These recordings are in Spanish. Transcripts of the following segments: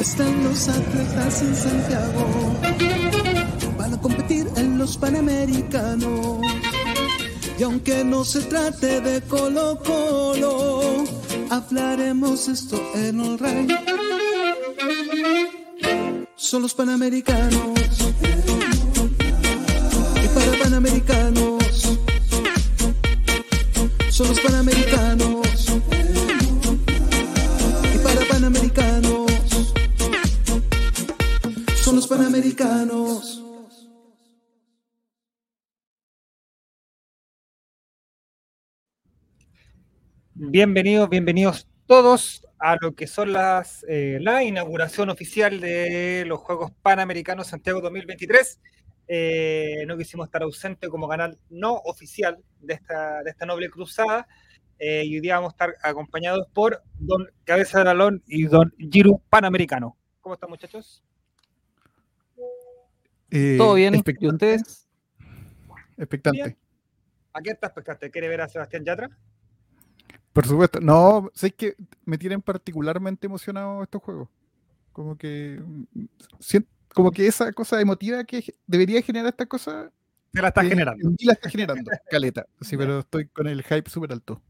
Están los atletas en Santiago. Van a competir en los Panamericanos. Y aunque no se trate de Colo Colo, hablaremos esto en el rey. Son los Panamericanos. Y para Panamericanos. Bienvenidos, bienvenidos todos a lo que son las eh, la inauguración oficial de los Juegos Panamericanos Santiago 2023. Eh, no quisimos estar ausente como canal no oficial de esta, de esta noble cruzada. Eh, y hoy día vamos a estar acompañados por Don Cabeza de Balón y Don Giru Panamericano. ¿Cómo están, muchachos? Todo bien, expectante. Expectante. ¿A qué estás expectante? ¿Quiere ver a Sebastián Yatra? Por supuesto. No, sé que me tienen particularmente emocionado estos juegos. Como que mm, como que esa cosa emotiva que debería generar esta cosa Se la está eh, generando. en mí la está generando, caleta. Sí, pero estoy con el hype súper alto.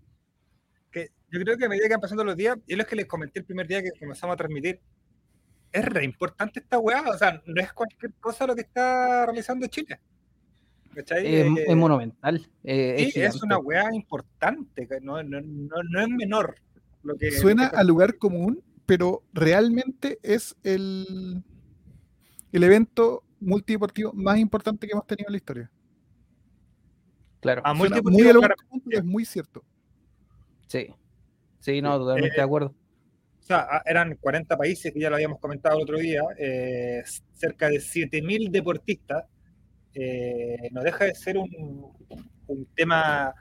que yo creo que a medida que van pasando los días, y es lo que les comenté el primer día que comenzamos a transmitir, es re importante esta weá, o sea, no es cualquier cosa lo que está realizando Chile. Es, Eh, es monumental. eh, sí, es una weá importante, no, no, no, no es menor. Lo que, Suena lo que- a lugar común, pero realmente es el, el evento multideportivo más importante que hemos tenido en la historia. Claro, a Suena multiple muy a lugar común, pero es muy cierto. sí. Sí, no, totalmente Eh, de acuerdo. O sea, a- eran 40 países, que ya lo habíamos comentado el otro día, eh, cerca de 7.000 deportistas. Eh, no deja de ser un, un tema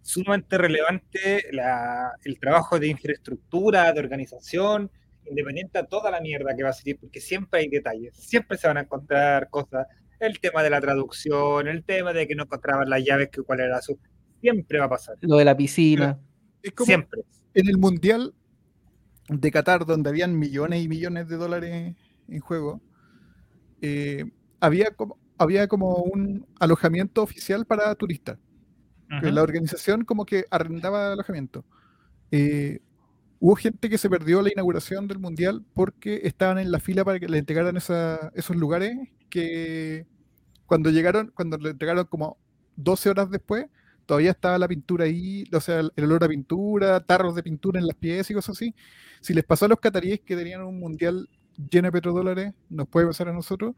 sumamente relevante la- el trabajo de infraestructura, de organización, independiente a toda la mierda que va a salir, porque siempre hay detalles, siempre se van a encontrar cosas, el tema de la traducción, el tema de que no encontraban las llaves, que cuál era su... Siempre va a pasar, Lo de la piscina. Es como siempre. en el Mundial de Qatar, donde habían millones y millones de dólares en juego, eh, había, como, había como un alojamiento oficial para turistas. La organización como que arrendaba alojamiento. Eh, hubo gente que se perdió la inauguración del Mundial porque estaban en la fila para que le entregaran esa- esos lugares que cuando llegaron, cuando le entregaron como 12 horas después, todavía estaba la pintura ahí, o sea, el el olor a pintura, tarros de pintura en las piezas y cosas así. Si les pasó a los cataríes que tenían un mundial lleno de petrodólares, nos puede pasar a nosotros.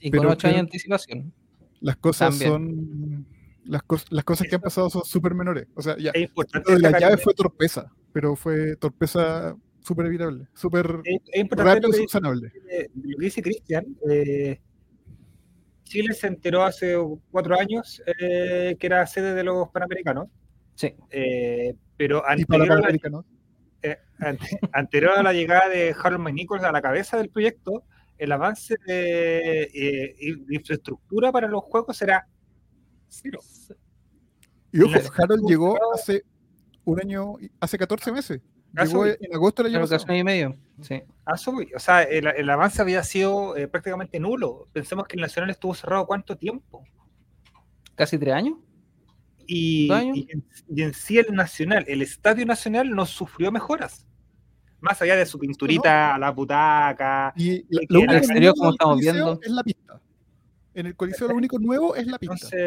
Y pero con ocho años anticipación. Las cosas También. son. Las, cos- las cosas que han pasado son súper menores. O sea, ya. Lo de la llave fue torpeza, pero fue torpeza súper evitable, súper rápido lo y que dice- subsanable. eh, lo que dice Cristian, eh, Chile se enteró hace cuatro años eh, que era sede de los Panamericanos, Sí. eh, pero Y para anterior a, la, Panamericanos. Eh, ante- anterior a la llegada de Harold McNichols a la cabeza del proyecto, el avance de, eh, de infraestructura para los juegos era cero. Y ojo, la- Harold llegó hace un año, hace 14 meses. Llegó en agosto del año pasado. un año y medio. Sí. O sea, el, el avance había sido eh, prácticamente nulo. Pensemos que el Nacional estuvo cerrado cuánto tiempo. Casi tres años. Y, y en, y en sí el Nacional, el Estadio Nacional no sufrió mejoras. Más allá de su pinturita a la butaca. Y la- lo único exterior, como estamos Coliseo viendo. Es la pista. En el Coliseo lo único nuevo es la pista. Entonces,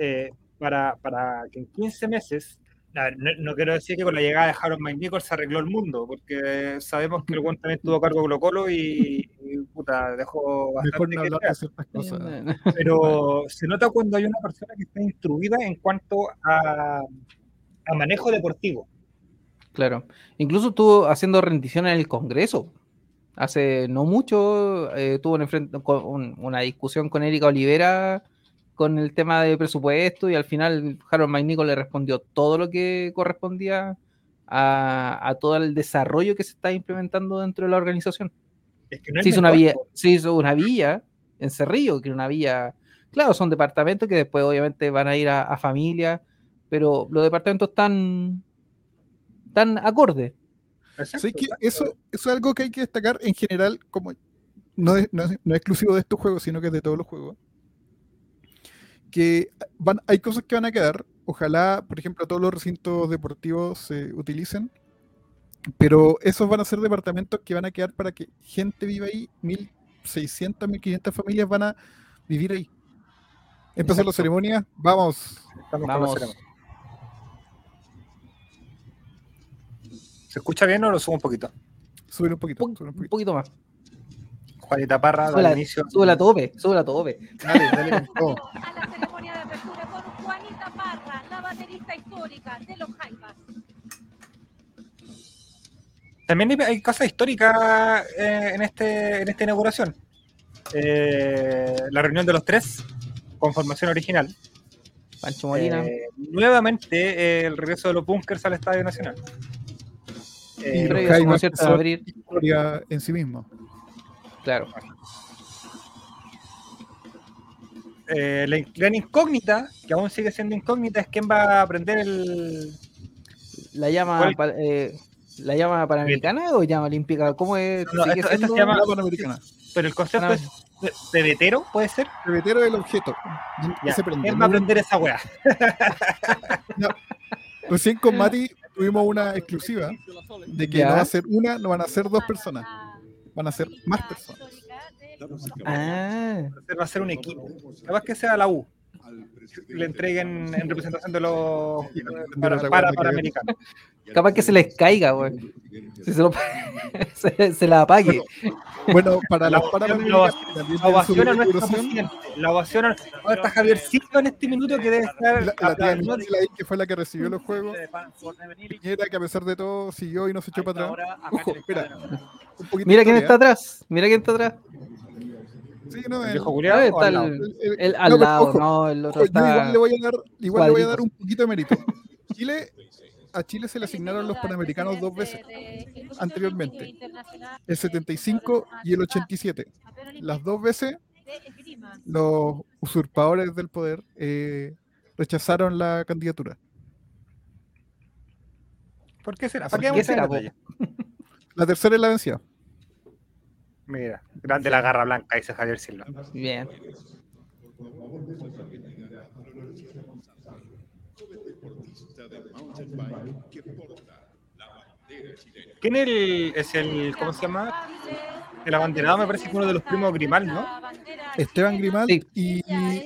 eh, para, para que en 15 meses, no, no- no quiero decir que con la llegada de Harold McNichols se arregló el mundo, porque sabemos que el buen también tuvo cargo de Colo Colo y, y, puta, dejó Mejor bastante no que de ciertas cosas. pero se nota cuando hay una persona que está instruida en cuanto a, a manejo deportivo. Claro. Incluso estuvo haciendo rendición en el Congreso. Hace no mucho eh, tuvo un enfrent- con- un- una discusión con Erika Olivera con el tema de presupuesto y al final Harold McNichol le respondió todo lo que correspondía a, a todo el desarrollo que se está implementando dentro de la organización. Es que no se, hizo una po. se hizo una villa en Cerrillo, que era una villa, claro, son departamentos que después obviamente van a ir a, a familia, pero los departamentos están tan ¿Sabes qué? exacto. Eso, eso es algo que hay que destacar en general, como no es, no es- no es exclusivo de estos juegos, sino que es de todos los juegos. Que van, hay cosas que van a quedar. Ojalá, por ejemplo, todos los recintos deportivos se utilicen. Pero esos van a ser departamentos que van a quedar para que gente viva ahí. 1.600, 1.500 familias van a vivir ahí. Empezó la ceremonia. Vamos. Estamos con la Vamos. ceremonia. ¿Se escucha bien o lo subo un poquito? Subir un poquito. Un, un un poquito. poquito más. Juanita Parra, Sube da la, inicio. sube la tope, sube la tope. Dale, dale con todo. histórica de los Jaivas. También hay, hay cosas históricas eh, en, este, en esta inauguración. Eh, la reunión de los tres, con formación original. Pancho Molina. Eh, nuevamente eh, el regreso de los bunkers al Estadio Nacional. Y los Jaivas de son abril. historia en sí mismo. Claro. Eh, la gran incógnita, que aún sigue siendo incógnita, es quién va a prender el. La llama, eh, ¿La llama panamericana o llama olímpica? ¿Cómo es? No, ¿Sigue esto- esto se siendo- llama- La Panamericana. Pero el concepto es pe- pebetero, ¿puede ser? Pebetero del objeto. ¿Qué Ya, se prende? ¿Quién va a prender esa weá? Recién con Mati tuvimos una exclusiva de que Ya. no va a ser una, no van a ser dos personas, van a ser más personas. Ah, Va a ser un equipo. Capaz que sea la U. Le entreguen en representación de los para, para, weá, panamericanos. capaz que se les caiga, güey. Si se, lo- se, se la apague. Bueno, para La las ovación Panamericanas lo- también La ovación a nuestro presidente. La ovación a... ¿Dónde está Javier Silva en este minuto que debe estar La, la tía? Michelle ahí, que fue la que recibió los juegos. Piñera, que a pesar de todo siguió y no se echó para atrás. Ojo, espera. Un poquito Mira quién está atrás. Mira quién está atrás. Sí, no, ¿El el- viejo culiao o está al lado? el, el- el- el al no, pero lado, ojo, no, el otro ojo, yo igual le voy a dar, igual le voy a dar cuadritos. un poquito de mérito. Chile, a Chile se le asignaron los Panamericanos dos veces, anteriormente. el 75 y el 87. Las dos veces los usurpadores del poder eh, rechazaron la candidatura. ¿Por qué será? ¿Por ¿Para qué será? La tercera es la vencida. Mira, grande la garra blanca, dice Javier Silva. Bien. ¿Quién es el, es el, cómo se llama? El abanderado me parece que uno de los primos Grimal, ¿no? Esteban Grimal Sí. y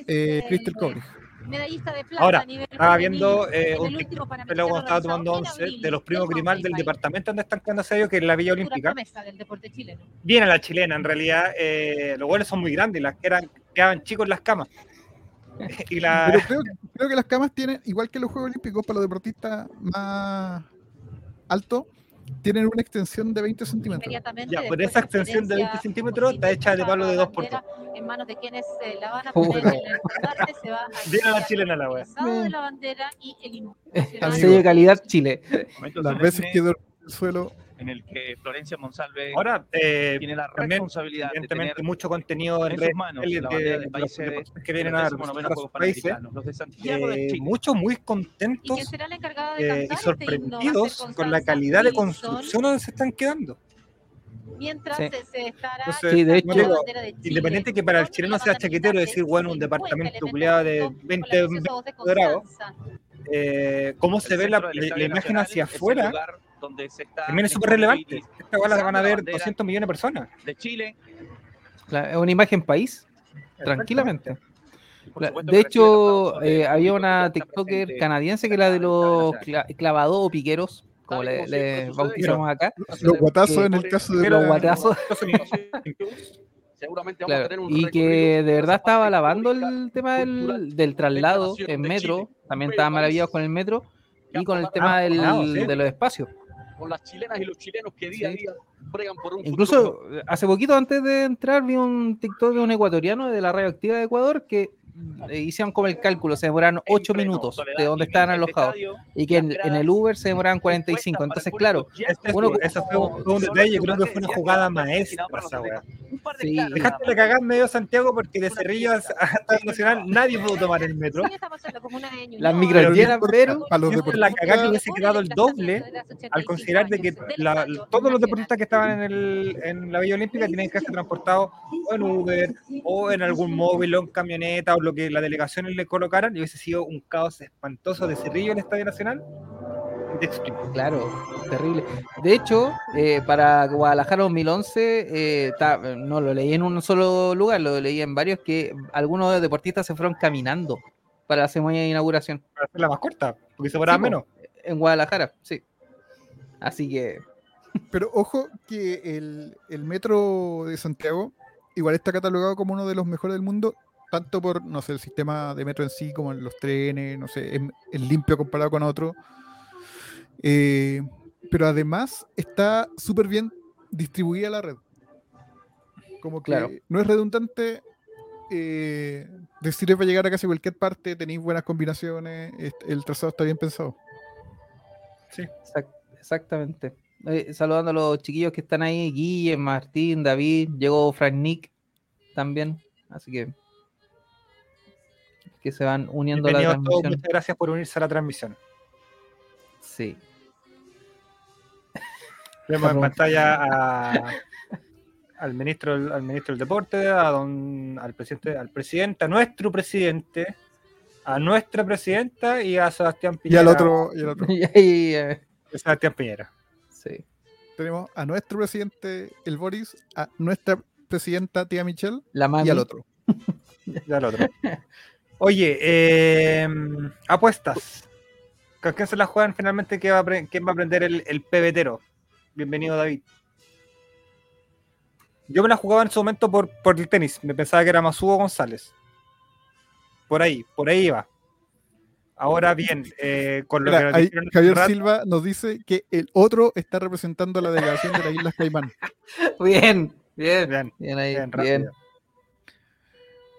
eh, Crystal Cobre. Medallista de plata Ahora, a nivel Estaba viendo eh, un último cuando estaba tomando once abril de los primos Grimal del 96. departamento donde están quedando ellos, que es la Villa Olímpica. del deporte chileno. Viene la chilena, en realidad. eh, los goles son muy grandes, las que eran, quedaban chicos en las camas. y la, Pero creo, creo que las camas tienen, igual que los Juegos Olímpicos, para los deportistas más altos, tienen una extensión de 20 centímetros. Ya, pero esa extensión de 20 conferencia, centímetros está hecha de palo de dos por bandera En manos de quienes eh, la van a poner en el estandarte, se va a Viene la chilena la wea. el de la bandera y el El sello de calidad Chile. Las veces que duerme en el suelo, en el que Florencia Monsalve Ahora, eh, tiene la responsabilidad de evidentemente, tener mucho contenido en en sus manos sociales la de, de del los país sede deportistas que de vienen los a sus países. Los de Santiago de eh, Chile. muchos muy ¿Y contentos el de eh, y este sorprendidos ser con la calidad de construcción donde se están quedando. Mientras Sí. se, estará Entonces, Sí, de hecho- de Chile, Independiente que para el chileno sea chaquetero decir, bueno, un 50 departamento culiado de junto con 20 la preciosa eh, cómo se ve la, imagen hacia afuera, lugar donde se está también es súper relevante. Esta bola la van a ver bandera 200 millones de personas. de Chile. Es una imagen país, tranquilamente. Supuesto de hecho, eh, había una TikToker canadiense que es la de los clavados o piqueros, como le, le bautizamos acá. los guatazos en el caso de Los guatazos. Seguramente vamos a tener un y que de verdad estaba alabando el tema del, del traslado en metro, también maravillados país con el metro y con el tema del, de los espacios. con las chilenas y los chilenos que día a día bregan por un Incluso eh, hace poquito antes de entrar vi un TikTok de un ecuatoriano de la radioactiva de Ecuador que hicieron como el cálculo, se demoraron en 8 pleno minutos Soledad de donde estaban este alojados. y que en, el Uber se demoraban 45. dispuestas para Entonces, el claro, Uno- eso fue un, fue un detalle, creo que fue una jugada maestra esa wea. Un par de Sí, Dejaste de cagar medio Santiago porque de Cerrillo a Estadio Nacional nadie pudo tomar el metro. Las no llenas, pero para los Esa es la cagada que hubiese quedado el doble al considerar de que la- todos los deportistas que estaban en, el, en la Villa Olímpica tienen que ser transportados o en Uber o en algún móvil o en camioneta o lo que la delegación le colocaran y hubiese sido un caos espantoso de Cerrillo en el Estadio Nacional. Te explico. Claro, terrible. De hecho, eh, para Guadalajara 2011, eh, ta- no lo leí en un solo lugar, lo leí en varios, que algunos deportistas se fueron caminando para la ceremonia de inauguración. Para hacer la más corta, porque se fuera Sí, menos. En Guadalajara, sí. Así que, Pero ojo que el, el metro de Santiago igual está catalogado como uno de los mejores del mundo, tanto por, no sé, el sistema de metro en sí, como en los trenes, no sé, es, es limpio comparado con otro. Eh, pero además está súper bien distribuida la red. Como que Claro. no es redundante. Eh, decir para llegar a casi cualquier parte, tenéis buenas combinaciones, el trazado está bien pensado. exact- exactamente. Eh, saludando a los chiquillos que están ahí, Guille, Martín, David, llegó Frank Nick también, así que que se van uniendo a la todos, transmisión. muchas gracias por unirse a la transmisión. Sí. Vemos en pantalla a- al ministro al ministro del deporte, a don, al presidente, al presidente, a nuestro presidente, a nuestra presidenta y a Sebastián Y Piñera. al otro, y al otro. Y eh, Sebastián Piñera. sí. tenemos a nuestro presidente, el Boris, a nuestra presidenta, tía Michelle, La mami. y al otro. Y al otro. Oye, eh, apuestas. ¿Con quién se la juegan finalmente? ¿Quién va a, pre- quién va a aprender el, el pebetero? Bienvenido, David. Yo me la jugaba en su momento por, por el tenis. Me pensaba que era Masudo González. Por ahí, por ahí iba. Ahora bien, eh, con lo Mira, que nos ahí Javier rato- Silva nos dice que el otro está representando a la delegación de las Islas Caimán. Bien, bien, Bien, bien ahí, bien, bien.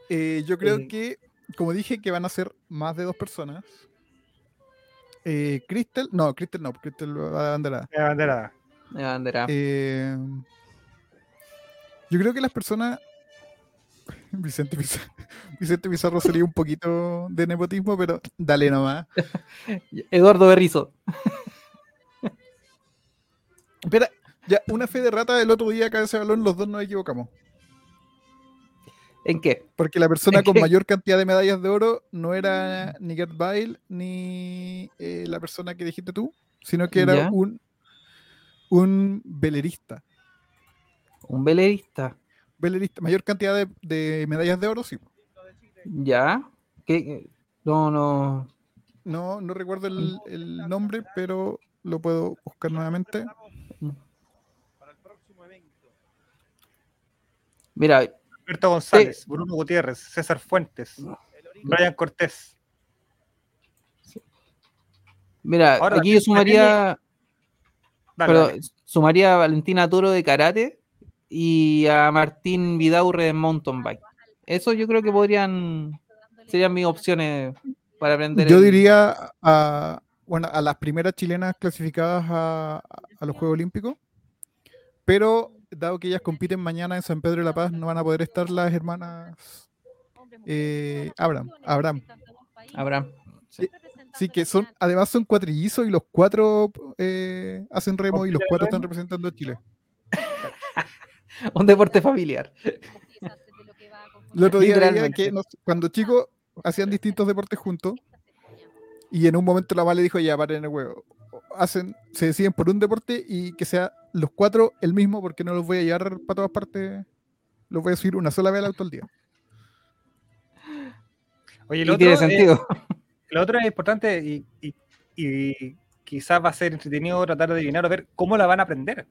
Eh, yo creo Eh, que, como dije, que van a ser más de dos personas. Eh, Crystal, no, Crystal no, Crystal va a banderada. La bandera. La bandera. Eh, yo creo que las personas. Vicente Pizarro, Vicente Pizarro sería un poquito de nepotismo, pero dale nomás. Eduardo Berrizo. Espera, ya, una fe de rata el otro día acá en ese balón, los dos nos equivocamos. ¿En qué? Porque la persona ¿En con qué? mayor cantidad de medallas de oro no era ni Gert Bale ni eh, la persona que dijiste tú, sino que era Ya. un, un velerista. Un velerista. Velerista, mayor cantidad de, de medallas de oro, sí. ¿Ya? ¿Qué? No, no. No, no recuerdo el, el nombre, pero lo puedo buscar nuevamente. Mira, Alberto González, Bruno Gutiérrez, César Fuentes, Brian Cortés. mira, Ahora, aquí yo sumaría, Dale, pero dale. sumaría a Valentina Toro de karate y a Martín Vidaurre de mountain bike. Eso yo creo que podrían serían mis opciones para aprender. Yo el- diría a, bueno, a las primeras chilenas clasificadas a, a los Juegos Olímpicos, pero dado que ellas compiten mañana en San Pedro de la Paz, no van a poder estar las hermanas eh, Abraham, Abraham. Abraham. Sí, que son, además son cuatrillizos y los cuatro eh, hacen remo y los cuatro están representando a Chile. Un deporte familiar. El otro día veía que nos- cuando chicos hacían distintos deportes juntos y en un momento la Vale dijo ya paren el huevo. Hacen, se deciden por un deporte y que sea los cuatro el mismo porque no los voy a llevar para todas partes. Los voy a subir una sola vez al auto al día. Oye, el otro, tiene eh, sentido. lo otro es importante y, y- y quizás va a ser entretenido tratar de adivinar o ver cómo la van a aprender.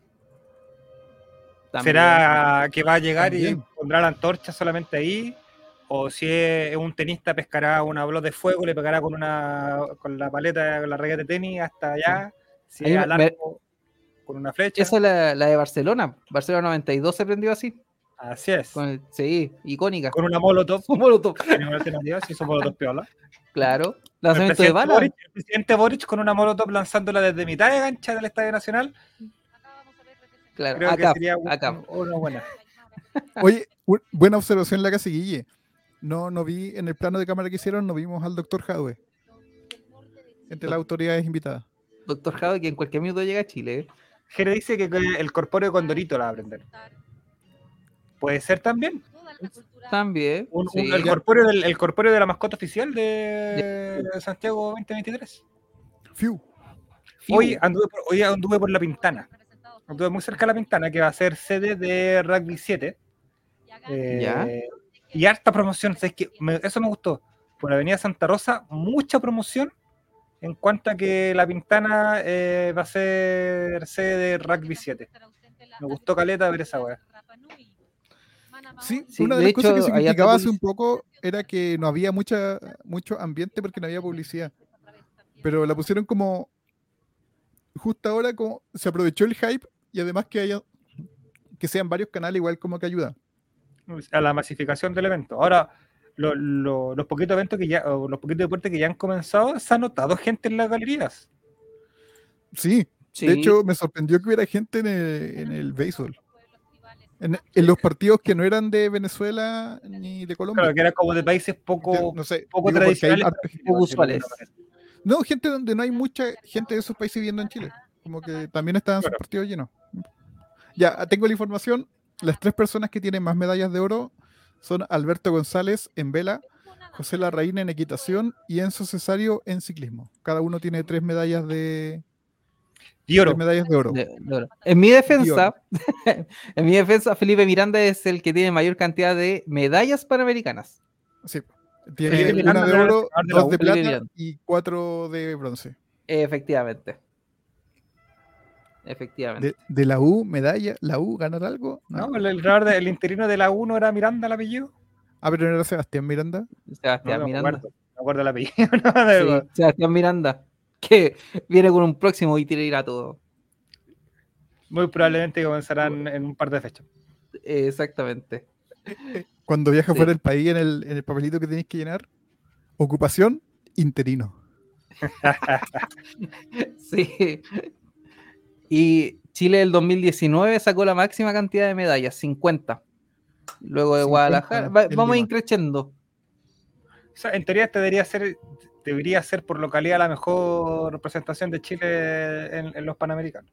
También. ¿Será que va a llegar También. y pondrá la antorcha solamente ahí? ¿O si es un tenista pescará una bola de fuego, le pegará con una con la paleta, con la raqueta de tenis hasta allá? Si es me- al arco, con una flecha. Esa es la, la de Barcelona. Barcelona 92 se prendió así. Así es. Con el, sí, icónica. Con una molotov. Un molotov. Tenía una alternativa, sí, son molotov piola. Claro. Lanzamiento de presidente, bala. Boric, el presidente Boric con una molotov lanzándola desde mitad de gancha del Estadio Nacional. Claro. Creo Acá. que sería un- acá. una buena. Oye, bu- buena observación la que hace Guille. No, no vi en el plano de cámara que hicieron, no vimos al doctor Jadwe entre las autoridades invitadas. Doctor Jado, que en cualquier minuto llega a Chile. ¿eh? Jere dice que el corpóreo condorito la va a aprender. Puede ser también. También. Un- un- sí. el, corpóreo del, el corpóreo de la mascota oficial de Santiago 2023. Fiu. Hoy anduve, por, hoy anduve por la Pintana. Anduve muy cerca de la Pintana, que va a ser sede de Rugby 7. eh, Ya. Y harta promoción. eso me gustó. Por la Avenida Santa Rosa, mucha promoción en cuanto a que la Pintana eh, va a ser sede de Rugby 7. Me gustó caleta ver esa weá. Sí, Sí, una de, de las cosas que criticaba hace un poco era que no había mucha, mucho ambiente porque no había publicidad. Pero la pusieron como justo ahora como se aprovechó el hype y además que haya que sean varios canales igual como que ayuda. a la masificación del evento. Ahora, lo- lo- los poquitos eventos que ya, o los poquitos deportes que ya han comenzado, se ha notado gente en las galerías. Sí, Sí. de hecho me sorprendió que hubiera gente en el, en el béisbol. En, en los partidos que no eran de Venezuela ni de Colombia. Claro, que era como de países poco, no sé, poco tradicionales. poco usuales. No, gente donde no hay mucha gente de esos países viviendo en Chile. Como que también estaban sus Claro. partidos llenos. Ya, tengo la información. Las tres personas que tienen más medallas de oro son Alberto González en vela, José Larraín en equitación y Enzo Cesario en ciclismo. Cada uno tiene tres medallas de, Y oro. tres medallas de oro. De- de oro. En mi defensa, en mi defensa, Felipe Miranda es el que tiene mayor cantidad de medallas panamericanas. Sí. Tiene Felipe Miranda una de oro, dos de plata Miranda. y cuatro de bronce. Efectivamente. Efectivamente. De, de la U, medalla, la U, ganar algo. No. ¿No? El, el, el interino de la 1 era Miranda el apellido. Ah, pero no era Sebastián Miranda. Sebastián No, no me Miranda. acuerdo. Me acuerdo el apellido. no, de Sí. Sebastián Miranda. Que viene con un próximo y tira todo. Muy probablemente comenzarán en un par de fechas. Exactamente. Cuando viaja Sí. fuera del país en el, en el papelito que tenéis que llenar, ocupación, interino. Sí. Y Chile del 2019 sacó la máxima cantidad de medallas, 50. Luego de 50 Guadalajara. Va- vamos a ir creciendo. O sea, en teoría este debería ser, debería ser por localidad la mejor representación de Chile en, en los Panamericanos.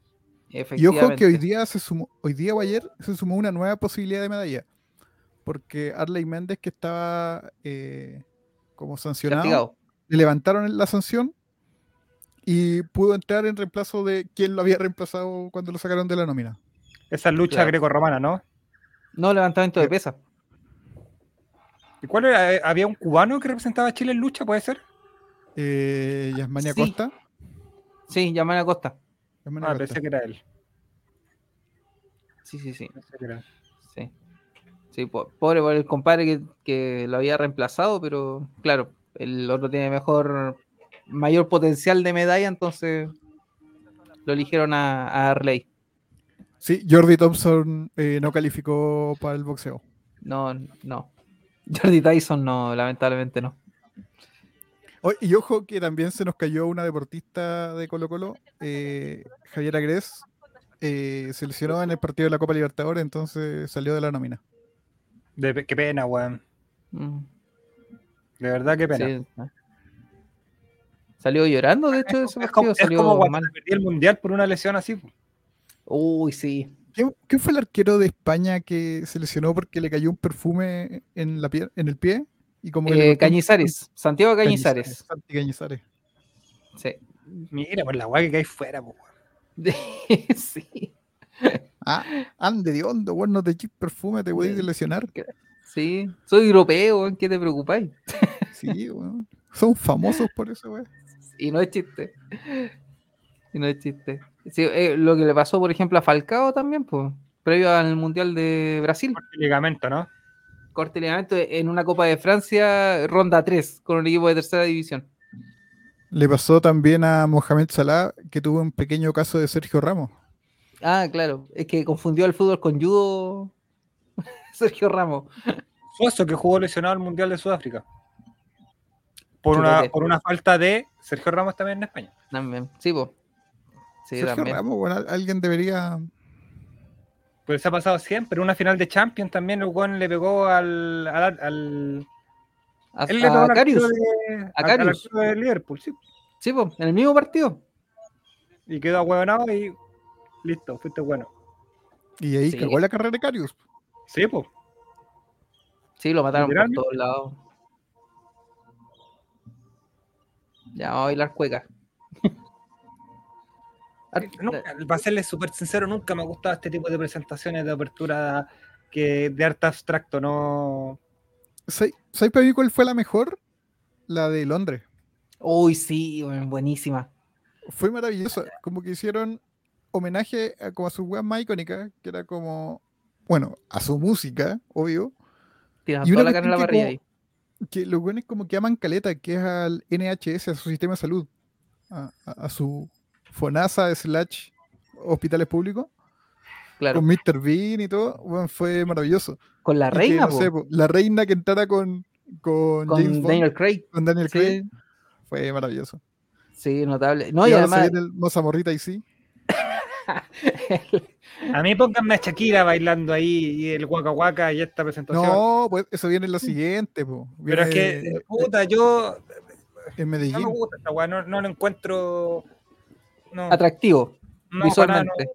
Y ojo que hoy día se sumó, hoy día o ayer se sumó una nueva posibilidad de medalla. Porque Arley Méndez, que estaba eh, como sancionado, Castigado. le levantaron la sanción y pudo entrar en reemplazo de quien lo había reemplazado cuando lo sacaron de la nómina. Esa lucha Claro. greco-romana, ¿no? No, levantamiento de Sí. pesa. ¿Y cuál era? Eh, ¿Había un cubano que representaba a Chile en lucha, puede ser? Eh, Yasmania Sí. Costa. Sí, Yamana Costa. Yasmania Ah, Costa. pensé que era él. Sí, sí, sí. Pensé que era él. Sí. Sí, po- pobre por el compadre que, que lo había reemplazado, pero claro, el otro tiene mejor, mayor potencial de medalla, entonces lo eligieron a, a Arley. Sí, Jordi Thompson eh, no calificó para el boxeo. No, no. Jordi Tyson no, lamentablemente no. Oh, y ojo que también se nos cayó una deportista de Colo Colo, eh, Javier Agres, eh, se lesionó en el partido de la Copa Libertadores, entonces salió de la nómina. De, qué pena, weón. Mm, De verdad, qué pena. sí, no. Salió llorando, de hecho, de ese es como, partido. es Salió como cuando mal. se perdió el mundial por una lesión así. Uy, sí. ¿Quién, quién fue el arquero de España que se lesionó porque le cayó un perfume en, la pie- en el pie? Y como le Eh, Cañizares, Santiago Cañizares. Santi Cañizares. Sí. Mira, por la weá que cae fuera, po, sí. Ah, ande de hondo, vos no te echís perfume, te podés Sí. lesionar. Sí, soy europeo, ¿en qué te preocupáis? Sí, weón. Son famosos por eso, weón. Y no es chiste. Y no es chiste. Sí, eh, lo que le pasó, por ejemplo, a Falcao también, pues, previo al Mundial de Brasil. Corte de ligamento, ¿no? Corte de ligamento en una Copa de Francia, ronda 3, con un equipo de tercera división. Le pasó también a Mohamed Salah, que tuvo un pequeño caso de Sergio Ramos. Ah, claro, es que confundió el fútbol con judo Sergio Ramos. Suazo, que jugó lesionado al Mundial de Sudáfrica. Por una, por una falta de Sergio Ramos también en España. También, sí. Sí, Sergio también. Ramos, bueno, al- alguien debería Pues se ha pasado siempre. Una final de Champions también el weón le pegó al. al, al- A, él le pegó a arquero de, A de Liverpool, sí. Sí, po, en el mismo partido. Y quedó ahueonado y listo, fuiste bueno. Y ahí Sí. cagó la carrera de Carius. Sí, pues. Sí, lo mataron por todos lados. Ya, vamos a bailar cueca. Ar- Nunca, para serles súper sincero, nunca me ha gustado este tipo de presentaciones de apertura que de arte abstracto, no. ¿Sabes para mí cuál fue la mejor? La de Londres. Uy, sí, buenísima. Fue maravillosa. Como que hicieron homenaje a, como a sus weas más icónicas, que era como, bueno, a su música, obvio, Tiran Y toda una la carne en la parrilla ahí. Que los buenos como que aman caleta, que es al NHS, a su sistema de salud, a, a- a su FONASA slash hospitales públicos, Claro. con Mr. Bean y todo, bueno, fue maravilloso. Con la Y que, reina, no sé, la reina que entrara con, con, con James Bond, Daniel Craig. con Daniel Craig, fue maravilloso. sí, notable. No, y además, el Mozamorrita y sí. A mí pónganme a Shakira bailando ahí y el Waka Waka y esta presentación. No, pues eso viene en lo siguiente, po. pero es que, puta, yo en no Medellín. me gusta esta weá, no, no lo encuentro. No, atractivo, no, nada, visualmente. no.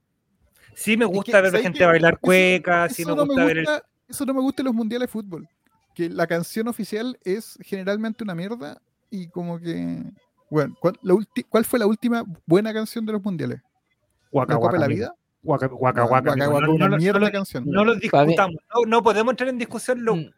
Sí me que, gusta ver ¿sabes gente bailar Eso- cueca, sí Eso me no gusta me ver el. gusta, eso no me gusta en los mundiales de fútbol. Que la canción oficial es generalmente una mierda y como que. Bueno, ¿cuál, la ulti- cuál fue la última buena canción de los mundiales? Waka ¿La Copa de la Waka, Vida? Waka Waka, Waka, Waka Waka, no- una no- mierda no- de canción. No lo discutamos, no, no podemos entrar en discusión lo, Mm,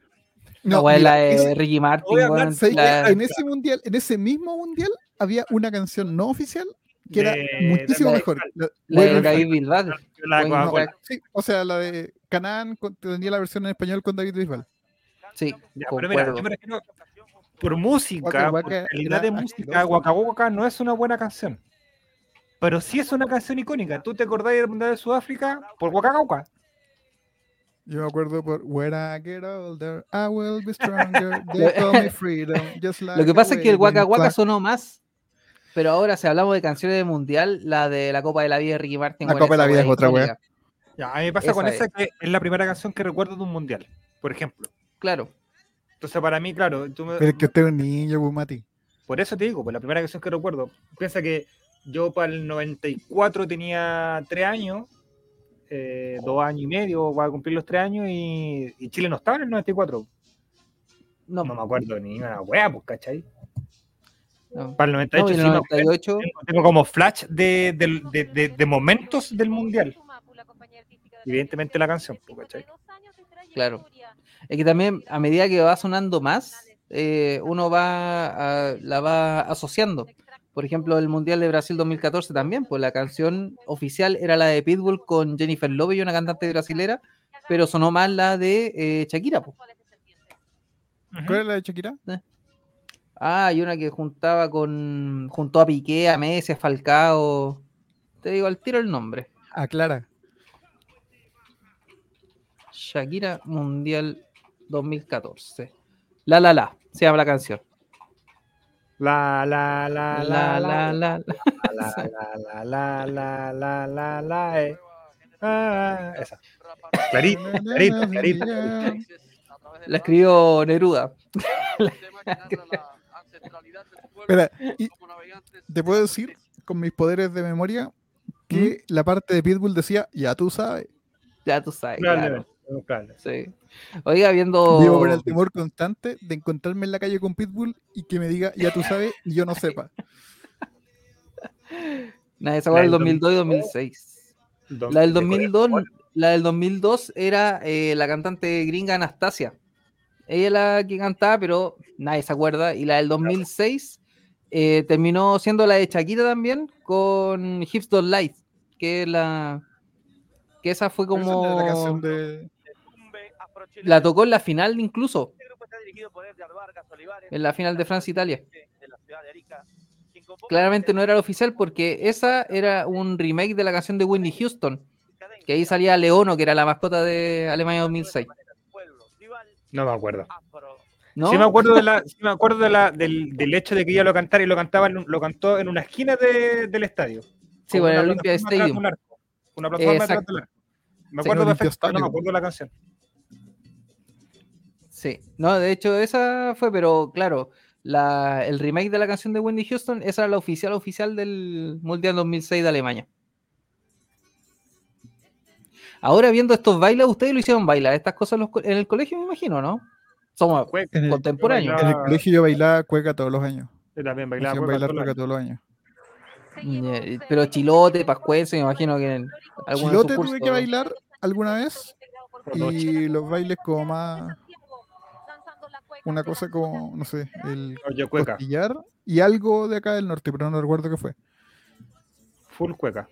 No, la es la mira, de ese- Ricky Martin, voy a hablar- weón, ¿sabes qué? la- en ese mundial, en ese mismo mundial, había una canción no oficial que era de- muchísimo de- mejor. La- la de Bueno, David Bisbal. la no, sí, o sea, la de Canaan tenía la versión en español con David Bisbal. Sí, Ya, pero mira, yo me refiero- por música, Waka por calidad era de música. Waka Waka no es una buena canción. Pero sí es una canción icónica. ¿Tú te acordás del Mundial de Sudáfrica? Por Waka Waka. Yo me acuerdo por When I get older, I will be stronger. They call me freedom, just like Lo que pasa es que el Waka Waka sonó más. Pero ahora, si hablamos de canciones de mundial, la de la Copa de la Vida de Ricky Martin. La Copa de la Vida es otra icónica. Ya, a mí me pasa con Esa esa que es la primera canción que recuerdo de un Mundial, por ejemplo. Claro. Entonces, para mí, claro, tú me- Pero es que usted es un niño, Bumati. por eso te digo, pues la primera canción que recuerdo. Piensa que yo para el 94 tenía tres años, eh, dos años y medio, va a cumplir los tres años, y, y Chile no estaba en el 94. No, No me acuerdo ni una wea, pues, ¿cachai? no. Para el No, 98 y sí el me acuerdo. 98, Tengo, tengo como flash de, de- de- de- de momentos del mundial. Evidentemente la canción, pues, ¿cachai? Claro. es que también a medida que va sonando más, eh, uno va a- la va asociando. Por ejemplo, el Mundial de Brasil 2014 también, pues la canción oficial era la de Pitbull con Jennifer Lopez y una cantante brasilera, pero sonó más la de eh, Shakira. pues. ¿Cuál es la de Shakira? Ah, hay una que juntaba con. juntó a Piqué, a Messi, a Falcao. Te digo al tiro el nombre. Aclara. Shakira Mundial 2014. La la la, se llama la canción. La, la, la, La la, la la, la. la, la, la, la, la, la, la, eh. Ah, esa. Clarito, clarito. La escribió Neruda. Espera, te puedo decir, con mis poderes de memoria, que la parte de Pitbull decía, ya tú sabes. Ya tú sabes. claro, Probable. sí. Oiga, viendo. Vivo con el temor constante de encontrarme en la calle con Pitbull y que me diga, ya tú sabes, y yo no sepa. Nada, esa fue La del del 2002 y 2006. La del 2002, la del 2002 era eh, la cantante gringa Anastasia. Ella es la que cantaba, pero nadie se acuerda. Y la del 2006 eh, terminó siendo la de Shakira también con Hips Don't Lie, que es la que esa fue como la canción de... la tocó en la final incluso, en la final de Francia Italia. Claramente no era la oficial porque esa era un remake de la canción de Whitney Houston, que ahí salía Leono, que era la mascota de Alemania 2006. No me acuerdo. ¿No? Sí me acuerdo, de la, sí me acuerdo de la, del, del hecho de que ella lo cantara y lo cantaba lo cantó en una esquina de- del estadio. Sí, bueno, el Olympia Stadium. Una plataforma arco. Me acuerdo pero no me acuerdo de la canción. Sí, no, de hecho esa fue, pero claro, la, el remake de la canción de Wendy Houston, esa era la oficial oficial del Mundial 2006 de Alemania. Ahora viendo estos bailes, ustedes lo hicieron bailar estas cosas en, los co- en el colegio, me imagino, ¿no? Somos. En el, contemporáneos. en el colegio yo bailaba cueca todos los años. Yo también bailaba cueca bailar todos los años. Pero chilote, pascuense, me imagino que en Chilote tuve que bailar alguna vez y los bailes como más una cosa como, no sé, el Oye, cueca. costillar y algo de acá del norte, pero no recuerdo qué fue. Full cueca.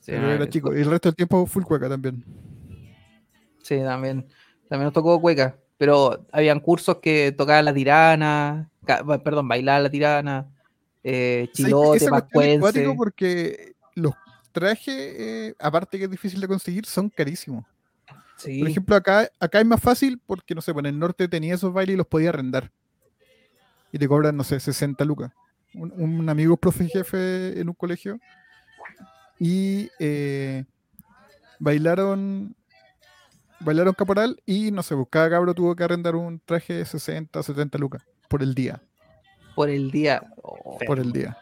Sí, Pero era chico. Y el resto del tiempo full cueca también. Sí, también. También nos tocó cueca. Pero habían cursos que tocaban la tirana, perdón, bailar la tirana, eh, chilote, cuestión es porque los trajes, eh, aparte que es difícil de conseguir, son carísimos. Sí, Por ejemplo, acá, acá es más fácil porque, no sé, pues en el norte tenía esos bailes y los podía arrendar. Y te cobran, no sé, 60 lucas. Un, un amigo profe jefe en un colegio y eh, bailaron bailaron caporal y, no sé, pues cada cabro tuvo que arrendar un traje de 60, 70 lucas por el día. Por el día. oh. Por el día.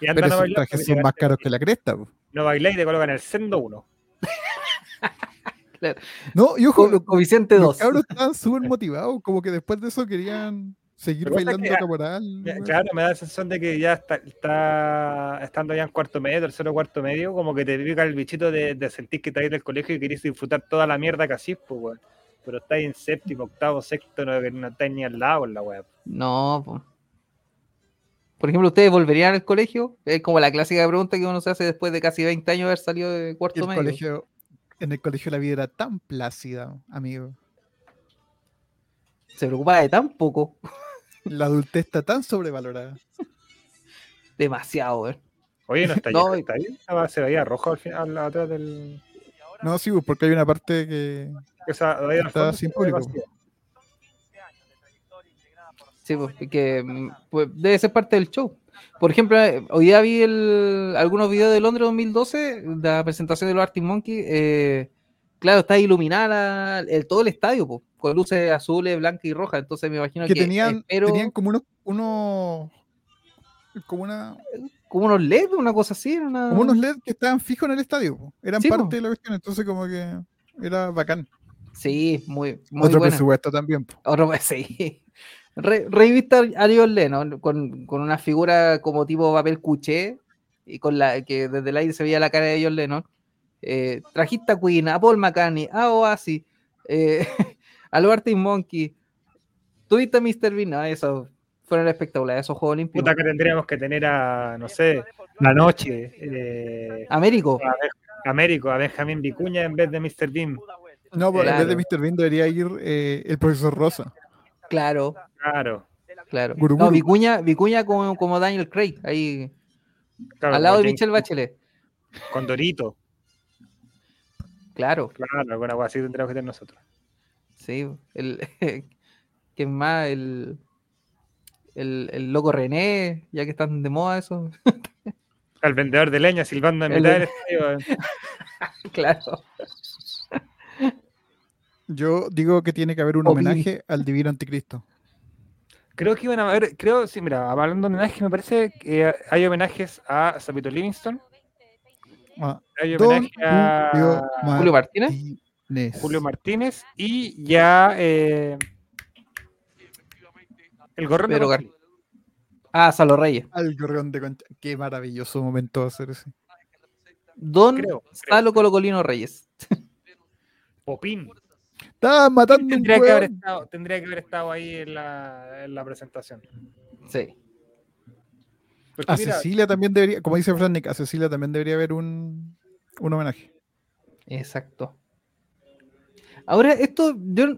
Y Pero a esos trajes son más caros que la cresta. po. No bailáis y te colocan el sendo 1. No, y ojo, co- los, coeficiente los 2. cabros estaban súper motivados, como que después de eso querían seguir bailando que, ah, caporal. Claro, me da la sensación de que ya está, está estando ya en cuarto medio, tercero cuarto medio, como que te pica el bichito de, de sentir que estás en el colegio y querés disfrutar toda la mierda que así, pues, weón. Pero estáis en séptimo, octavo, sexto, no, no estáis ni al lado en la weá. No, po. Por ejemplo, ¿ustedes volverían al colegio? Es como la clásica pregunta que uno se hace después de casi 20 años de haber salido de cuarto el medio. colegio, en el colegio la vida era tan plácida, amigo. Se preocupaba de tan poco. La adultez está tan sobrevalorada. Demasiado, weón. Oye, no está No, está ahí. Ah, Se veía rojo al final, atrás del. No, sí, pues, porque hay una parte que Esa, ahí al Está fondo sin se ve público. vacía. Sí, pues, que mm, pues, debe ser parte del show. Por ejemplo, eh, hoy día vi el- algunos videos de Londres 2012, de la presentación de los Arctic Monkey. eh, claro, está iluminada la- el, todo el estadio, po, con luces azules, blancas y rojas. Entonces me imagino que, que tenían, espero tenían como unos, unos como una como unos LED, una cosa así. una- como unos LED que estaban fijos en el estadio, po. eran Sí, po. parte de la cuestión, entonces como que era bacán. Sí, muy, muy Otro buena. presupuesto también. po. Otro, sí. Re, revista Ariel Leno, con, con una figura como tipo papel cuché, y con la que desde el aire se veía la cara de John Lennon. Eh, trajiste a Queen, a Paul McCartney, a Oasis, eh, a los Arctic Monkey. Tuviste a Mr. Bean, no, eso fueron espectaculares, esos Juegos Olímpicos. Puta que tendríamos que tener a, no sé, la noche, eh, Américo, a, Américo, a Benjamín Vicuña en vez de Mr. Bean. No, pues, en vez de Claro. Mr. Bean debería ir eh, el profesor Rosa. claro, Claro. claro. Guru No. Vicuña, Vicuña como, como Daniel Craig, ahí claro al lado de con Michelle Bachelet. Con Dorito. Claro. Claro, alguna cosa así tendríamos que tener nosotros. Sí, el que es más el, el, el loco René, ya que están de moda eso. El vendedor de leña silbando en El mitad de- del estadio. claro. Yo digo que tiene que haber un homenaje al divino anticristo. Creo que iban a haber, creo, sí, mira, hablando de homenaje, me parece que hay homenajes a Sapito Livingston, Ah, hay homenaje a Julio. Martínez. Julio Martínez y ya eh, el gorrón de Pedro Conchita. Ah, Salo Reyes. Al gorrión de concha. Qué maravilloso momento hacer ese. Don Creo, creo. Salo Colocolino Reyes. Popín. Estaban matando un Tendría que, haber estado, tendría que haber estado ahí en la, en la presentación. Sí. Porque A mira, Cecilia también debería, como dice Frank, a Cecilia también debería haber un, un homenaje. Exacto. Ahora, esto yo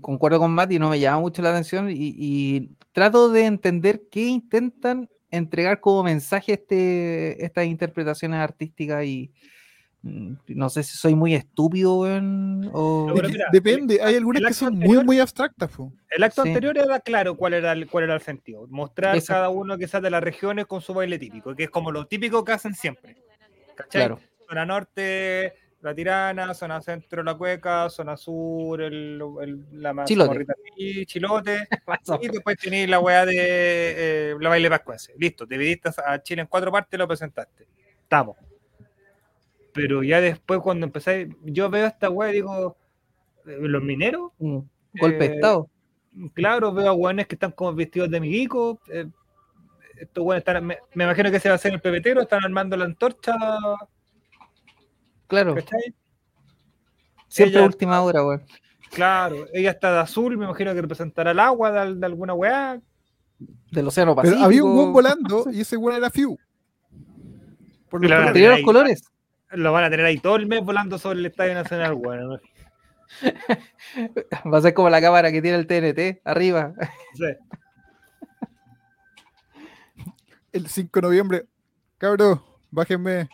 concuerdo con Mati, no me llama mucho la atención y, y trato de entender qué intentan entregar como mensaje este, estas interpretaciones artísticas y mm, no sé si soy muy estúpido weón, o... No, mira, Depende, hay algunas que son muy, muy abstractas. po. el acto Sí. anterior era claro cuál era el, cuál era el sentido. Mostrar Exacto. cada uno quizás de las regiones con su baile típico, que es como lo típico que hacen siempre. ¿Cachai? Claro, Zona norte, La Tirana, zona centro La Cueca, zona sur, el, el- la Chilote. mazamorrita aquí, Chilote. Y después tenéis la weá de eh, la baile pascuense. Listo, dividiste a Chile en cuatro partes y lo presentaste. Estamos. Pero ya después, cuando empezáis, yo veo esta weá y digo, eh, los mineros, Mm, Golpe Eh, Estado. claro, veo a weones que están como vestidos de miguico. eh, estos weones están, me, me imagino que ese va a ser el pepetero, están armando la antorcha, Claro. ¿cachai? Siempre ella- última hora, weón. Claro, ella está de azul, me imagino que representará el agua de, de alguna weá. Del Océano Pacífico. Pero había un buen volando y ese weón era Fiu. Por los. Tenía los colores. Lo van a tener ahí todo el mes volando sobre el Estadio Nacional, weón. Va a ser como la cámara que tiene el TNT arriba. Sí. El 5 de noviembre. Cabros, bájenme.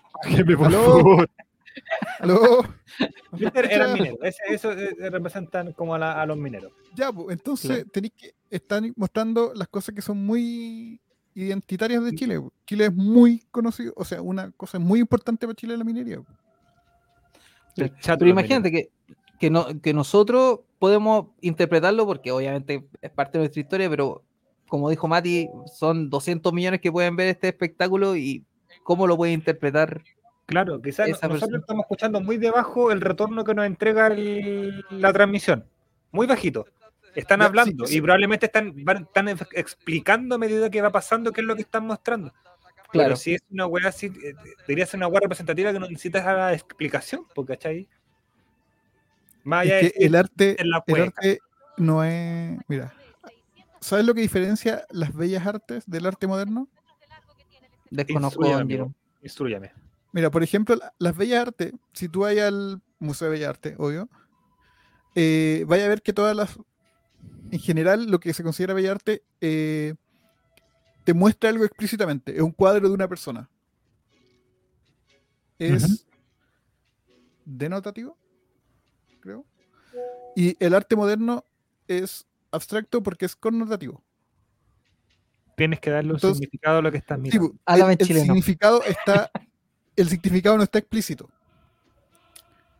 por Aló. favor. Aló. Viste, Eran mineros. Ese- eso eh, representan como a, la- a los mineros. Ya, pues, entonces Claro. tenéis que están mostrando las cosas que son muy identitarias de Chile. Chile es muy conocido, o sea, una cosa muy importante para Chile es la minería. Pero imagínate que, que, no, que nosotros podemos interpretarlo porque obviamente es parte de nuestra historia, pero como dijo Mati, son 200 millones que pueden ver este espectáculo y cómo lo puede interpretar. Claro, quizás nosotros persona. estamos escuchando muy debajo el retorno que nos entrega el- la transmisión. Muy bajito. Están sí, hablando sí. y probablemente están, van- están ex- explicando a medida que va pasando qué es lo que están mostrando. Claro. Pero si es una weá así, eh, debería ser una weá representativa que no necesitas la explicación, porque ¿cachai? Más allá Es de que decir, el arte, en la el arte no es. Mira, ¿sabes lo que diferencia las bellas artes del arte moderno? Desconozco, Instrúyame, Mira, por ejemplo, la- las bellas artes, si tú vas al Museo de Bellas Artes, obvio, eh, vaya a ver que todas las, en general, lo que se considera bella arte, eh, te muestra algo explícitamente. Es un cuadro de una persona. Es denotativo, creo. Y el arte moderno es abstracto porque es connotativo. Tienes que darle un Entonces- significado a lo que estás Sí, mirando. bu- Háblame el, el significado está, el significado no está explícito.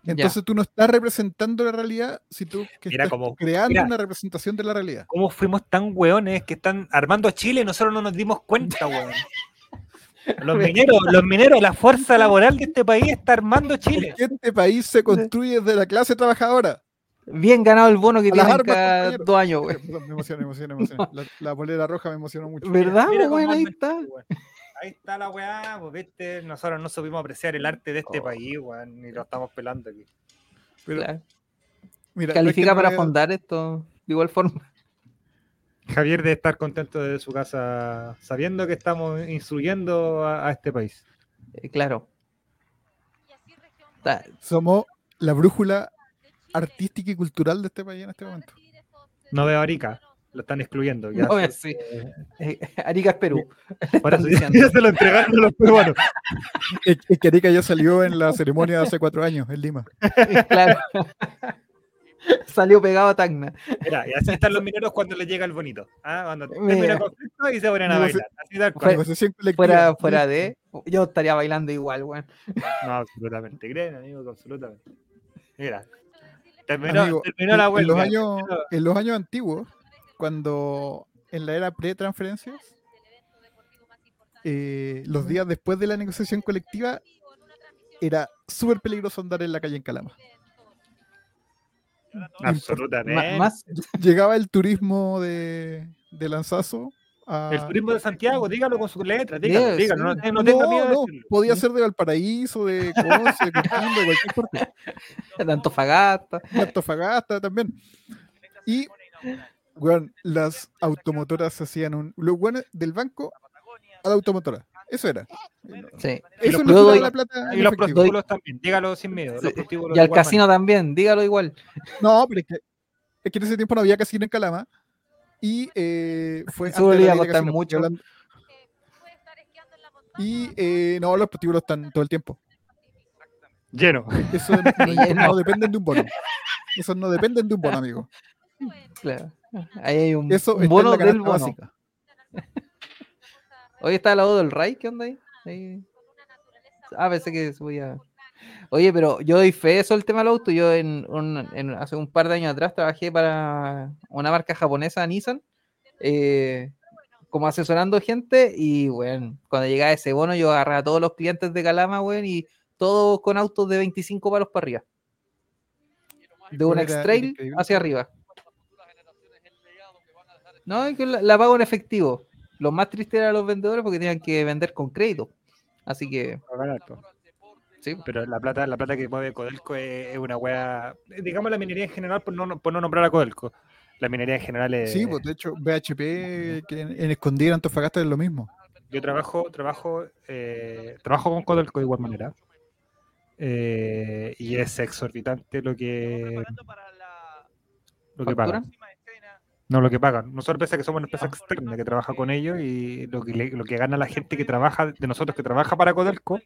Ya. Entonces tú no estás representando la realidad, si tú que Mira estás creando mira. una representación de la realidad. ¿Cómo fuimos tan hueones que están armando Chile y nosotros no nos dimos cuenta, weón? Los mineros, los mineros, la fuerza laboral de este país está armando Chile. Este país se construye desde la clase trabajadora. Bien ganado el bono que tienen cada compañero. dos años, güey. Perdón, me emociona, me emociona, me emociona. La, la bolera roja me emocionó mucho. ¿Verdad, güey? Ahí está. Ahí está la weá, pues viste, nosotros no supimos apreciar el arte de este Oh. país, weón, ni lo estamos pelando aquí. Pero, Claro. mira, que Califica no para vea- fondar esto de igual forma. Javier debe estar contento de su casa, sabiendo que estamos instruyendo a, a este país. Eh, claro. Somos la brújula artística y cultural de este país en este momento. No veo a Arica, lo están excluyendo. Ya, No, sí. Eh, Arica es Perú. Ya se lo entregaron a los peruanos. Es es que Arica ya salió en la ceremonia de hace cuatro años en Lima. Claro. Salió pegado a Tacna. Mira, y así están los mineros cuando les llega el bonito. ¿ah? Cuando termina el conflicto y se ponen a bailar. Así tal cual. Fuera, fuera de. Yo estaría bailando igual, güey. No, absolutamente. Creen, amigo, absolutamente. Mira. Terminó, Amigo, terminó en- la en, huelga. los años, en los años antiguos, cuando en la era pre-transferencias, eh, los días después de la negociación colectiva, era súper peligroso andar en la calle en Calama. Absolutamente. Más, Llegaba el turismo de, de Lanzazo. a- El turismo de Santiago, dígalo con sus letras, dígalo, Yes, dígalo, no, no tenga miedo no, podía ser de Valparaíso, de Conce, de Coquimbo, de cualquier parte. de Antofagasta. de Antofagasta también. Y, weón, las automotoras hacían un. Los weones del banco a la automotora. Eso era. Sí. Eso los quitaba doy- la plata. Y los prostíbulos también, dígalo sin miedo. Sí, Los Y al casino también, dígalo igual. No, pero es que, es que en ese tiempo no había casino en Calama. Y eh, fue. Iba la a costar mucho. hablando- Y eh, no, los prostíbulos están todo el tiempo. Lleno. Eso no, no- no dependen de un bono. Esos no dependen de un bono, amigo. Claro. Ahí hay un, Eso bono del bono. básica. Hoy está al lado del Ray, ¿qué onda ahí? Ahí. Ah, pensé que se podía. Oye, pero yo doy fe eso el tema del auto. Yo en, un- en- hace un par de años atrás trabajé para una marca japonesa, Nissan, eh, como asesorando gente y, bueno, cuando llegaba ese bono yo agarraba a todos los clientes de Calama, weón, y todos con autos de 25 palos para arriba. De un Bueno, X-Trail hacia arriba. No, es que la, la pago en efectivo. Lo más triste era los vendedores porque tenían que vender con crédito. Así que, sí. Pero la plata, la plata que mueve Codelco es, es una wea. Digamos la minería en general, por no, por no nombrar a Codelco. La minería en general es. Sí, pues de hecho, BHP que en, en Escondida, en Antofagasta es lo mismo. Yo trabajo, trabajo, eh, trabajo con Codelco de igual manera. Eh, y es exorbitante lo que, lo que ¿Factura? No, lo que pagan. Nosotros a que somos una empresa externa que trabaja con ellos y lo que, le- lo que gana la gente que trabaja, de nosotros que trabaja para Codelco,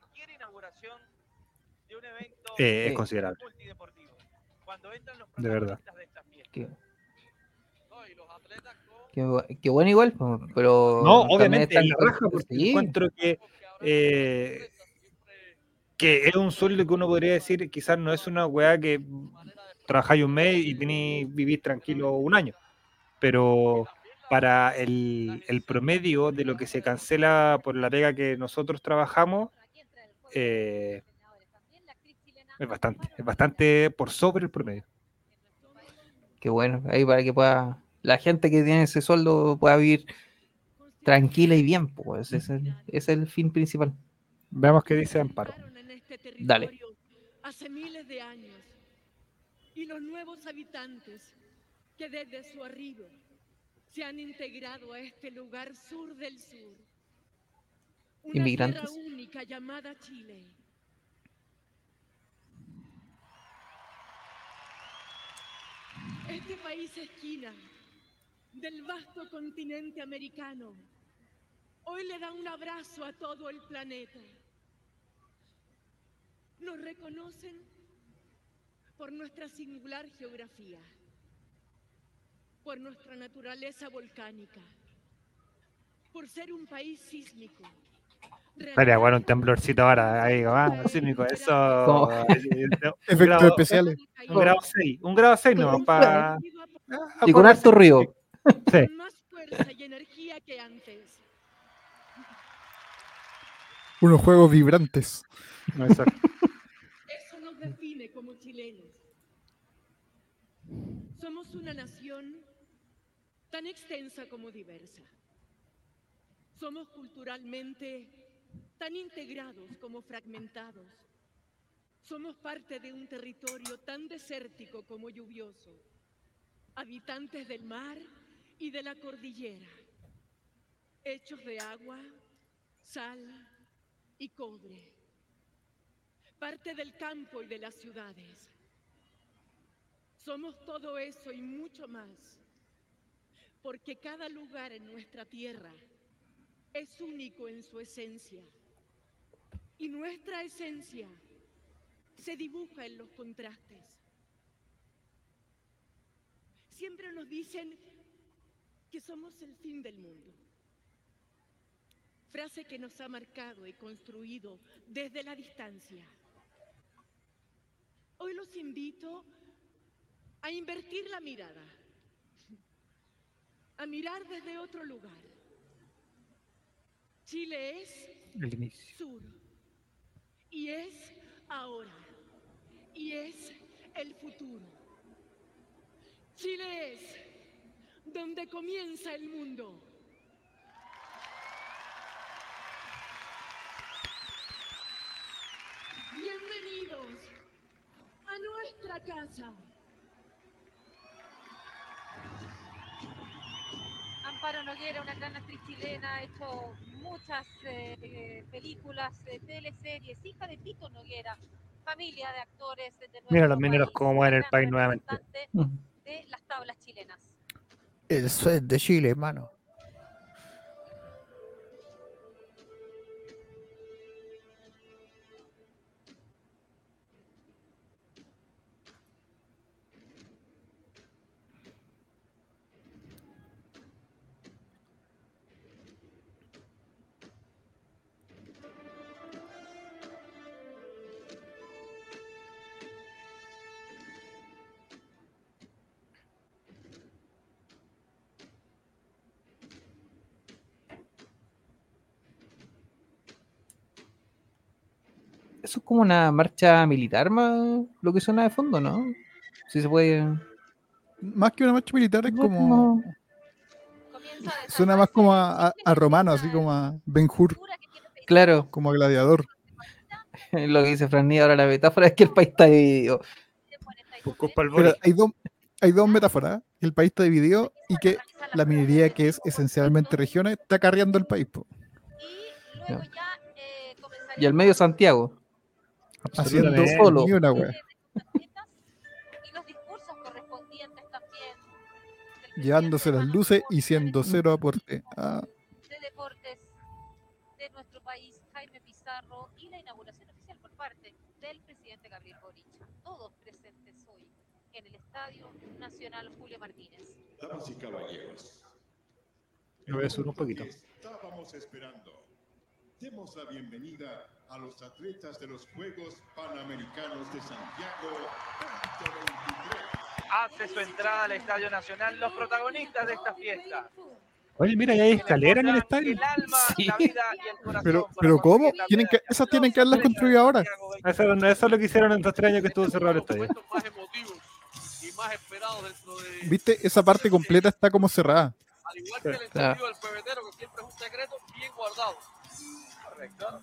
eh, es considerable. De verdad. Bu- que bueno igual, pero... No, obviamente, están la raja, porque sí, encuentro que, eh, que es un sueldo que uno podría decir, quizás no es una weá que trabajáis un mes y tenéis, vivís tranquilo un año, pero para el, el promedio de lo que se cancela por la pega que nosotros trabajamos, eh, es bastante, es bastante por sobre el promedio. que bueno, ahí para que pueda... La gente que tiene ese sueldo pueda vivir tranquila y bien, pues ese es el, es el fin principal. Veamos qué dice Amparo. este Dale. Hace miles de años. Y los nuevos habitantes que desde su arribo se han integrado a este lugar sur del sur. Una Inmigrantes. tierra única llamada Chile. Este país esquina del vasto continente americano hoy le da un abrazo a todo el planeta. Nos reconocen por nuestra singular geografía, por nuestra naturaleza volcánica, por ser un país sísmico. Estaría bueno un temblorcito ahora, ahí, ah, sísmico, eso. Efectos especiales. Un grado 6, un grado 6 no, para. Y con harto ruido. Sí. Con más fuerza y energía que antes. Unos juegos vibrantes. No, exacto. Eso nos define como chilenos. Somos una nación tan extensa como diversa. Somos culturalmente tan integrados como fragmentados. Somos parte de un territorio tan desértico como lluvioso. Habitantes del mar y de la cordillera. Hechos de agua, sal y cobre parte del campo y de las ciudades. Somos todo eso y mucho más, porque cada lugar en nuestra tierra es único en su esencia. Y nuestra esencia se dibuja en los contrastes. Siempre nos dicen que somos el fin del mundo. Frase que nos ha marcado y construido desde la distancia. Hoy los invito a invertir la mirada, a mirar desde otro lugar. Chile es El inicio. sur y es ahora y es el futuro. Chile es donde comienza el mundo. Bienvenidos a nuestra casa. Amparo Noguera, una gran actriz chilena, ha hecho muchas eh, eh, películas, eh, teleseries, hija de Tito Noguera, familia de actores de Mira los mineros cómo mueven el país nuevamente. de las tablas chilenas. El de Chile, hermano. Como una marcha militar más lo que suena de fondo, ¿no? Si se puede. Más que una marcha militar es como. Suena más como a, a- desarmarse a romano, así como a Ben Hur, cultura que tiene Perú. Claro, como a gladiador. lo que dice Fran Nido, ahora la metáfora es que el país está dividido. Pero hay dos, hay dos metáforas. El país está dividido y que la minería, que es esencialmente regiones, está carreando el país. po, Y luego ya eh, comenzaría Y al medio Santiago. Haciendo. Solo. ni una wea. y los discursos correspondientes también del Llevándose las luces y siendo cero aporte. Ah, de deportes de nuestro país, Jaime Pizarro, y la inauguración oficial por parte del presidente Gabriel Boric. Todos presentes hoy en el Estadio Nacional Julio Martínez. Damas y caballeros, Lo voy a subir un poquito. estábamos esperando. Demos la bienvenida a los atletas de los Juegos Panamericanos de Santiago 2023. hace su entrada al Estadio Nacional los protagonistas de esta fiesta. Oye, mira, ya hay escalera en el estadio. El alma, Sí. la vida y el corazón Pero, pero ¿cómo? Tienen que, esas tienen que haberlas construido ahora. Eso, no, eso es lo que hicieron en estos tres años que estuvo cerrado el estadio. momentos más emotivos y más esperados dentro de, ¿Viste? Esa parte completa está como cerrada. al igual que el encendido del pebetero, que siempre es un secreto bien guardado. Correcto.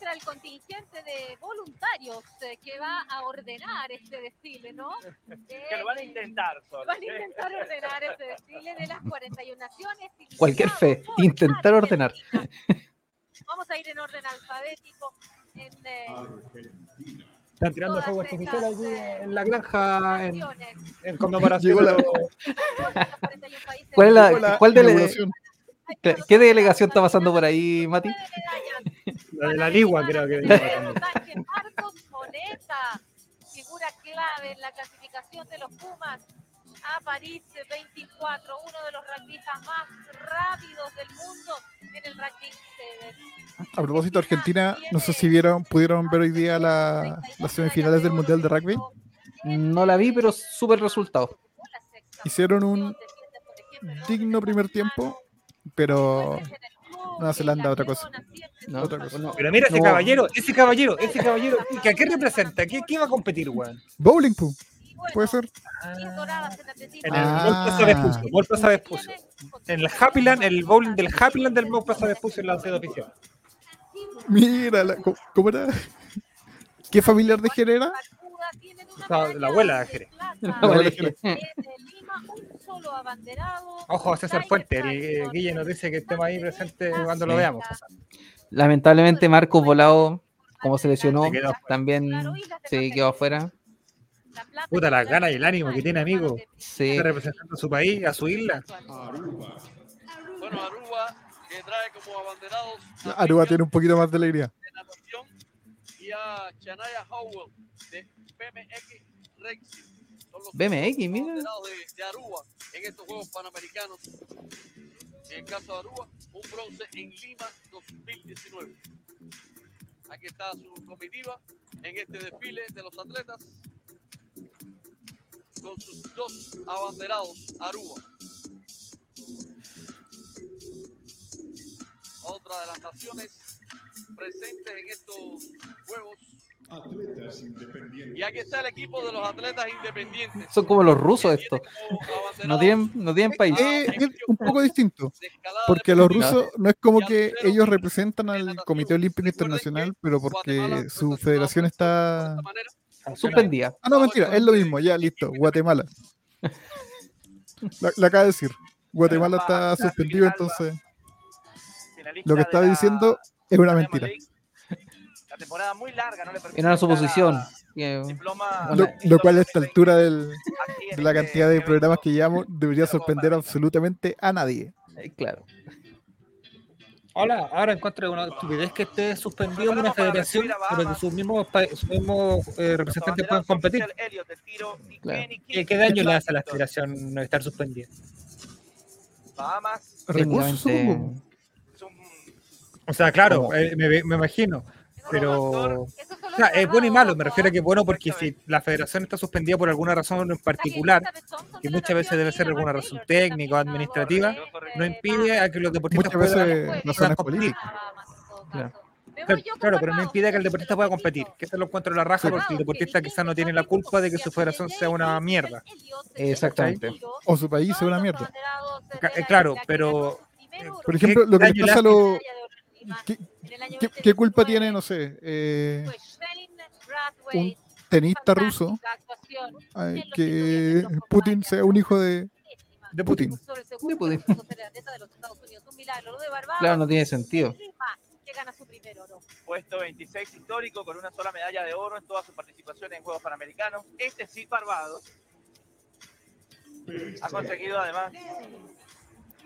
Entra el contingente de voluntarios eh, que va a ordenar este desfile, ¿no? Que lo van a intentar solo. Van a intentar ordenar este desfile de las 41 naciones. Cualquier fe, intentar ordenar. Vamos a ir en orden alfabético. En, eh. Están tirando fuego artificial allí eh, en la granja en, en conmemoración. Llegó la- de los- Todos los 41 países ¿Cuál es la- cuál de la- inauguración. ¿Qué, qué delegación está pasando por ahí, Mati? La de la Ligua, creo que. Pedro Sánchez Marcos Moneta, figura clave en la clasificación de los Pumas a París 24, uno de los rugbyistas más rápidos del mundo en el rugby. A propósito, Argentina, no sé si vieron, pudieron ver hoy día la- las semifinales del Mundial de Rugby. No la vi, pero súper resultado. Hicieron un digno primer tiempo, pero Nueva Zelanda, otra cosa. No, Otra cosa. no. Pero mira ese No. caballero, ese caballero, ese caballero. ¿qué- ¿A qué representa? ¿Qué, qué va a competir, weón? bowling, pu, puede ser. En el Ah. Mall Plaza. En el Happyland, el bowling del Happyland del Mall Plaza Vespucio en la sede oficial. Mira, la- ¿cómo, cómo era? ¿Qué familiar de Jerez era? La- la abuela de Jerez. La abuela de Jerez. Ojo, César Fuente, el Guille nos dice que estemos ahí presente cuando lo veamos. Lamentablemente, Marcos Volado, como se lesionó, Se quedó también se quedó afuera. Puta, las ganas y el ánimo que tiene, amigo. Sí. Está representando a su país, a su isla. Aruba. Bueno, Aruba, que trae como abanderados a Aruba tiene un poquito más de alegría. de natación y a Chanaya Howell de BMX Racing. Son los BMX, mira. abanderados de, de Aruba en estos Juegos Panamericanos. En el caso de Aruba, un bronce en Lima 2019. Aquí está su comitiva en este desfile de los atletas con sus dos abanderados Aruba. Otra de las naciones presentes en estos juegos. Atletas independientes. Y aquí está el equipo de los atletas independientes. Son como los rusos estos. No tienen, no tienen país. Eh, es un poco distinto, porque los rusos no es como que ellos representan al Comité Olímpico Internacional, pero porque su federación está... Manera, Suspendida. Ah, no, mentira, es lo mismo, ya, listo, Guatemala. La, la acaba de decir. Guatemala está suspendido, entonces lo que estaba diciendo es una mentira. Temporada muy larga, no le permite Era una suposición. Diploma, Lo, lo cual a esta altura del- de la este cantidad de programas que llevamos debería sorprender absolutamente a nadie. eh, Claro. Hola, ahora encuentro una estupidez que esté suspendido en una federación, pero que sus mismos, pa- sus mismos eh, representantes puedan competir. Claro. ¿Qué, daño le hace a la federación no estar suspendida? Bahamas Recursos, O sea, claro, eh, me, me imagino, pero... O sea, es bueno y malo, me refiero a que es bueno porque si la federación está suspendida por alguna razón en particular, que muchas veces debe ser alguna razón técnica o administrativa, no impide a que los deportistas Muchas puedan, veces razones competir. políticas. Claro. pero no impide que el deportista pueda competir. Que se lo encuentro la raja Sí. porque el deportista quizás no tiene la culpa de que su federación sea una mierda. Exactamente. O su país sea una mierda. Eh, claro, pero- Por ejemplo, lo que le pasa a hace? ¿Qué, qué- qué culpa tiene, no sé, eh, un tenista ruso que Putin sea un hijo de, De Putin? De Putin. Claro, no tiene sentido. Que gana su primer oro. Puesto 26 histórico con una sola medalla de oro en toda su participación en Juegos Panamericanos. Este sí, Barbados. Ha conseguido además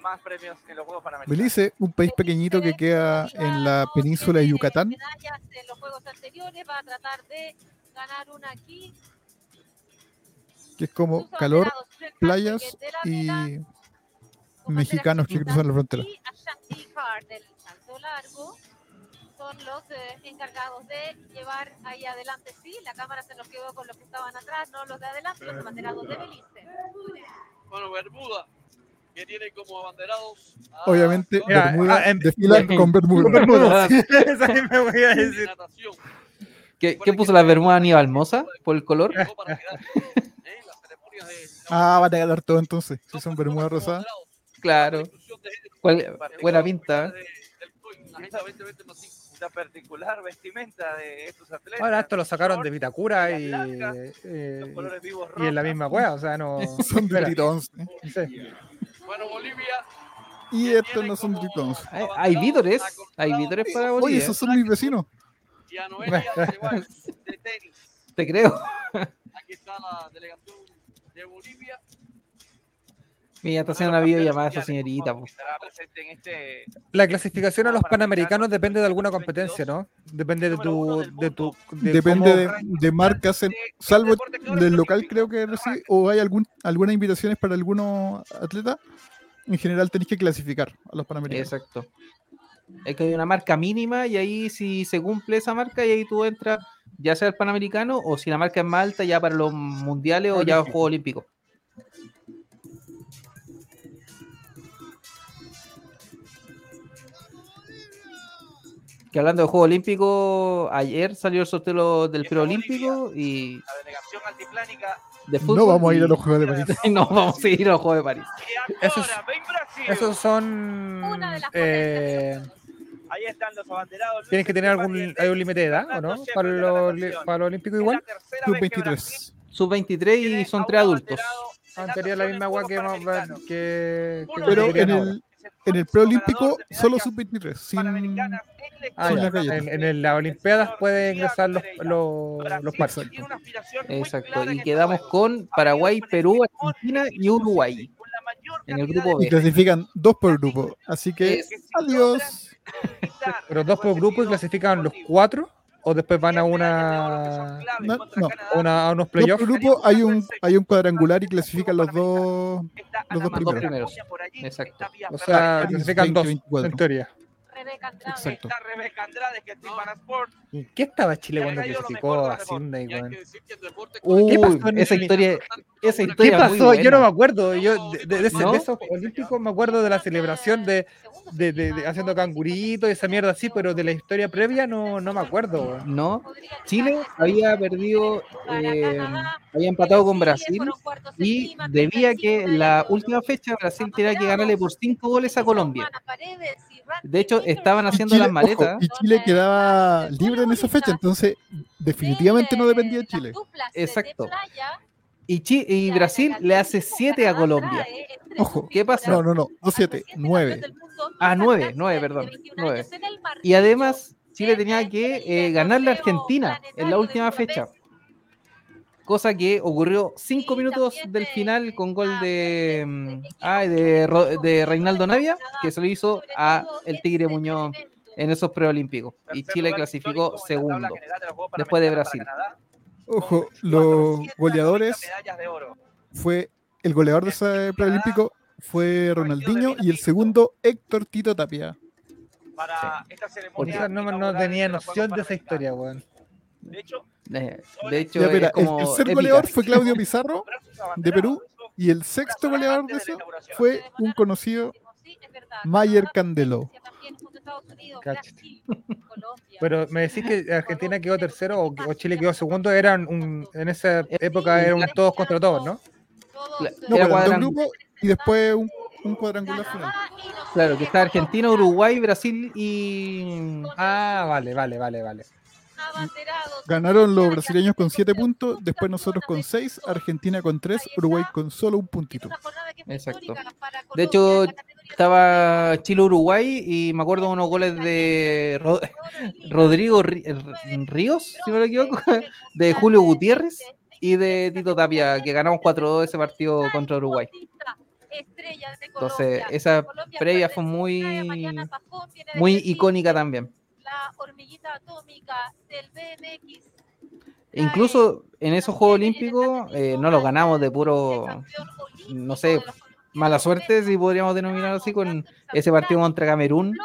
más premios en los Juegos Panamericanos. Belice, un país pequeñito que queda en la península de Yucatán. Medallas en los juegos anteriores, va a tratar de ganar una aquí. que es como calor, playas y mexicanos que cruzan la frontera. Y Ashanti Carr del salto largo son los eh, encargados de llevar ahí adelante. Sí, la cámara se nos quedó con los que estaban atrás, no los de adelante, los abanderados de Belice. Bueno, Bermuda, que tiene como abanderados. a Obviamente, Bermuda ah, en- desfila en- con Bermuda. Bermuda. Esa me voy a de decir. ¿Qué, qué puso la bermuda Aníbal Mosa por el color? ¿eh? De- Ah, van a ganar todo entonces, si son Bermuda rosada. Claro. De género. ¿Cuál- buena pinta. De- la Agenda 2020 más cinco. La particular vestimenta de estos atletas. Ahora esto lo sacaron de Vitacura y, eh, vivos y en la misma wea, o sea, no. Son Espera, tritons. sí. Y estos no son tritons. Hay, hay a hay vítores para Oye, Bolivia. esos son mis vecinos. Y a Noelia de tenis. Te creo. Aquí está la delegación de Bolivia. Mira, está haciendo una videollamada esa señorita. este La clasificación a los panamericanos depende de alguna competencia, ¿no? Depende de tu. De tu de Depende de, de marcas, en- salvo del local creo que recibe, o hay algún, algunas invitaciones para algunos atletas. En general tenéis que clasificar a los panamericanos. Exacto. Es que hay una marca mínima y ahí si se cumple esa marca y ahí tú entras ya sea el Panamericano o si la marca es más alta ya para los mundiales o ya los Juegos Olímpicos. Que hablando de Juegos Olímpicos, ayer salió el sorteo del preolímpico y la delegación altiplánica. de fútbol. No vamos a ir a los Juegos de París. no vamos a ir a los Juegos de París. Esos-. Esos son. Una de las eh. Ahí están los abanderados. Tienes que tener algún hay un límite de edad, ¿o no? Para los, para los olímpicos igual. Sub 23. Sub 23 y son tres adultos. Sería la misma agua que, que, que Pero en ahora. el, en el preolímpico solo sub 23. Sin, Ah, ya. las. En, en el- las Olimpiadas pueden ingresar los, los, los. Exacto. Y quedamos con Paraguay, Perú, Argentina y Uruguay. En el grupo y B. clasifican dos por grupo. Así que Es- adiós. Pero dos por grupo y clasifican los cuatro. O después van a una, No, no. a una- a unos playoffs. grupo hay un, hay un cuadrangular y clasifican los dos. Los dos primeros. Exacto. O sea, clasifican dos 2024. en teoría. Rebeca Andrade. Exacto. Está Rebeca Andrade, que es Team Pan Sport. ¿En qué estaba Chile cuando clasificó a y Y hay weón? Uy, ¿Qué en esa historia, esa ¿Qué historia muy pasó? Yo no me acuerdo. Yo de, de- de ese- ¿No? de esos olímpicos me acuerdo de la celebración de, de, de- de haciendo cangurito y esa mierda así, pero de la historia previa no, no me acuerdo. weón. No, Chile había perdido, eh, había empatado con Brasil y debía que la última fecha Brasil tenía que ganarle por cinco goles a Colombia. De hecho, estaban haciendo Chile, las maletas. ojo, y Chile quedaba libre en esa fecha, entonces definitivamente no dependía de Chile. Exacto. Y, Chi- y Brasil le hace 7 a Colombia. Ojo. ¿Qué pasó? No, no, no, no 7, 9. Ah, 9, 9, perdón. 9. Y además, Chile tenía que eh, ganarle a Argentina en la última fecha. Cosa que ocurrió 5 minutos del final con gol de, mm, ay, de, Ro- de Reinaldo Navia, que se lo hizo a el Tigre Muñoz en esos preolímpicos. Y Chile clasificó segundo, después de Brasil. Ojo, los goleadores fue el goleador de ese preolímpico fue Ronaldinho y el segundo Héctor Tito Tapia. Para esta Porque ceremonia. no, no tenía de noción de esa historia, weón. De hecho, De hecho, Ya, mira, es como el tercer goleador fue Claudio Pizarro de Perú y el sexto goleador de eso fue un conocido Mayer Colombia. Pero me decís que Argentina quedó tercero o, o Chile quedó segundo, eran un, en esa época era un todos contra todos, ¿no? No, Era pero dos grupos y después un, un cuadrangular final. Claro, que está Argentina. Uruguay, Brasil y. Ah, vale, vale, vale, vale. Ganaron los brasileños con 7 puntos, después nosotros con 6, Argentina con 3, Uruguay con solo un puntito. Exacto. De hecho, estaba Chile-Uruguay y me acuerdo de unos goles de Ro- Rodrigo Ríos, si no me equivoco, de Julio Gutiérrez y de Tito Tapia, que ganamos 4-2 ese partido contra Uruguay. Entonces, esa previa fue muy, muy icónica también. La hormiguita atómica del BMX. Incluso en esos Juegos Olímpicos eh, no los ganamos de puro no sé, mala suerte, si podríamos denominar así, con ese partido contra Camerún,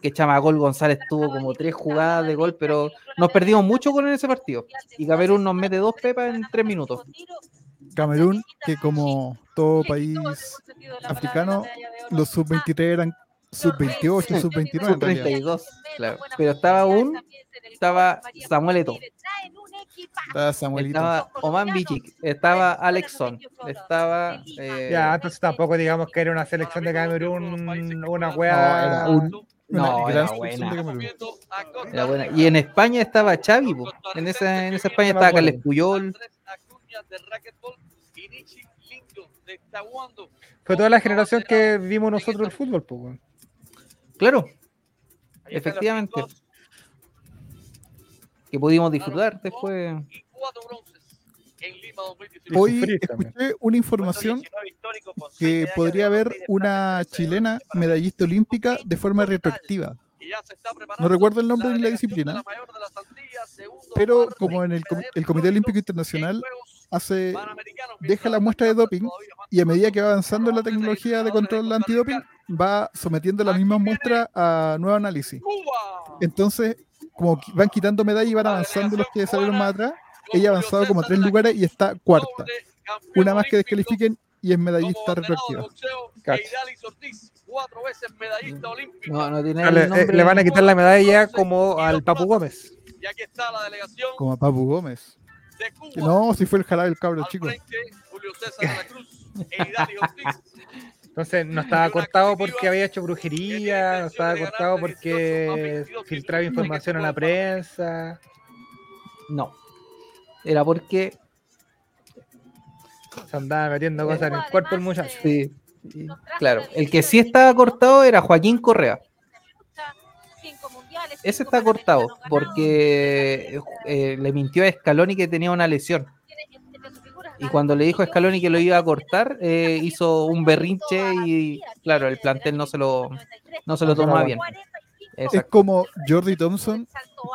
que Chamagol González tuvo como tres jugadas de gol, pero nos perdimos mucho con ese partido. Y Camerún nos mete dos pepas en tres minutos. Camerún, que como todo país africano, los sub-23 eran sub-28, sub-29 en realidad. 32, claro. Pero estaba aún, estaba Samuel Eto'o, Estaba Samuelito. estaba Oman Bichik, estaba Alexson, estaba... eh, Ya, entonces tampoco digamos que era una selección de Camerún, una wea. un, No, gran era buena. era. Y en España estaba Xavi, po. en esa, en esa España estaba Carles Puyol, Fue toda la generación que vimos nosotros el fútbol, pues. Claro, Ahí Efectivamente. que pudimos disfrutar después. Y cuatro bronces en Lima 2019. Y Hoy escuché una información 19 histórico con seis que podría haber una de chilena para medallista olímpica de forma retroactiva. Y ya se está preparando No recuerdo el nombre ni la disciplina, pero como en el, com- el Comité Olímpico Internacional hace deja la muestra de doping y a medida que va avanzando la tecnología de control antidoping, va sometiendo las mismas muestras a nuevo análisis. Entonces, como van quitando medallas y van avanzando los que salieron más atrás, ella ha avanzado como tres lugares y está cuarta. Una más que descalifiquen y es medallista retroactiva. No, no tiene Le, eh, nombre. le van a quitar la medalla como al Papu Gómez. Y aquí está la delegación Como a Papu Gómez. De Cuba. Que No, si fue el jarabe del cabro Al chico. frente, Julio César de la Cruz, Eidalis Ortiz. Entonces no estaba cortado porque había hecho brujería, no estaba cortado porque filtraba información a la prensa. No. Era porque. Se andaba metiendo cosas en el cuerpo el muchacho. Sí, y- claro. El que sí estaba cortado era Joaquín Correa. Ese está cortado porque eh, le mintió a Scaloni que tenía una lesión. Y cuando le dijo a Scaloni que lo iba a cortar, eh, hizo un berrinche y, claro, el plantel no se lo, no se lo tomaba bien. Es como Jordi Thompson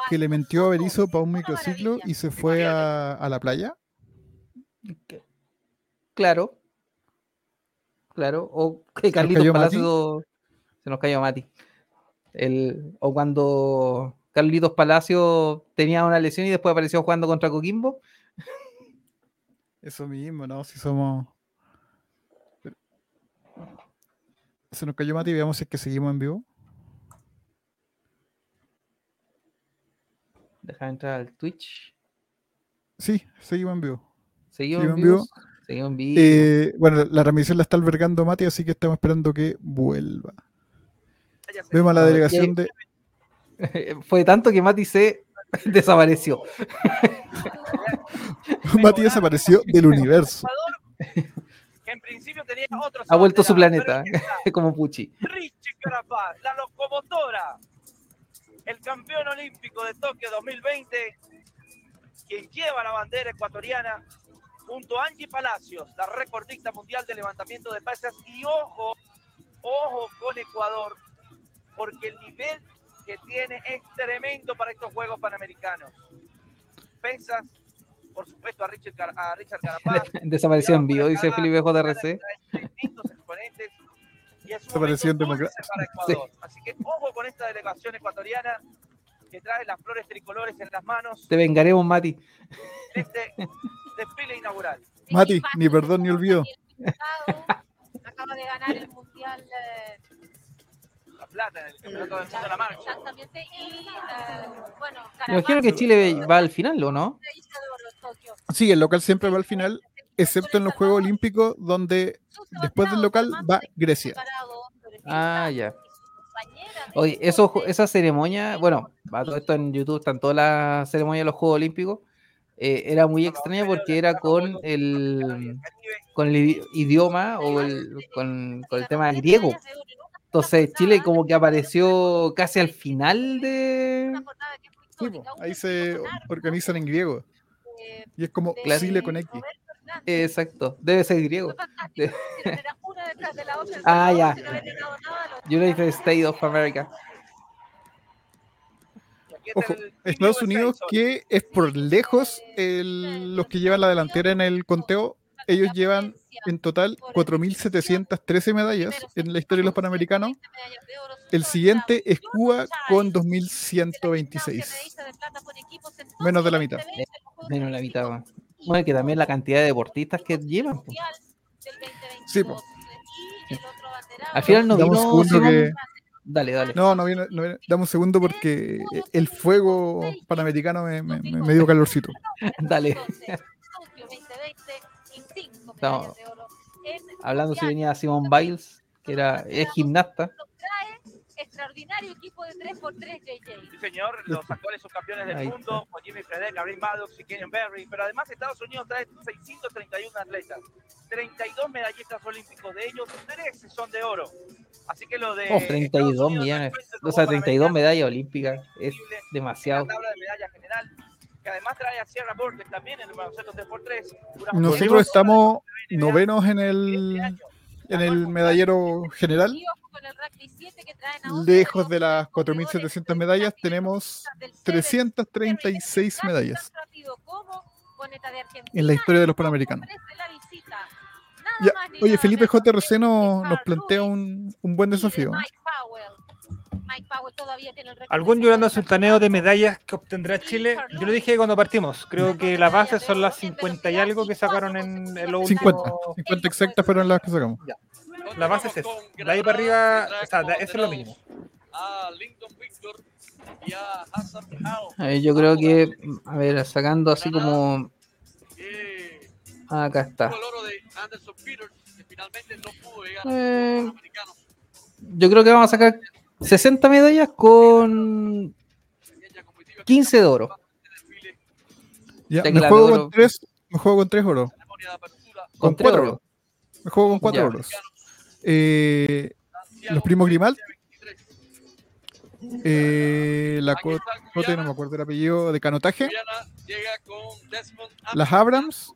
que le mentió a Berizzo para un microciclo y se fue a, a la playa. Claro. Claro. O que Carlitos Palacio se nos cayó Mati. El, o cuando Carlitos Palacio tenía una lesión y después apareció jugando contra Coquimbo. Eso mismo, ¿no? Si somos. Se nos cayó Mati, veamos si es que seguimos en vivo. Deja de entrar al Twitch. Sí, seguimos en vivo. Seguimos Seguimos en vivo. Seguimos en vivo. Eh, bueno, la transmisión la está albergando Mati, así que estamos esperando que vuelva. Vemos a la delegación de. Fue tanto que Mati se desapareció. Mati desapareció del universo. Que en principio tenía otros Ha vuelto su planeta, como Pucci. Richie Carapaz, la locomotora, el campeón olímpico de Tokio 2020, quien lleva la bandera ecuatoriana, junto a Angie Palacios, la recordista mundial de levantamiento de pesas. Y ojo, ojo con Ecuador, porque el nivel que tiene es tremendo para estos Juegos Panamericanos. Pesas, por supuesto, a Richard, Car- a Richard Carapaz. Desapareció en vivo, dice Felipe JRC. Exponentes y es un para Ecuador. Así que ojo con esta delegación ecuatoriana que trae las flores tricolores en las manos Te vengaremos, Mati. en este desfile inaugural. Mati, ni perdón ni olvido. Acaba de ganar el mundial. eh, plata en el campeonato del mundo de la marcha. Exactamente. Y eh, bueno, Me imagino que Chile va al final, ¿o no? Sí, el local siempre va al final, excepto en los Juegos Olímpicos, donde después del local va Grecia. Ah, ya. Oye, eso, esa ceremonia, bueno, a todo esto en YouTube están todas las ceremonias de los Juegos Olímpicos. eh, era muy extraña porque era con el con el idi- idioma o el, con, con el tema griego. Entonces Chile como que apareció casi al final de... Sí, ahí se organizan en griego. Y es como Claro. Chile con X. Exacto, debe ser griego. De- Ah, ya. United States of America. Ojo, Estados Unidos, que es por lejos el- los que llevan la delantera en el conteo, ellos llevan en total 4.713 medallas en la historia de los Panamericanos. El siguiente es Cuba con 2.126. Menos de la mitad. Menos de la mitad. Bueno, que también la cantidad de deportistas que llevan. Sí, po. Al final no Dame un vino segundo que- Dale, dale. No, no viene, no viene. Dame un segundo porque el fuego panamericano me, me- me- me dio calorcito. Dale. Estamos hablando si venía Simón Biles, que era es gimnasta. extraordinario equipo de 3x3 JJ. Sí, señor, los actuales subcampeones del mundo, con Jimmy Fredette, Gabriel Maddox y Kenyon Berry, pero además Estados Unidos trae 631 atletas, 32 medallistas olímpicos, de ellos 13 son de oro. Así que lo de Oh, 32 millones. O sea, 32 medallas olímpicas. Es demasiado. la tabla de medallas general, que además trae a Sierra Burke también en el baloncesto 3x3. una Nosotros estamos novenos en el, en el medallero general. Y ojo con el rugby 7 que traen a 11 Lejos de las 4.700 medallas, tenemos 336 medallas en la historia de los Panamericanos. Ya, oye, Felipe JRC nos, nos plantea un, un buen desafío. Mike Powell. Todavía tiene el récord ¿Algún llorando sultaneo de medallas que obtendrá Chile? Yo lo dije cuando partimos. Creo que las bases son las 50 y algo que sacaron en el último. 50, 50 exactas fueron las que sacamos. La base es esa. De ahí para arriba, o sea, eso es lo mínimo. A Lincoln Victor y a Hassan Hao. Eh, yo creo que, a ver, sacando así como. Eh, Acá está. Eh, a los Panamericanos. Yo creo que vamos a sacar 60 medallas con 15 de oro. Ya, me juego con tres, me juego con tres oro. Con tres cuatro oro. oro. Me juego con cuatro Ya. oros. Eh, los primos Grimald. Eh, la co- cote, no me acuerdo el apellido, de canotaje. Las Abrams.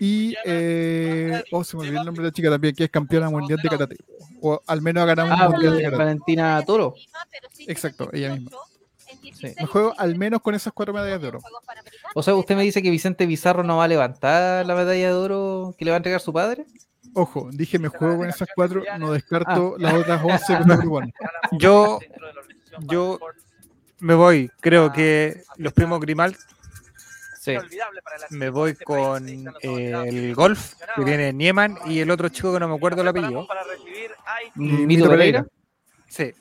Y, eh, oh, se me olvidó el nombre de la chica también, que es campeona mundial de karate. O al menos ha ganado un Ah, mundial de karate. Valentina Toro. Exacto, ella misma. Sí. Me juego al menos con esas cuatro medallas de oro. O sea, usted me dice que Vicente Pizarro no va a levantar la medalla de oro que le va a entregar su padre. Ojo, dije me juego con esas cuatro, no descarto Ah. las otras 11 con el Uruguay. Yo, yo me voy, creo que los primos Grimal. Sí. Me voy con eh, el golf que tiene Nieman y el otro chico que no me acuerdo el apellido. Mito Pereira. Sí.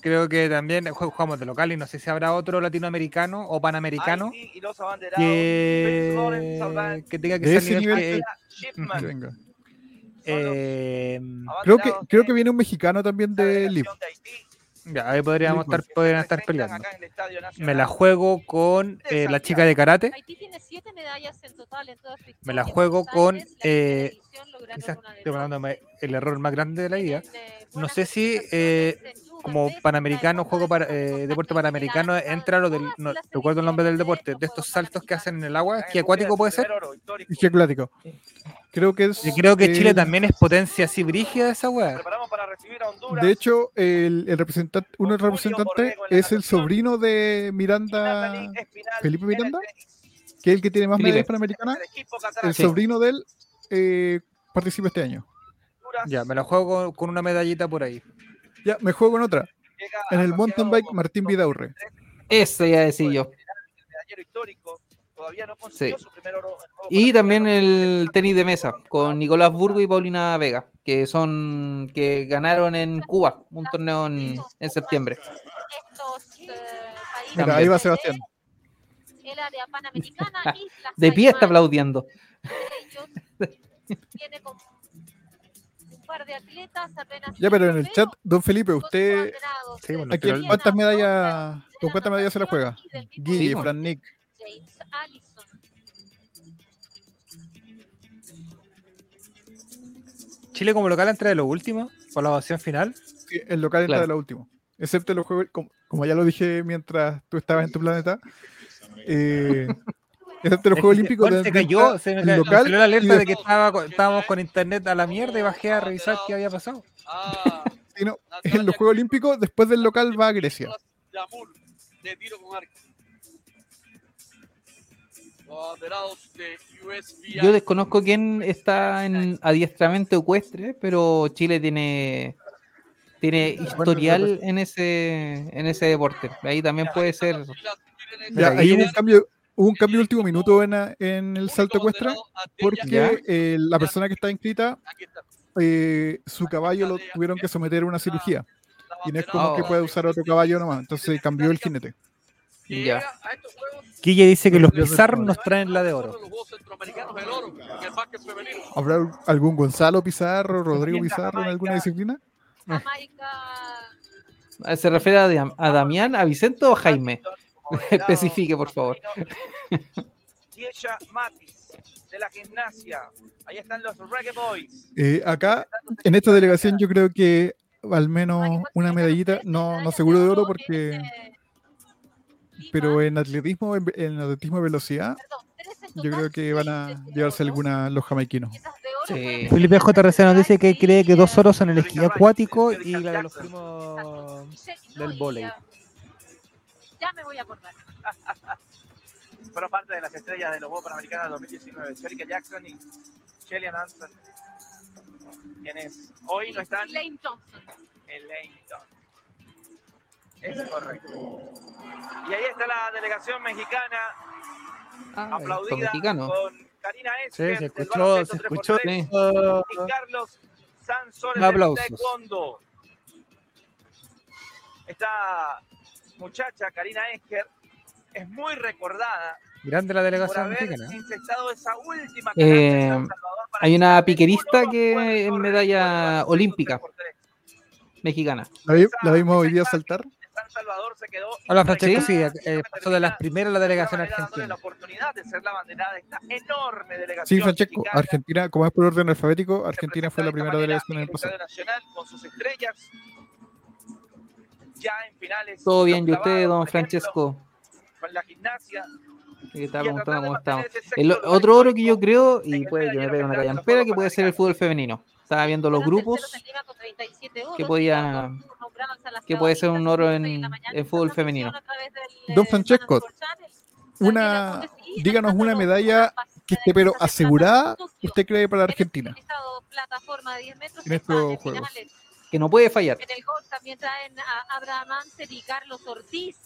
Creo que también jugamos de local y no sé si habrá otro latinoamericano o panamericano que, que tenga que De ser nivel que-. Eh, Creo que, creo que viene un mexicano también de Lip. Ya, ahí podríamos estar, podrían estar peleando. Me la juego con eh, la chica de karate. Haití tiene 7 medallas en total en toda. Me la juego con. Eh, quizás estoy mandándome el error más grande de la vida. No sé si eh, como panamericano, juego para, eh, deporte panamericano, entra lo del. No recuerdo el nombre del deporte, de estos saltos que hacen en el agua. ¿Esquí acuático puede ser? Esquí acuático. Creo que es. Yo creo que Chile el- también es potencia así brígida esa weá. De hecho, el, el representante, uno de los representantes es el sobrino de Miranda, Felipe Miranda, que es el que tiene más medallas panamericanas. El sobrino de él eh, participa este año. Ya, me la juego con, con una medallita por ahí. Ya, me juego con otra. En el mountain bike, Martín Vidaurre. Ese ya decía yo. Sí. Y también el tenis de mesa con Nicolás Burgo y Paulina Vega. que son que ganaron en Cuba un torneo en, en septiembre. Eh, Mira, ahí va de Sebastián. El área panamericana, Islas De pie está aplaudiendo. par de atletas apenas Ya, pero en el chat, don Felipe, usted. Sí, bueno, ¿a pero quién, el- ¿cuántas medallas, con cuántas medallas se la juega? Guille, Sí, Fran Nick. James Allison. Chile como local entre de los últimos, por la ovación final. Sí, el local entra Claro. de la última. Excepto los juegos, como, como ya lo dije mientras tú estabas en tu planeta, eh, excepto los Es Juegos Olímpicos se cayó, se me el cayó, local la alerta de que estaba, estábamos con internet a la mierda y bajé a revisar qué había pasado. Ah, sí, no, en los Juegos Olímpicos, después del local va a Grecia. Yamur, de tiro con arco. Los. Yo desconozco quién está en adiestramiento ecuestre, pero Chile tiene tiene historial en ese en ese deporte. Ahí también puede ser. Ya, ahí hubo un cambio, hubo un cambio de último minuto en, el salto ecuestre, porque eh, la persona que está inscrita, eh, su caballo lo tuvieron que someter a una cirugía. Y no es como que pueda usar otro caballo nomás. Entonces cambió el jinete. Ya. a estos juegos Guille dice que los pizarros nos traen la de oro. ¿Habrá algún Gonzalo Pizarro, Rodrigo Pizarro en alguna disciplina? Jamaica. Ah, ¿Se refiere a Damián, a Vicente o a Jaime? Especifique, por favor. Kiesha Matis, de la gimnasia. Ahí están los Reggae Boys. Eh, acá, en esta delegación, yo creo que al menos una medallita, no, no seguro de oro, porque, pero en atletismo, en, en atletismo de velocidad, yo creo que van a llevarse alguna los jamaiquinos. Sí. Felipe JRC nos dice que cree que dos oros son el esquí acuático y la de los primos del vóley. Ya me voy a acordar. Fueron parte de las estrellas de los Juegos Panamericanos 2019. Erika Jackson y Shellyan Hanson. Quienes hoy no están Lane Thompson. en Leighton. Es correcto. Y ahí está la delegación mexicana Ah, aplaudida mexicano. con Karina Sí, Esquer se del escuchó, baloncesto se 3x3, escuchó. Sí. y Carlos Sansores del Aplausos. Taekwondo. Esta muchacha, Karina Esquer, es muy recordada Grande la delegación mexicana. encestado esa última Eh, para Hay una piquerista que es medalla olímpica. 3x3. Mexicana. ¿La, vi- la vimos hoy día saltar? San Salvador se quedó Hola Francesco, sí, eh, pasó de las primeras la de delegación dándole la argentina. oportunidad de ser la banderada de esta enorme delegación Sí, Francesco, mexicana. Argentina, como es por orden alfabético, Argentina fue la primera delegación en el pasado. Nacional con sus estrellas. Ya en finales. Todo bien, ¿y usted, don Francesco? Con la gimnasia. Que a preguntando cómo estamos. El otro oro que yo creo, y puede que me pegue una callampera, que puede ser el fútbol femenino. Estaba viendo los grupos, que podía- que puede ser un oro en- en fútbol femenino. Don Francesco, una- díganos una medalla que esté pero asegurada, usted cree para Argentina en estos Juegos. Que no puede fallar. En el gol también traen a Abraham Ansel y Carlos Ortiz,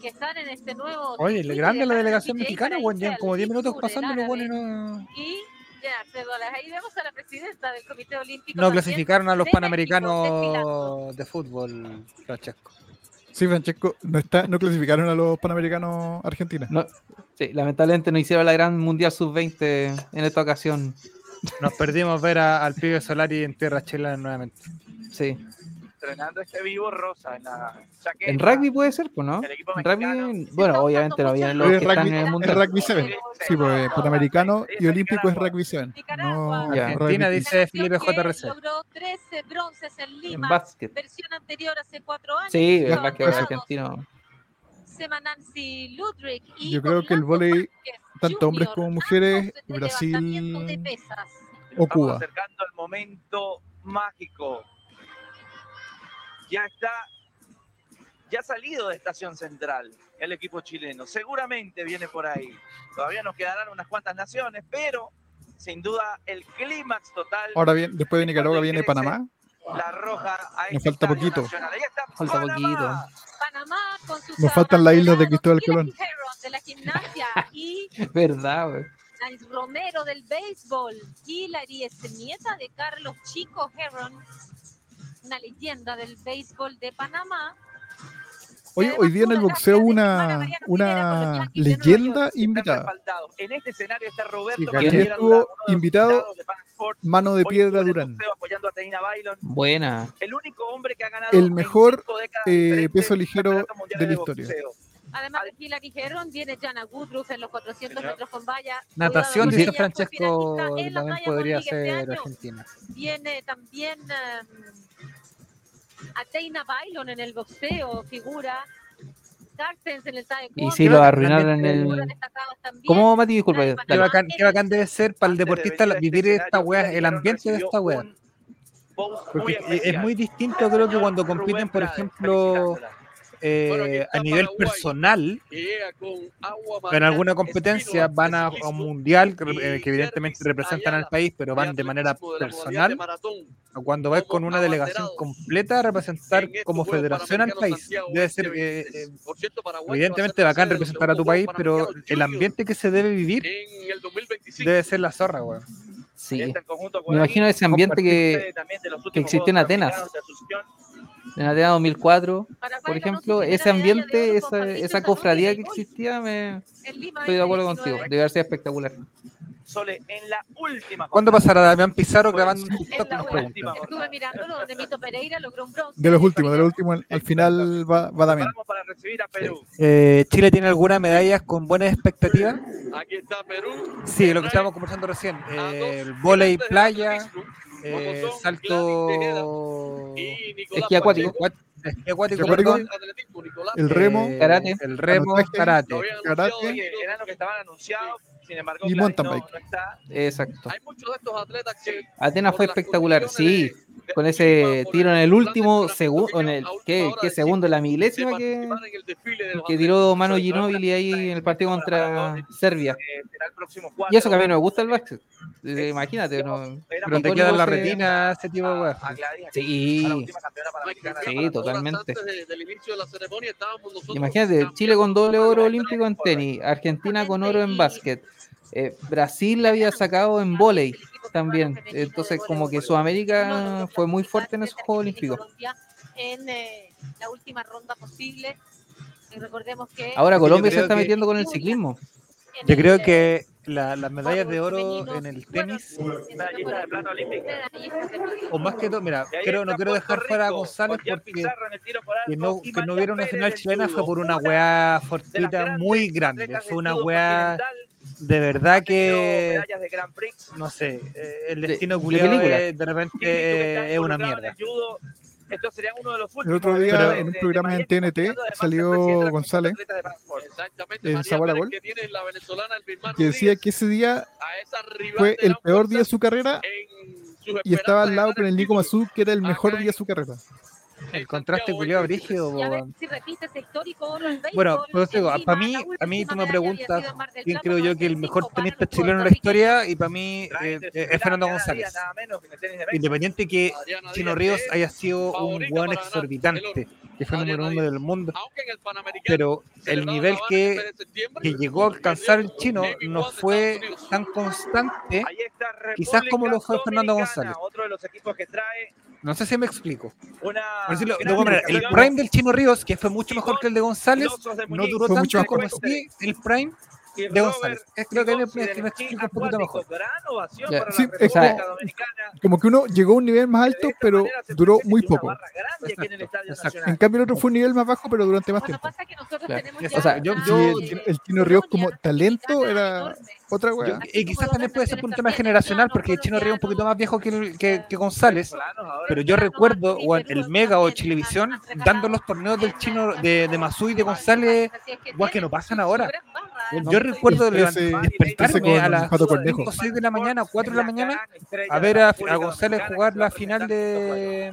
que están en este nuevo. Oye, circuito grande de la delegación mexicana, irse llevan como 10 minutos el pasando y los buenos no, Y. Ahí vemos a la presidenta del Comité Olímpico. no también clasificaron a los de México, desfilando. panamericanos de fútbol, Francesco. Sí, Francesco, no, está, no clasificaron a los Panamericanos Argentina. No, sí, lamentablemente no hicieron la gran Mundial Sub-20 en esta ocasión. Nos perdimos ver a- al pibe Solari en tierra chilena nuevamente. Sí. Entrenando este vivo rosa en la chaqueta. En rugby puede ser, pues, ¿no? El equipo En rugby, bueno, obviamente no vienen los Es que están rugby, en el es Mundial. rugby 7. Sí, pues Panamericano y Olímpico es Rugby 7. No. Argentina dice Felipe JRC. Logró 13 bronces en En Lima. básquet. Versión anterior hace cuatro años. Sí, que dorados. argentino. Sema Nancy Ludwig y Yo creo que el Vázquez tanto hombres como mujeres, Brasil pesas. o Estamos Cuba. acercando el momento mágico. Ya está, ya ha salido de Estación Central el equipo chileno. Seguramente viene por ahí. Todavía nos quedarán unas cuantas naciones, pero sin duda el clímax total. Ahora bien, después de Nicaragua viene Panamá. La roja a Nos falta poquito. nacional. Ahí está Falta Panamá. poquito. Panamá con sus Nos faltan las islas de Cristóbal Colón de la gimnasia y verdad? Romero del béisbol, Hillary es nieta de Carlos Chico Heron, una leyenda del béisbol de Panamá. Hoy, hoy día en el boxeo una, una leyenda invitada. En este escenario está Roberto sí, invitado Mano de Piedra Durán. Buena. El único hombre que ha ganado el mejor eh, peso ligero de la historia. Además, aquí la dijeron, viene Jana Woodruff en los 400 metros con valla. Natación, dice Francesco, también podría ser este Argentina. Viene también um, Ateina Bailon en el boxeo, figura. Carstens en el taekwondo. Y si lo arruinaron en el... ¿Cómo, Mati? Disculpa. Qué bacán, qué bacán debe ser para el deportista vivir esta weá, el ambiente de esta weá. Es muy distinto creo que cuando compiten, por ejemplo eh, a nivel personal, en alguna competencia van a, un mundial que, eh, evidentemente representan al país, pero van de manera personal. Cuando vais con una delegación completa a representar como federación al país, debe ser eh, eh evidentemente bacán representar a tu país, pero el ambiente que se debe vivir debe ser la zorra, güey. Sí. Me imagino ese ambiente que, que existe en Atenas en la 2004, por ejemplo, ese ambiente, esa, cofradía que existía, me, estoy de acuerdo contigo, debe haber sido espectacular. Sole, en la última. ¿Cuándo pasará Damián Pizarro grabando un TikTok? Estuve mirándolo donde Mito Pereira logró un bronce. De los últimos, de los últimos, al final va, va eh, ¿Chile tiene algunas medallas con buenas expectativas? Aquí está Perú. Sí, lo que estábamos conversando recién. Eh, playa, eh, son, salto esquí acuático, esquí acuático perdón, el remo, eh, karate, el remo, karate, karate, eran los que estaban anunciados, sin embargo, y mountain no, bike. No está. Exacto. Hay muchos de estos atletas que Atenas fue espectacular, sí con ese tiro en el último segundo, en el ¿qué, qué segundo, la milésima que, tiró Mano Ginóbili ahí en el partido contra Serbia. Y eso que a mí no me gusta el básquet. Eh, imagínate, no, pero te queda la retina ese tipo de. Sí, sí, totalmente. Imagínate, Chile con doble oro olímpico en tenis, Argentina con oro en básquet, eh, Brasil la había sacado en voleibol también. Entonces, como que Sudamérica fue muy fuerte en esos Juegos Olímpicos. En la última ronda posible. Recordemos que Ahora Colombia se está metiendo con el ciclismo. Yo creo que la, las medallas de oro en el tenis o más que todo mira no quiero dejar fuera a González porque que no, que no vieron una final chilena fue por una weá fortita muy grande fue una weá de verdad que de Grand Prix. no sé eh, el destino culiado de, de, repente eh, es una mierda. esto sería uno de los el otro día en un programa en TNT salió González en Sabor a Gol que decía que ese día fue el peor día de su carrera y estaba al lado con el Nico Mazú que era el mejor día de su carrera el contraste culiado brígido. Bueno, pues digo, para mí, a mí tú me preguntas quién creo yo que el mejor tenista chileno en la historia y para mí eh, eh, es Fernando González. Independiente que Chino Ríos haya sido un buen exorbitante, que fue el número uno del mundo, pero el nivel que, que llegó a alcanzar el chino no fue tan constante, quizás como lo fue Fernando González. No sé si me explico. Una el prime del Chino Ríos, que fue mucho mejor que el de González, no duró tanto como sí. el prime de Robert es, creo que, un poquito mejor. Gran como, que uno llegó a un nivel más alto, pero duró muy poco. En, cambio, el otro fue un nivel más bajo, pero durante más tiempo. El, Chino Ríos como talento era otra yo, y quizás también puede ser por un tema generacional, porque el Chino Ríos es un poquito más viejo que, que, que González. Pero yo recuerdo bueno, el Mega o Chilevisión dando los torneos del Chino de, de Masú y de González, igual que no pasan ahora. Yo pues, recuerdo levantarme con, a las 5 6 de la mañana, 4 de la mañana, a ver a, González jugar la final de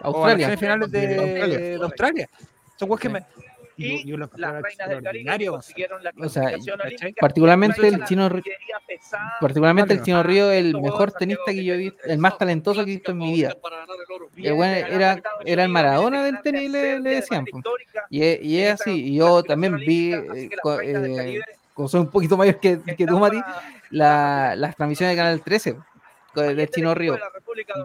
Australia. Las finales de, Australia. Que me, particularmente el chino particularmente el chino Río el mejor tenista que yo he visto el más talentoso que he visto en mi vida. era era el Maradona del tenis le, decían y, y es así y yo también vi eh, como soy un poquito mayor que, que tú Mati la, las transmisiones de Canal 13 de Chino equipo Río.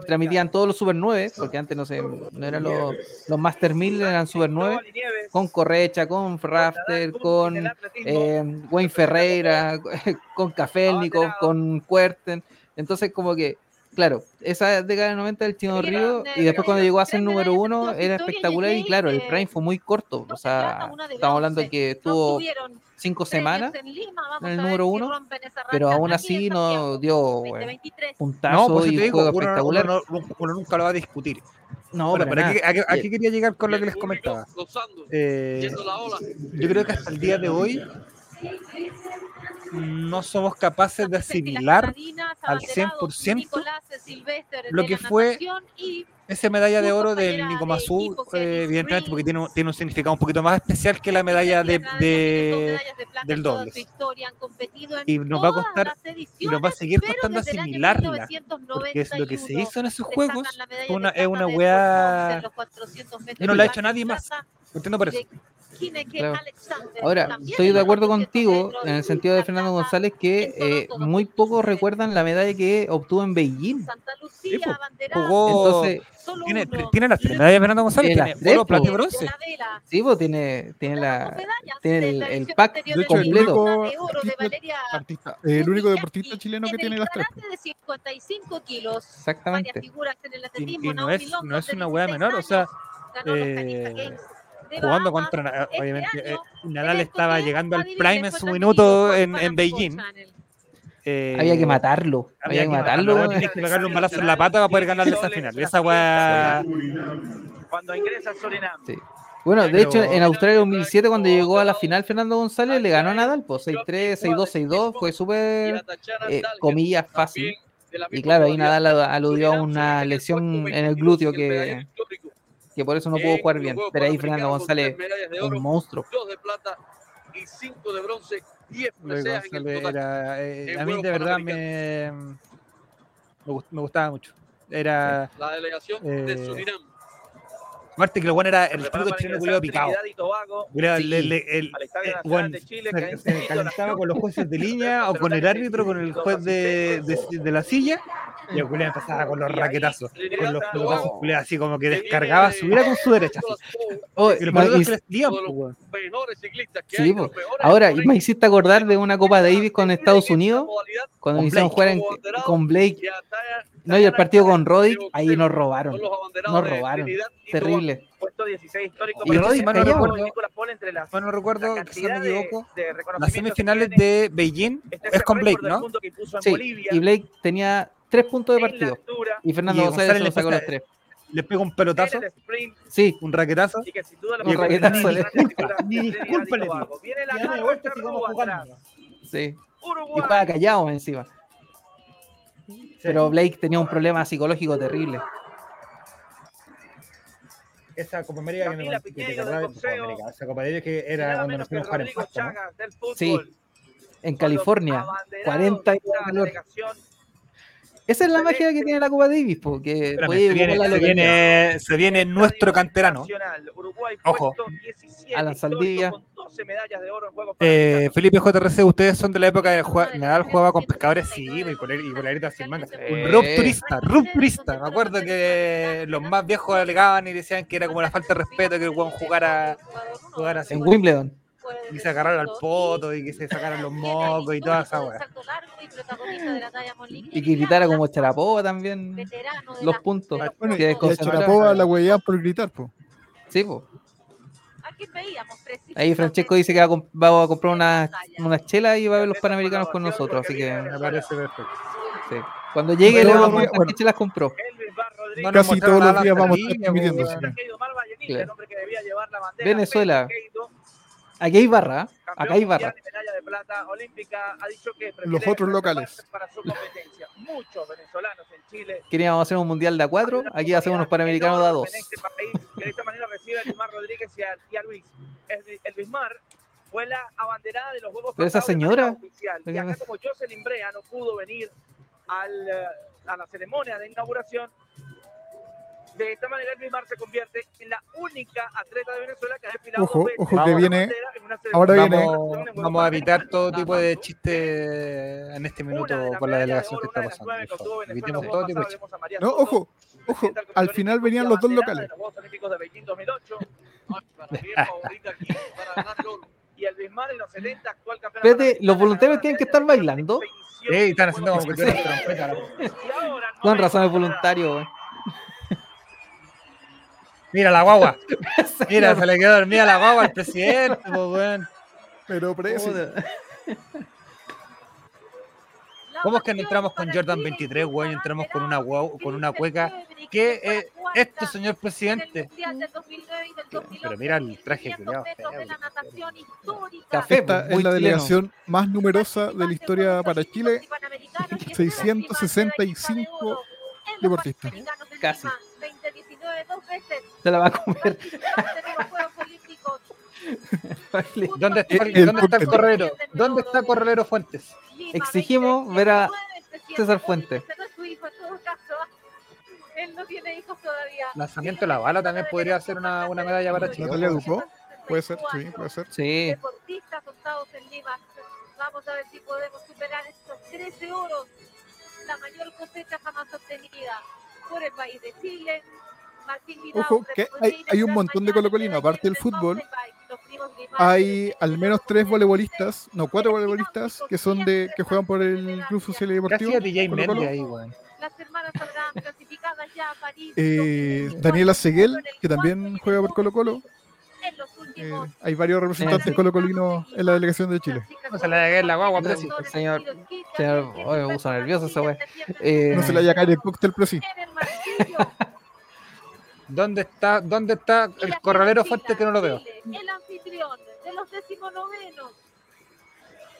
Transmitían todos los Super 9, porque antes no sé, no eran los, los Master 1000, eran Super 9, Cristóbal y Nieves, con Correcha, con Rafter, con eh, Wayne Ferreira, con Kafelnikov, con Cuerten. Entonces, como que, claro, esa década de 90 del Chino Río, de- y después cuando llegó a ser número uno, era espectacular y claro, el prime fue muy corto. O sea, estamos hablando de que No tuvo tuvieron cinco semanas en el número uno, rompen esa racha pero aún así no dio bueno, 2023. puntazo No, por eso y espectacular. uno no- uno nunca lo va a discutir. no, pero aquí, nada. aquí- aquí quería llegar con lo que les comentaba. Eh, yo creo que hasta el día de hoy no somos capaces de asimilar al 100% lo que fue esa medalla de oro del Nico Mazú, eh, evidentemente porque tiene un, tiene un significado un poquito más especial que la medalla de, de- del dobles. Y nos va a costar y nos va a seguir costando asimilarla, porque es lo que se hizo en esos juegos una, es una weá que no la ha hecho nadie más. Entiendo por eso. Claro. Ahora, estoy de acuerdo contigo en el sentido de Fernando González que eh, muy pocos recuerdan la medalla que obtuvo en Beijing. Sí, Jugó- Entonces, Tiene, las tres medallas Fernando González, Tiene tiene las tres, oro, plata y po. bronce. Vela. sí, pues tiene, tiene la, medallas tiene de el- pack anterior De hecho, el completo. único artista- artista- el único deportista chileno que en tiene las tres. karate de 55 kilos. Varias Exactamente. Y, no es, no una 16 menor, o sea, eh, jugando Bahamas. contra, Este obviamente, año, eh, Nadal estaba llegando al prime en su minuto en, Beijing. Eh, Había que matarlo. Había que matarlo. matarlo, tenías que pegarle un balazo en la pata para poder ganarle esa final. Esa weá. Cuando ingresa a Surinam. Sí. Bueno, de hecho, en Australia 2007, cuando llegó a la final, Fernando González le ganó a Nadal, pues 6-3, 6-2, 6-2, fue súper, eh, comillas, fácil. Y claro, ahí. Nadal aludió a una lesión en el 22 glúteo que. Que por eso no pudo En jugar bien. Pero ahí Fernando González, de oro, un monstruo. dos de plata y cinco de bronce, 10 Luis preseas en el total. era, eh, a mí de verdad me, me gustaba mucho. Era, La delegación Eh, de Surinam. Aparte que lo bueno era el típico chileno culiado picado. El- se, calentaba con los jueces de línea o con el árbitro, con el juez de, de, de la silla. Y el culiao empezaba con los raquetazos. Con los pelotazos, culiao, así como que descargaba, subiera con su derecha. así. Oh, Y pues, los weón. que Sí, Ahora, me hiciste acordar de una Copa Davis con Estados Unidos, cuando hicieron jugar con Blake. Y No, y el partido con Roddick, ahí nos robaron. Nos robaron. Y. Terrible. puesto 16 histórico. Y callado. Nicolás recuerdo- entre las Bueno, no la recuerdo, quizás cantidad me equivoco. Las semifinales de Beijing Este es con Blake, ¿no? Sí, Bolivia, y Blake tenía tres puntos de la partido. altura, Y Fernando Y González le sacó los tres. Le pega un pelotazo, el sprint Sí, un raquetazo. y que sin duda lo Un raquetazo la titular Ni y disculpa. Viene la Y vuelta, sigamos Rúa jugando. sí. Y Uruguay. jugaba callado encima. Pero Blake tenía un problema psicológico terrible. Esa Copa América que me que te Copa. Esa Copa América que era cuando nos fuimos a jugar en Rodrigo Pasto, ¿no? Chagas del Sí, fútbol. En California, los abanderados 40 de y esta calor. Esa es la magia que tiene la Copa Davis, porque Espérame, puede se, viene, la se, viene, se viene nuestro canterano. Uruguay Ojo. puesto 17 Alan Saldivia. con 12 medallas de oro en Juegos Eh. Felipe JRC, ustedes son de la época de jugar, Nadal jugaba con pescadores, sí, y con y con sin manga. Eh. Un rupturista, rupturista. Me acuerdo que los más viejos alegaban y decían que era como una falta de respeto que el weón jugara, jugara así. En Wimbledon. Y se agarraran al poto y que se sacaran los mocos y toda esa weá. Y que gritara como Charapova también. Los puntos. Bueno, que y la hueveaban por gritar, po. Sí, po. Veíamos Ahí Francesco dice que va a, comp- va a comprar unas unas chelas y va a ver los panamericanos con nosotros. Así que Me parece perfecto. sí. cuando llegue le vamos a preguntar bueno. qué chelas compró. No Casi todos los días vamos a estar Claro. bandera. Venezuela. Queido, Aquí hay barra. ¿eh? campeón Acá hay barra. y medalla de plata olímpica, ha dicho que prefiere Los otros locales. Para su competencia. Muchos venezolanos en Chile. Queríamos hacer un mundial de a cuatro. Aquí hacemos unos panamericanos de a dos. En este país, que de esta manera recibe a Elvis Mar Rodríguez y a, y a Luis. Elvis, Elvis Mar fue la abanderada de los Juegos Pero esa señora- oficial. Y acá como Jocelyn Brea no pudo venir al, eh, a la ceremonia de inauguración, de esta manera Elvis Mar se convierte en la única atleta de Venezuela que ha desfilado Ojo, dos veces ojo que la viene- bandera en una Ahora viene- de Vamos, vamos a evitar todo tipo de chistes en este minuto de con la de delegación oro, que está de pasando. nueve que Evitemos el todo tipo de chistes. No, ojo, ojo. Al final venían los dos locales. de los Juegos Olímpicos de Beijing 2008. Para mí el favorito aquí para ganar el oro. Y el Bismarck en los 70, actual campeón Espérate, ¿los voluntarios tienen que estar bailando? Sí, están haciendo como que tienen trompeta. Con razón es voluntario, weón. Mira la guagua. Mira, se le quedó dormida la guagua al presidente, pues, weón. Pero. Puta. ¿Cómo es que no entramos con Jordan 23, weón? Y entramos con una guau- con una cueca. ¿Qué es esto, señor presidente? Pero mira el traje que Café, Esta es la chileno. delegación más numerosa de la historia para Chile. 665 deportistas. Casi. Se la va a comer. ¿Dónde está el, El ¿dónde está el corralero? ¿Dónde está Corralero Fuentes? Exigimos ver a César Fuentes. Ese no es su hijo en todo caso. Él no tiene hijos todavía. Lanzamiento de la bala también podría ser una, una medalla para Chile. Natalia Ducó. Puede ser, sí, puede ser. Sí. Deportistas optados en Lima. Vamos a ver si podemos superar estos 13 oros. La mayor cosecha jamás obtenida por el país de Chile. Ojo, que hay- hay un montón de colocolinos, aparte del fútbol, Hay al menos tres voleibolistas, no, cuatro voleibolistas que son de que juegan por el Club Social y ¿Qué Deportivo. DJ Colo Colo. Ahí. Eh, Daniela Seguel, que también juega por Colo Colo. Eh, hay varios representantes colocolinos en la delegación de Chile. No se le haga la guagua, pero presi. el señor- señor- oye, me puso nervioso esa wea. Eh, No se le haya caído el cóctel, pero sí. ¿Dónde está, dónde está el corralero Fuentes que no lo veo? Chile, El anfitrión de los decimonovenos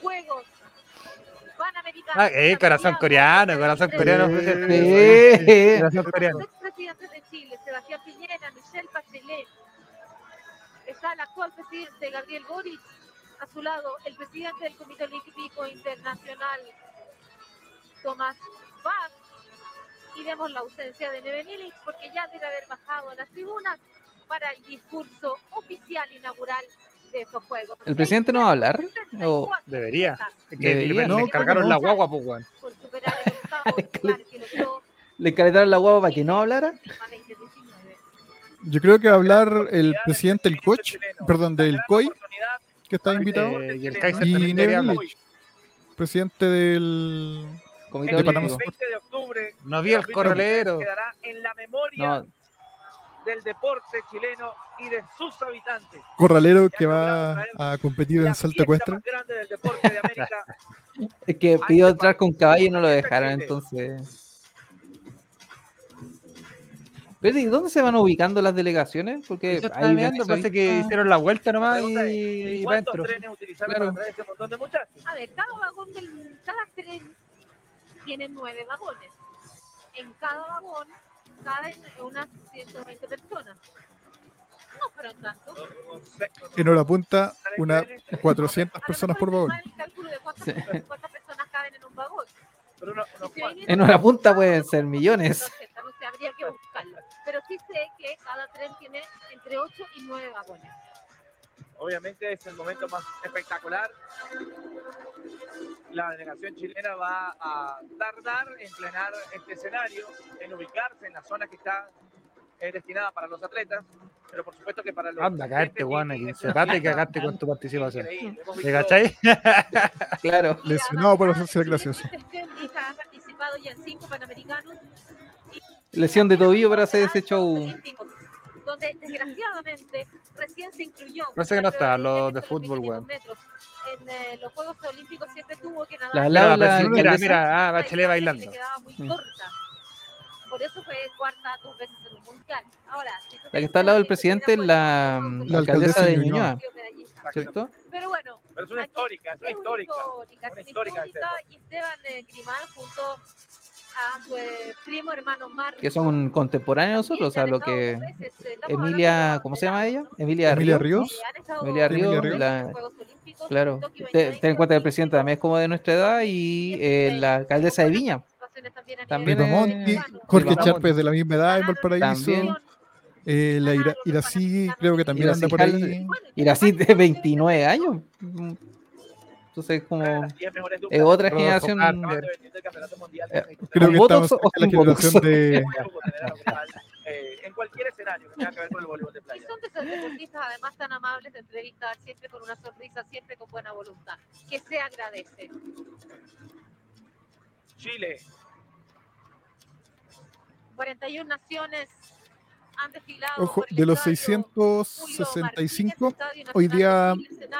Juegos Panamericanos. Ah, eh, corazón coreano, corazón coreano. Sí. Corazón coreano. Los expresidentes de Chile, Sebastián Piñera, Michelle Bachelet. Está el actual presidente Gabriel Boric. A su lado, el presidente del Comité Olímpico Internacional, Tomás Bach. Y vemos la ausencia de Neven Illich porque ya debe haber bajado a las tribunas para el discurso oficial inaugural de estos Juegos. ¿El presidente no va a hablar? ¿O Debería. Que Debería, le, ¿no? le cargaron la guagua, pues, weón. Por superar el octavo lugar que logró le calentaron la guagua para que no hablara? Lima 2019. Yo creo que va a hablar el presidente del coach, perdón, del COI, que está invitado, Eh, y el Kaiser y presidente del Comité De El Panamá. Olímpico. 20 de octubre No vi el corralero. quedará en la memoria No, del deporte chileno y de sus habitantes. corralero que va a competir en salto ecuestre. de es que pidió entrar con caballo y no lo dejaron, entonces. Pero, ¿y dónde se van ubicando las delegaciones? Porque mirando, que parece que hicieron la vuelta nomás y, es, y va ¿Cuántos dentro. trenes utilizaron Claro. para traer ese montón de muchachos? A ver, cada vagón del, cada tren tiene nueve vagones. En cada vagón caben unas 120 personas. No fueron tantos. En hora punta, unas 400 A lo personas por vagón. el cálculo de cuántas, Sí. cuántas personas caben en un vagón. Pero Si En una punta pueden ser millones. Habría que buscarlo. Pero sí sé que cada tren tiene entre 8 y 9 vagones. Obviamente es el momento más espectacular. La delegación chilena va a tardar en plenar este escenario, en ubicarse en la zona que está eh, destinada para los atletas, pero por supuesto que para los Anda, caerte, Juan, aquí. Sepate y cagaste con tu participación. ¿Te cachai? Claro. Lesionado por hacerse el gracioso. Ha participado ya en 5 panamericanos. Lesión de tobillo para hacer ese show. Donde desgraciadamente recién se incluyó. Parece que no está, lo de fútbol, 1500 weón. metros. En eh, los Juegos Olímpicos siempre tuvo que nadar. La mira, alcaldesa. mira, ah, Bachelet bailando. quedaba muy Mm. corta. Por eso fue cuarta dos veces en un mundial. Ahora, si La que está al lado del presidente es la, La alcaldesa de Ñuñoa. ¿cierto? Pero bueno, Pero es una histórica, es una es una histórica. histórica, Una es histórica una histórica, y Esteban eh, Grimal junto a su eh, primo hermano Mar. Que son contemporáneos nosotros, o sea, lo que Emilia, ¿cómo se llama ella? Emilia, Emilia Ríos. Ríos. Emilia Ríos, Ríos, la- claro. Te- Ten en cuenta que el presidente también es como de nuestra edad y eh, la alcaldesa de Viña. También es- Monti, Jorge Charpes de la misma edad en Valparaíso. También. Eh, la Ira- Irací creo que también anda por ahí. Ir así de 29 años. Entonces, como Las 10 mejores duplas es otra generación. Eh. Creo que ¿Con estamos de la generación de. Eh, en cualquier escenario que tenga que ver con el voleibol de Y playa. son de esos deportistas además tan amables de entrevistar, siempre con una sonrisa, siempre con buena voluntad, que se agradece. Chile, 41 naciones. Ojo, de los estadio Julio 665, Martínez, Estadio hoy día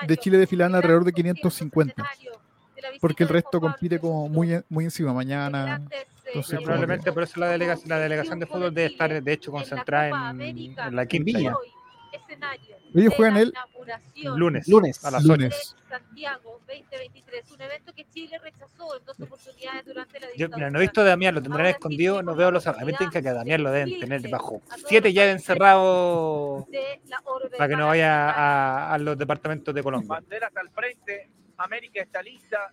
de Chile desfilan alrededor de gran concierto 550. centenario de la visita Porque el resto compite como muy, muy encima. Mañana. eh, entonces, probablemente por eso la delegación, la delegación de fútbol debe estar, de hecho, concentrada en, en la quinta escenario Ellos juegan el lunes. Lunes. A las Lunes. Santiago 2023, un evento que Chile rechazó en dos oportunidades durante la Yo, dictadura. mira, no he visto a Damián, lo tendrán escondido, no veo los A mí que a Damián lo deben tener bajo siete llaves orbe para que no vaya a, a los departamentos de Colombia. banderas al frente, América está lista.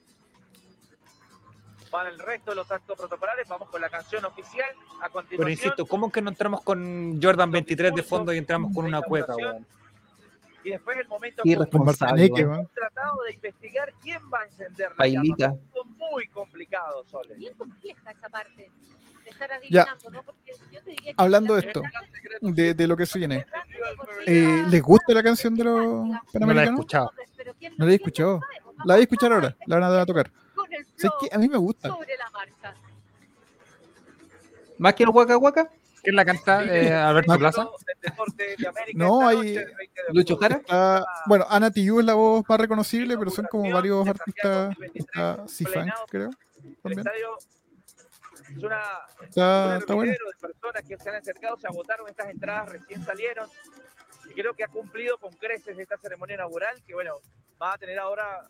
Para el resto de los actos protocolares, vamos con la canción oficial. A continuación, Pero insisto, ¿cómo que no entramos con Jordan 23 de fondo y entramos con una cueca, weón? y después el momento Y que hemos tratado de investigar quién va a encender la llama. Muy complicado, Sole. Bien compleja esa parte de estar Ya. adivinando, ¿no? Porque yo te diría que Hablando la de esto, De, de lo que se viene. Eh, ¿Les gusta la canción de los No la he panamericanos? escuchado. Pero ¿quién No la he escuchado. La voy a escuchar ahora. La van a tocar. Con el ¿Sabes flow qué? A mí me gusta. sobre la marcha. Más que el Waka Waka, ¿Quién la canta? Eh, Alberto Plaza. No, hay- noche, 20 de Lucho. Jara. Está, bueno, Ana Tijoux es la voz más reconocible, pero son como varios artistas. Está C-Funk, creo. El También. estadio es una Está, un está bueno. de personas que se han acercado, se agotaron estas entradas, recién salieron. Y creo que ha cumplido con creces esta ceremonia inaugural, que bueno, va a tener ahora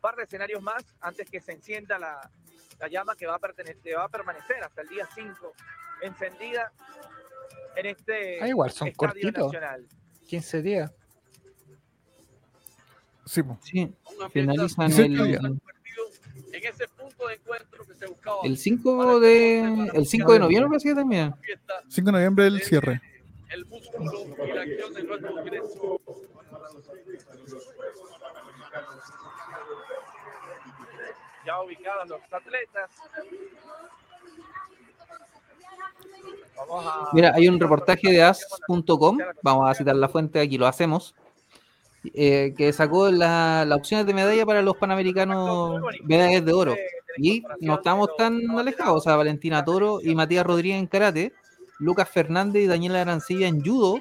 par de escenarios más antes que se encienda la, la llama que va, a que va a permanecer hasta el día 5 encendida en este Ah, igual, son estadio cortitos. nacional. 15 días. Sí, finalizan el, convertido en ese punto de encuentro que se buscaba. el 5 de el 5 de noviembre parece que termina. Fiesta 5 de noviembre el cierre. el músculo y la acción de nuestro ingreso. Ya ubicados los atletas. Vamos a- Mira, hay un reportaje de as.com, vamos a citar la fuente, aquí lo hacemos, eh, que sacó la- las opciones de medalla para los panamericanos medallas de oro. Y no estamos tan alejados, o sea, Valentina Toro y Matías Rodríguez en karate, Lucas Fernández y Daniela Arancilla en judo,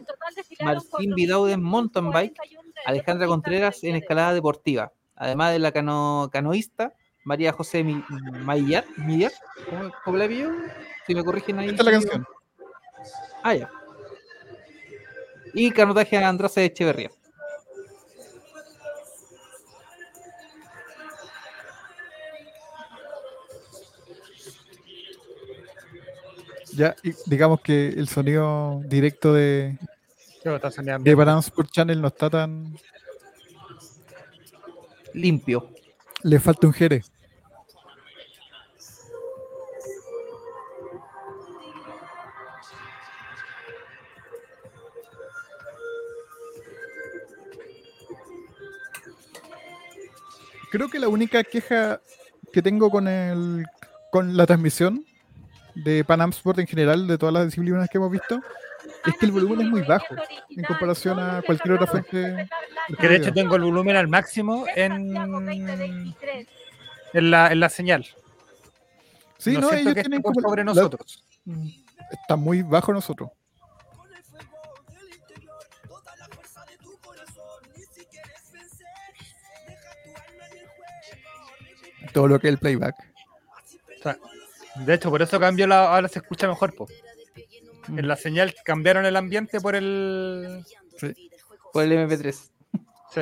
Martín Vidaude en mountain bike, 41 Alejandra Contreras en escalada deportiva, además de la cano- canoísta María José Maillar, Millar, ¿cómo, cómo la pillo? Si me corrigen ahí. Esta es la canción. Ah, ya. Y canotaje a Andrase Echeverría. Ya, y digamos que el sonido directo de, de Sport Channel no está tan. Limpio. Le falta un jere. Creo que la única queja que tengo con el con la transmisión de Panam Sport en general, de todas las disciplinas que hemos visto, es que el volumen es muy bajo en comparación a cualquier otra fuente. Que de hecho tengo el volumen al máximo en, en, la, en la señal. Sí, no, ellos que tienen como sobre la- nosotros. está muy bajo nosotros. Todo lo que es el playback. O sea, de hecho, por eso cambió la. Ahora se escucha mejor, po. En la señal cambiaron el ambiente por el. Por el MP3. Sí.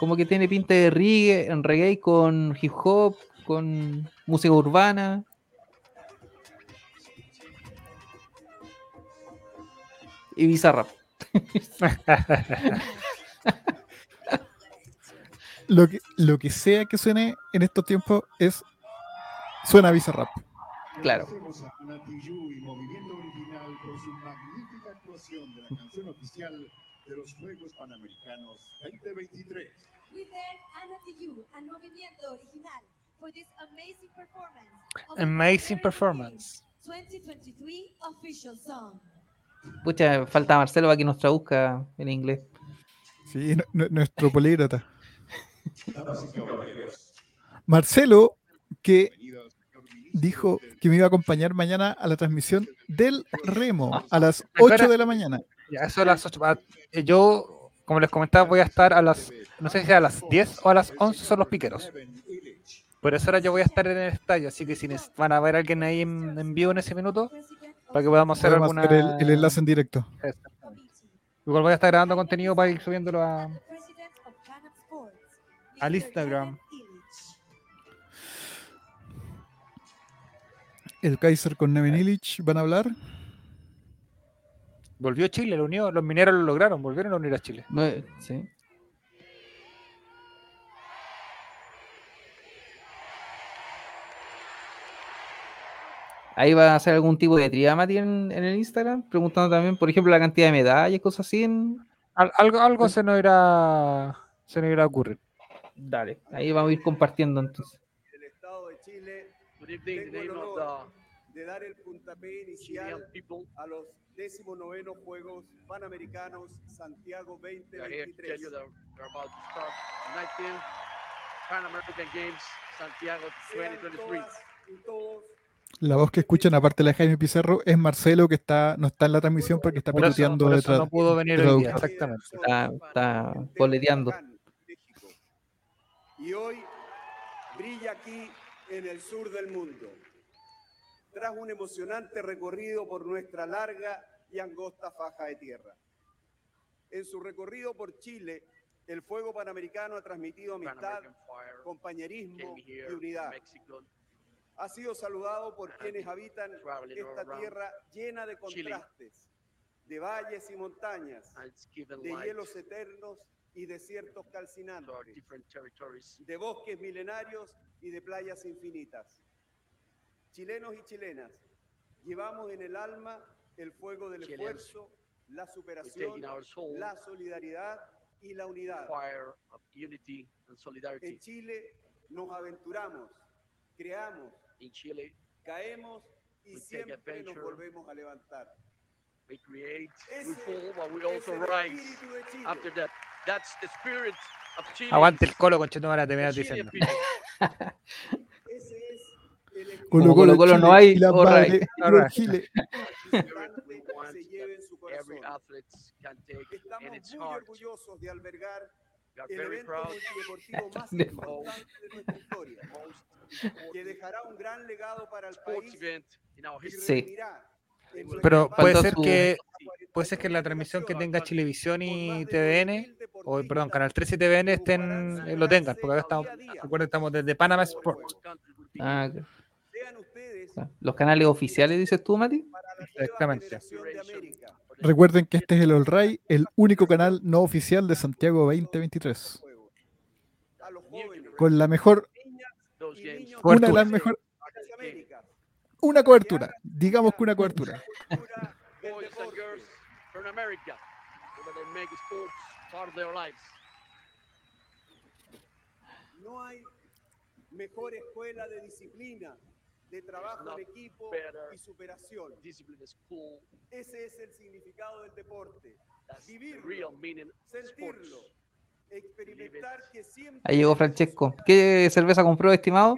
Como que tiene pinta de reggae, en reggae con hip hop, con música urbana. Y bizarrap. Lo que, lo que sea que suene en estos tiempos es. Suena Bizarrap. Claro. De los Juegos Panamericanos 2023. We thank Ana Tijoux and Movimiento Original for this amazing performance. Amazing performance. Games 2023 official song. Pucha, falta Marcelo para que nos traduzca en inglés. Sí, nu- nu- nuestro caballeros, Marcelo, que dijo que me iba a acompañar mañana a la transmisión del remo a las Espera. 8 de la mañana. Ya, eso a las 8. Ah, eh, Yo, como les comentaba, voy a estar a las, no sé si a las 10 o a las 11 son los piqueros. Por eso ahora yo voy a estar en el estadio, así que si van a ver a alguien ahí en, en vivo en ese minuto, para que podamos hacer Podemos alguna... hacer el, el enlace en directo. Igual voy a estar grabando contenido para ir subiéndolo a... Al. Instagram. El Kaiser con Neven Illich van a hablar. Volvió Chile, lo unió, los mineros lo lograron, volvieron a unir a Chile. No, eh, sí. Ahí va a hacer algún tipo de tría, Mati, en, en el Instagram, preguntando también, por ejemplo, la cantidad de medallas, cosas así. en- Al- algo algo se nos irá, se nos irá a ocurrir. Dale, ahí vamos a ir compartiendo entonces. del Estado de Chile De dar el puntapié inicial a los 19 Juegos Panamericanos Santiago We are here to tell 2023. you that we're about to start the 19th Pan American Games Santiago Sean 2023. todas y todos La voz que escuchan, aparte de la Jaime Pizarro, es Marcelo, que está no está en la transmisión porque está eso detrás. no pudo venir hoy día, exactamente. Está, está boleteando. Y hoy brilla aquí en el sur del mundo. Tras un emocionante recorrido por nuestra larga y angosta faja de tierra. En su recorrido por Chile, el fuego panamericano ha transmitido amistad, compañerismo y unidad. Ha sido saludado por quienes habitan esta tierra llena de contrastes, de valles y montañas, de hielos eternos y desiertos calcinantes, de bosques milenarios y de playas infinitas. Chilenos y chilenas, llevamos en el alma el fuego del esfuerzo, la We superación, la solidaridad y la the unidad. fire of unity and solidarity. En Chile nos aventuramos, creamos, In Chile, caemos y We siempre nos volvemos a levantar. we create, we Ese fall, but we also rise after that. That's the spirit of Chile. Aguante el colo, conchetumara, te the veas Chilean diciendo. people. Ese es Como Colo Colo no hay, Estamos muy heart. orgullosos de albergar el very evento más De- importante de nuestra historia, que dejará un gran legado para el país. Sí. Pero puede ser que puede ser que la transmisión que tenga Chilevisión y TVN, 2.000 o perdón, Canal 13 y TVN estén, eh, lo tengan, porque ahora estamos, recuerden, estamos desde Panama Sports. Ah, los canales oficiales, dices tú, Mati. para la nueva Exactamente. Recuerden que este es el All Ray, el único canal no oficial de Santiago 2023. Juegos. A los jóvenes, Con la mejor, una de Cobertura. las mejores, una cobertura, digamos que una cobertura. No hay mejor escuela de disciplina, de trabajo en equipo y superación. Discipline is cool. Ese es el significado del deporte. That's the Vivirlo, real sentirlo, experimentar que siempre Ahí llegó Francesco. ¿Qué cerveza compró, estimado?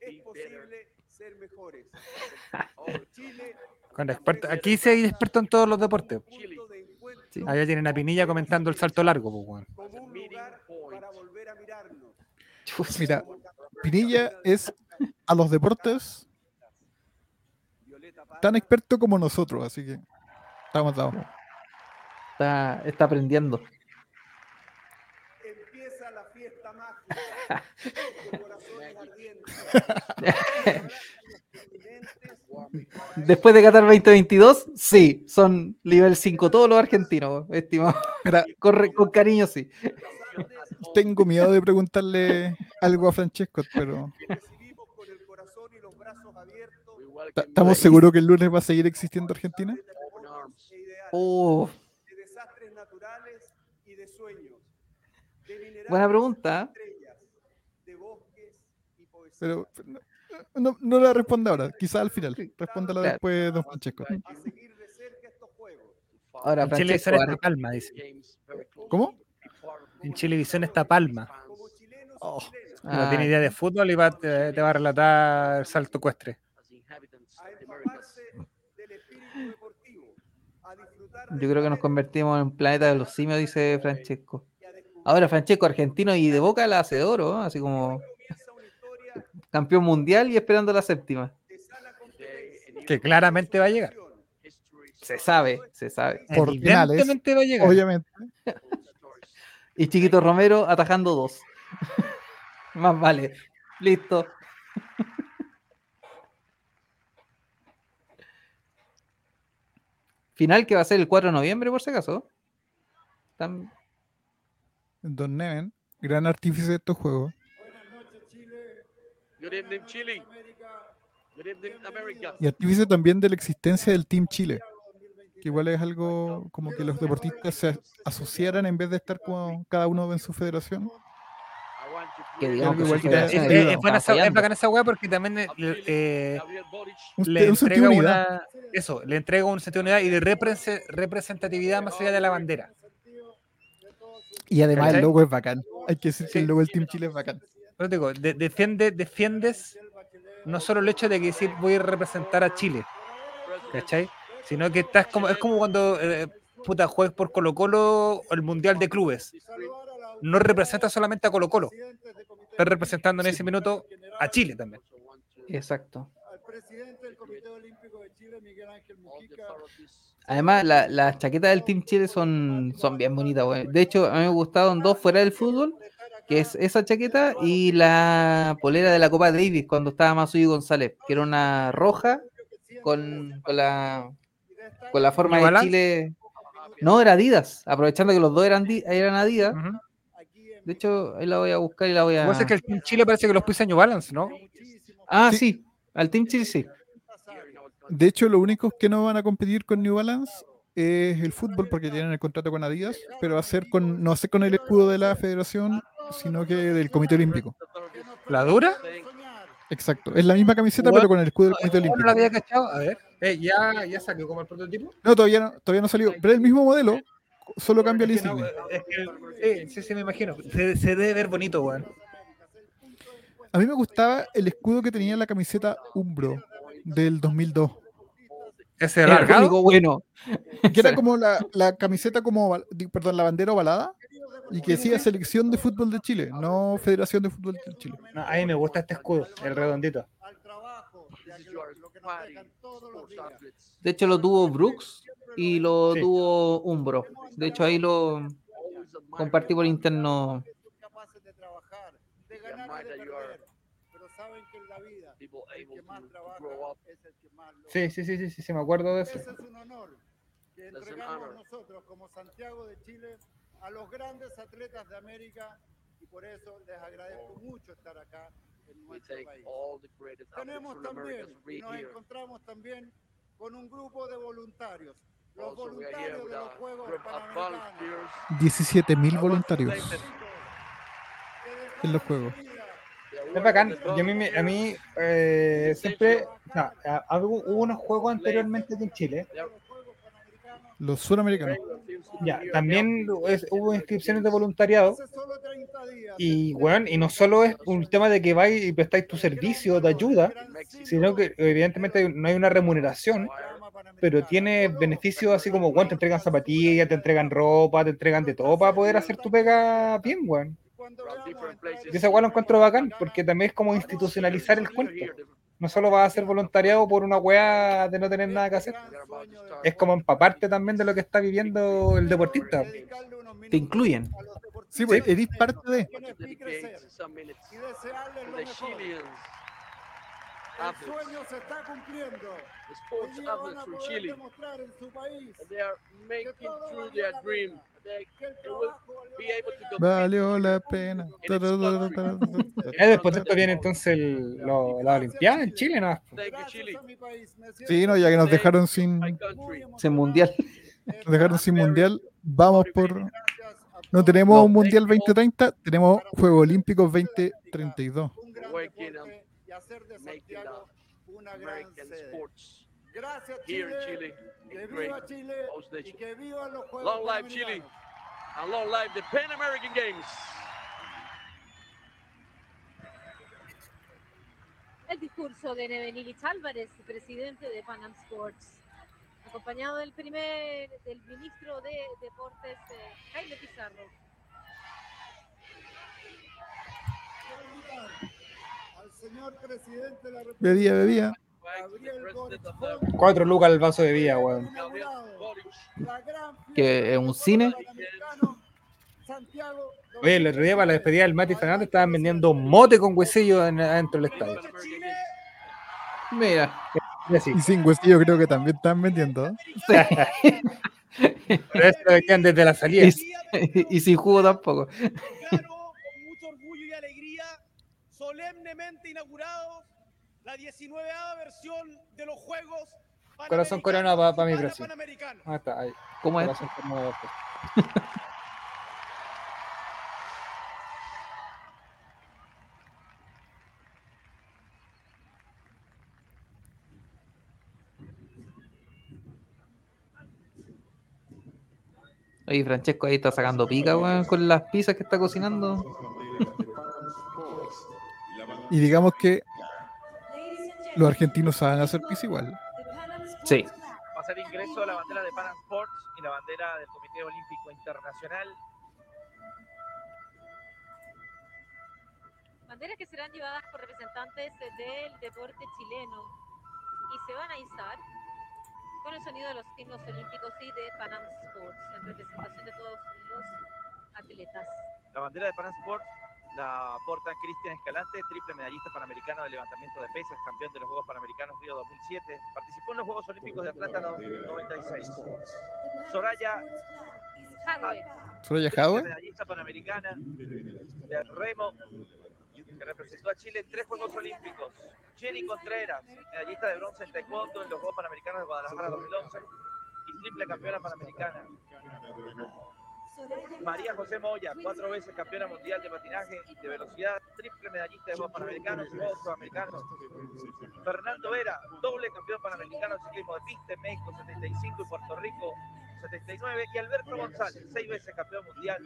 es posible ser mejores. Oh, Chile, Con experto, aquí sí hay expertos en todos los deportes. Sí. Allá tienen a Pinilla comentando el salto largo, pues, weón. como un lugar para volver a mirarnos. Mira, Pinilla es a los deportes tan experto como nosotros, así que estamos dados. Está, está aprendiendo. empieza la fiesta mágica. Después de Qatar 2022, sí, son nivel 5 todos los argentinos, estimado. Con cariño, sí. tengo miedo de preguntarle algo a Francesco, pero Recibimos con el corazón y los brazos abiertos ¿ta- ¿estamos seguros que el lunes va a seguir existiendo Argentina? Uh, de desastres naturales y de sueños, buena pregunta. y estrellas, de bosques y poesía. Pero no, no, no la responda ahora, quizás al final. Respóndala Claro. después, don Francesco. Ahora, En Chile Francesco, está palma, dice. ¿Cómo? En Chilevisión está palma. Oh. No Ah, tiene idea de fútbol y va, te, te va a relatar el salto ecuestre. a empaparse del espíritu deportivo, a disfrutar de yo creo que nos convertimos en un planeta de los simios, dice Francesco. Ahora, Francesco, argentino y de boca la hace de oro, ¿no? así como campeón mundial y esperando la séptima. Que claramente va a llegar. Se sabe, se sabe. Por finales, va a llegar. Obviamente. Y Chiquito Romero atajando dos. Más vale. Listo. Final que va a ser el 4 de noviembre, por si acaso. Tam- Don Neven, gran artífice de estos juegos. Good evening, Chile. Good evening, America. Y artífice también de la existencia del Team Chile. Que igual es algo como que los deportistas se asociaran en vez de estar como cada uno en su federación. I want you to Que digamos que Igual su que- Es, es- es- ayuda, es buena está esa, es bacana esa weá porque también eh, eh, le sentido entrega una, eso, le entrega un sentido de unidad y de represe- representatividad más allá de la bandera. Y además el logo es bacán. Hay que decir que el logo del Team Chile es bacán. Pero te digo, de- defiende, defiendes no solo el hecho de que decir voy a representar a Chile, ¿cachai? Sino que estás como, es como cuando eh, puta juegas por Colo Colo o el Mundial de Clubes. No representa solamente a Colo Colo, estás representando en ese minuto a Chile también. Exacto. al presidente del Comité Olímpico de Chile, Miguel Ángel Mujica. Además, la- las chaquetas del Team Chile son, son bien bonitas. De hecho, a mí me gustaron dos fuera del fútbol, que es esa chaqueta y la polera de la Copa Davis cuando estaba Masuy González, que era una roja con, con la con la forma ¿New de? Chile. No, era Adidas, aprovechando que los dos eran, eran Adidas. De hecho, ahí la voy a buscar y la voy Lo a. que pasa es que el Team Chile parece que los pisa New Balance, ¿no? Ah, Sí. sí, al Team Chile sí. De hecho, los únicos que no van a competir con New Balance es el fútbol porque tienen el contrato con Adidas, pero va a ser con, no va a ser con el escudo de la federación, sino que del Comité Olímpico. ¿La dura? Exacto. Es la misma camiseta, What? pero con el escudo del Comité ¿No la Olímpico. había cachado? A ver. Eh, ¿ya, ¿Ya salió como el prototipo? No, todavía no, todavía no salió. Pero es el mismo modelo, solo cambia la Es que no, insignia. es que- sí, sí, sí, me imagino. Se, se debe ver bonito, weón. A mí me gustaba el escudo que tenía la camiseta Umbro del 2002. Ese Era el único bueno. Que era como la, la camiseta como, perdón, la bandera ovalada y que decía Selección de Fútbol de Chile, no Federación de Fútbol de Chile. No, a mí me gusta este escudo, el redondito. De hecho, lo tuvo Brooks y lo Sí. tuvo Umbro. De hecho, ahí lo compartí por interno. Sí, sí, sí, sí, sí, sí, me acuerdo de eso. Ese es un honor que entregamos nosotros como Santiago de Chile a los grandes atletas de América y por eso les agradezco mucho estar acá en nuestro país. Tenemos también, nos encontramos también con un grupo de voluntarios, los voluntarios de los a Juegos group of Panamericanos. volunteers. 17.000 voluntarios en los juegos. Es bacán. A mí, me- a mí eh, siempre. No, hubo unos juegos anteriormente aquí en Chile. Los suramericanos. Ya, también es- hubo inscripciones de voluntariado. Hace solo 30 días, Y, weón, y no solo es un tema de que vais y prestáis tu servicio de ayuda, sino que evidentemente no hay una remuneración, pero tiene beneficios así como, weón, te entregan zapatillas, te entregan ropa, te entregan de todo para poder hacer tu pega bien, weón. cuando From veamos different entrar places. Y esa weón lo encuentro bacán, porque también es como institucionalizar el cuento. No solo vas a hacer voluntariado por una weá de no tener nada que hacer, es como empaparte también de lo que está viviendo el deportista. Te incluyen. Sí, pues, eres parte de. El sueño se está cumpliendo. sports athletes a from poder Chile. demostrar en su país and They are making through their dream. Valió la pena. Eh, después de esto viene entonces el, lo- la Olimpiada en Chile, ¿no? Sí, no, ya que nos dejaron sin. Ese mundial. nos dejaron sin mundial, vamos por. No tenemos un mundial 2030, tenemos Juegos Olímpicos 2032. Un gran Working on deporte y hacer de making Santiago una gran sede. sports Gracias Chile. Que viva Chile host y nation. que vivan los Juegos Long live Chile and long live the Pan American Games. El discurso de Nebenilich Álvarez, presidente de Panam Sports, acompañado del primer, del ministro de Deportes, eh, Jaime Pizarro. Al señor presidente de la República. Bebía, bebía. Cuatro lucas al vaso de vida, weón. Que es un cine. Oye, el otro día para la despedida del Mati Fernández estaban vendiendo mote con huesillo en- adentro del estadio. Mira. Y sin huesillo creo que también están vendiendo. Pero eso lo decían desde la salida. Y, y sin jugo tampoco. Con mucho orgullo y alegría, solemnemente inaugurado la 19 versión de los Juegos Corazón coronado para pa mi. Panamericanos. Ah, está ahí. ¿Cómo es? Corazón coronado, pues. Oye, Francesco ahí está sacando pica, weón, con las pizzas que está cocinando. Y digamos que los argentinos saben hacer pizza igual. Sí. Va a ser ingreso la bandera de Pan Sports y la bandera del Comité Olímpico Internacional. Banderas que serán llevadas por representantes del deporte chileno y se van a izar con el sonido de los himnos olímpicos y de Panam Sports en representación de todos los atletas. La bandera de Pan Sports la porta Cristian Escalante, triple medallista panamericano de levantamiento de pesas, campeón de los Juegos Panamericanos Río 2007. Participó en los Juegos Olímpicos de Atlanta 96. Soraya Soraya Jadwe. medallista panamericana de remo que representó a Chile en tres Juegos Olímpicos. Jenny Contreras, medallista de bronce en taekwondo en los Juegos Panamericanos de Guadalajara 2011 y triple campeona panamericana. María José Moya, cuatro veces campeona mundial de patinaje de velocidad, triple medallista de Juegos Panamericanos y Juegos Sudamericanos. Fernando Vera, doble campeón panamericano de ciclismo de pista en México 75 y Puerto Rico 79. Y Alberto González, seis veces campeón mundial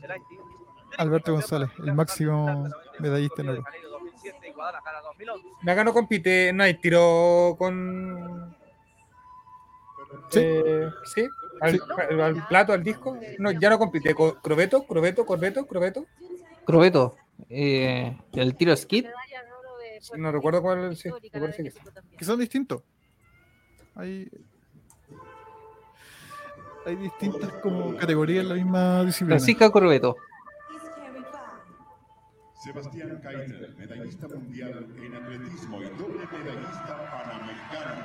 del ITU. Alberto González, el máximo medallista en oro. 2007 y Guadalajara 2011. Acá no compite, no hay tiro con. Sí. Eh, ¿sí? Al, Sí. al- al plato, al disco. No, ya no compite. Co- Crobeto, Crobeto, Corbeto, Crobeto. Crobeto. Eh, el tiro skid. medalla de oro de Sí, no recuerdo cuál, sí, me parece que. Que son distintos. Hay, hay distintas como categorías en la misma disciplina. Francisca by Sebastián Kaiser, medallista mundial en atletismo y doble medallista panamericano.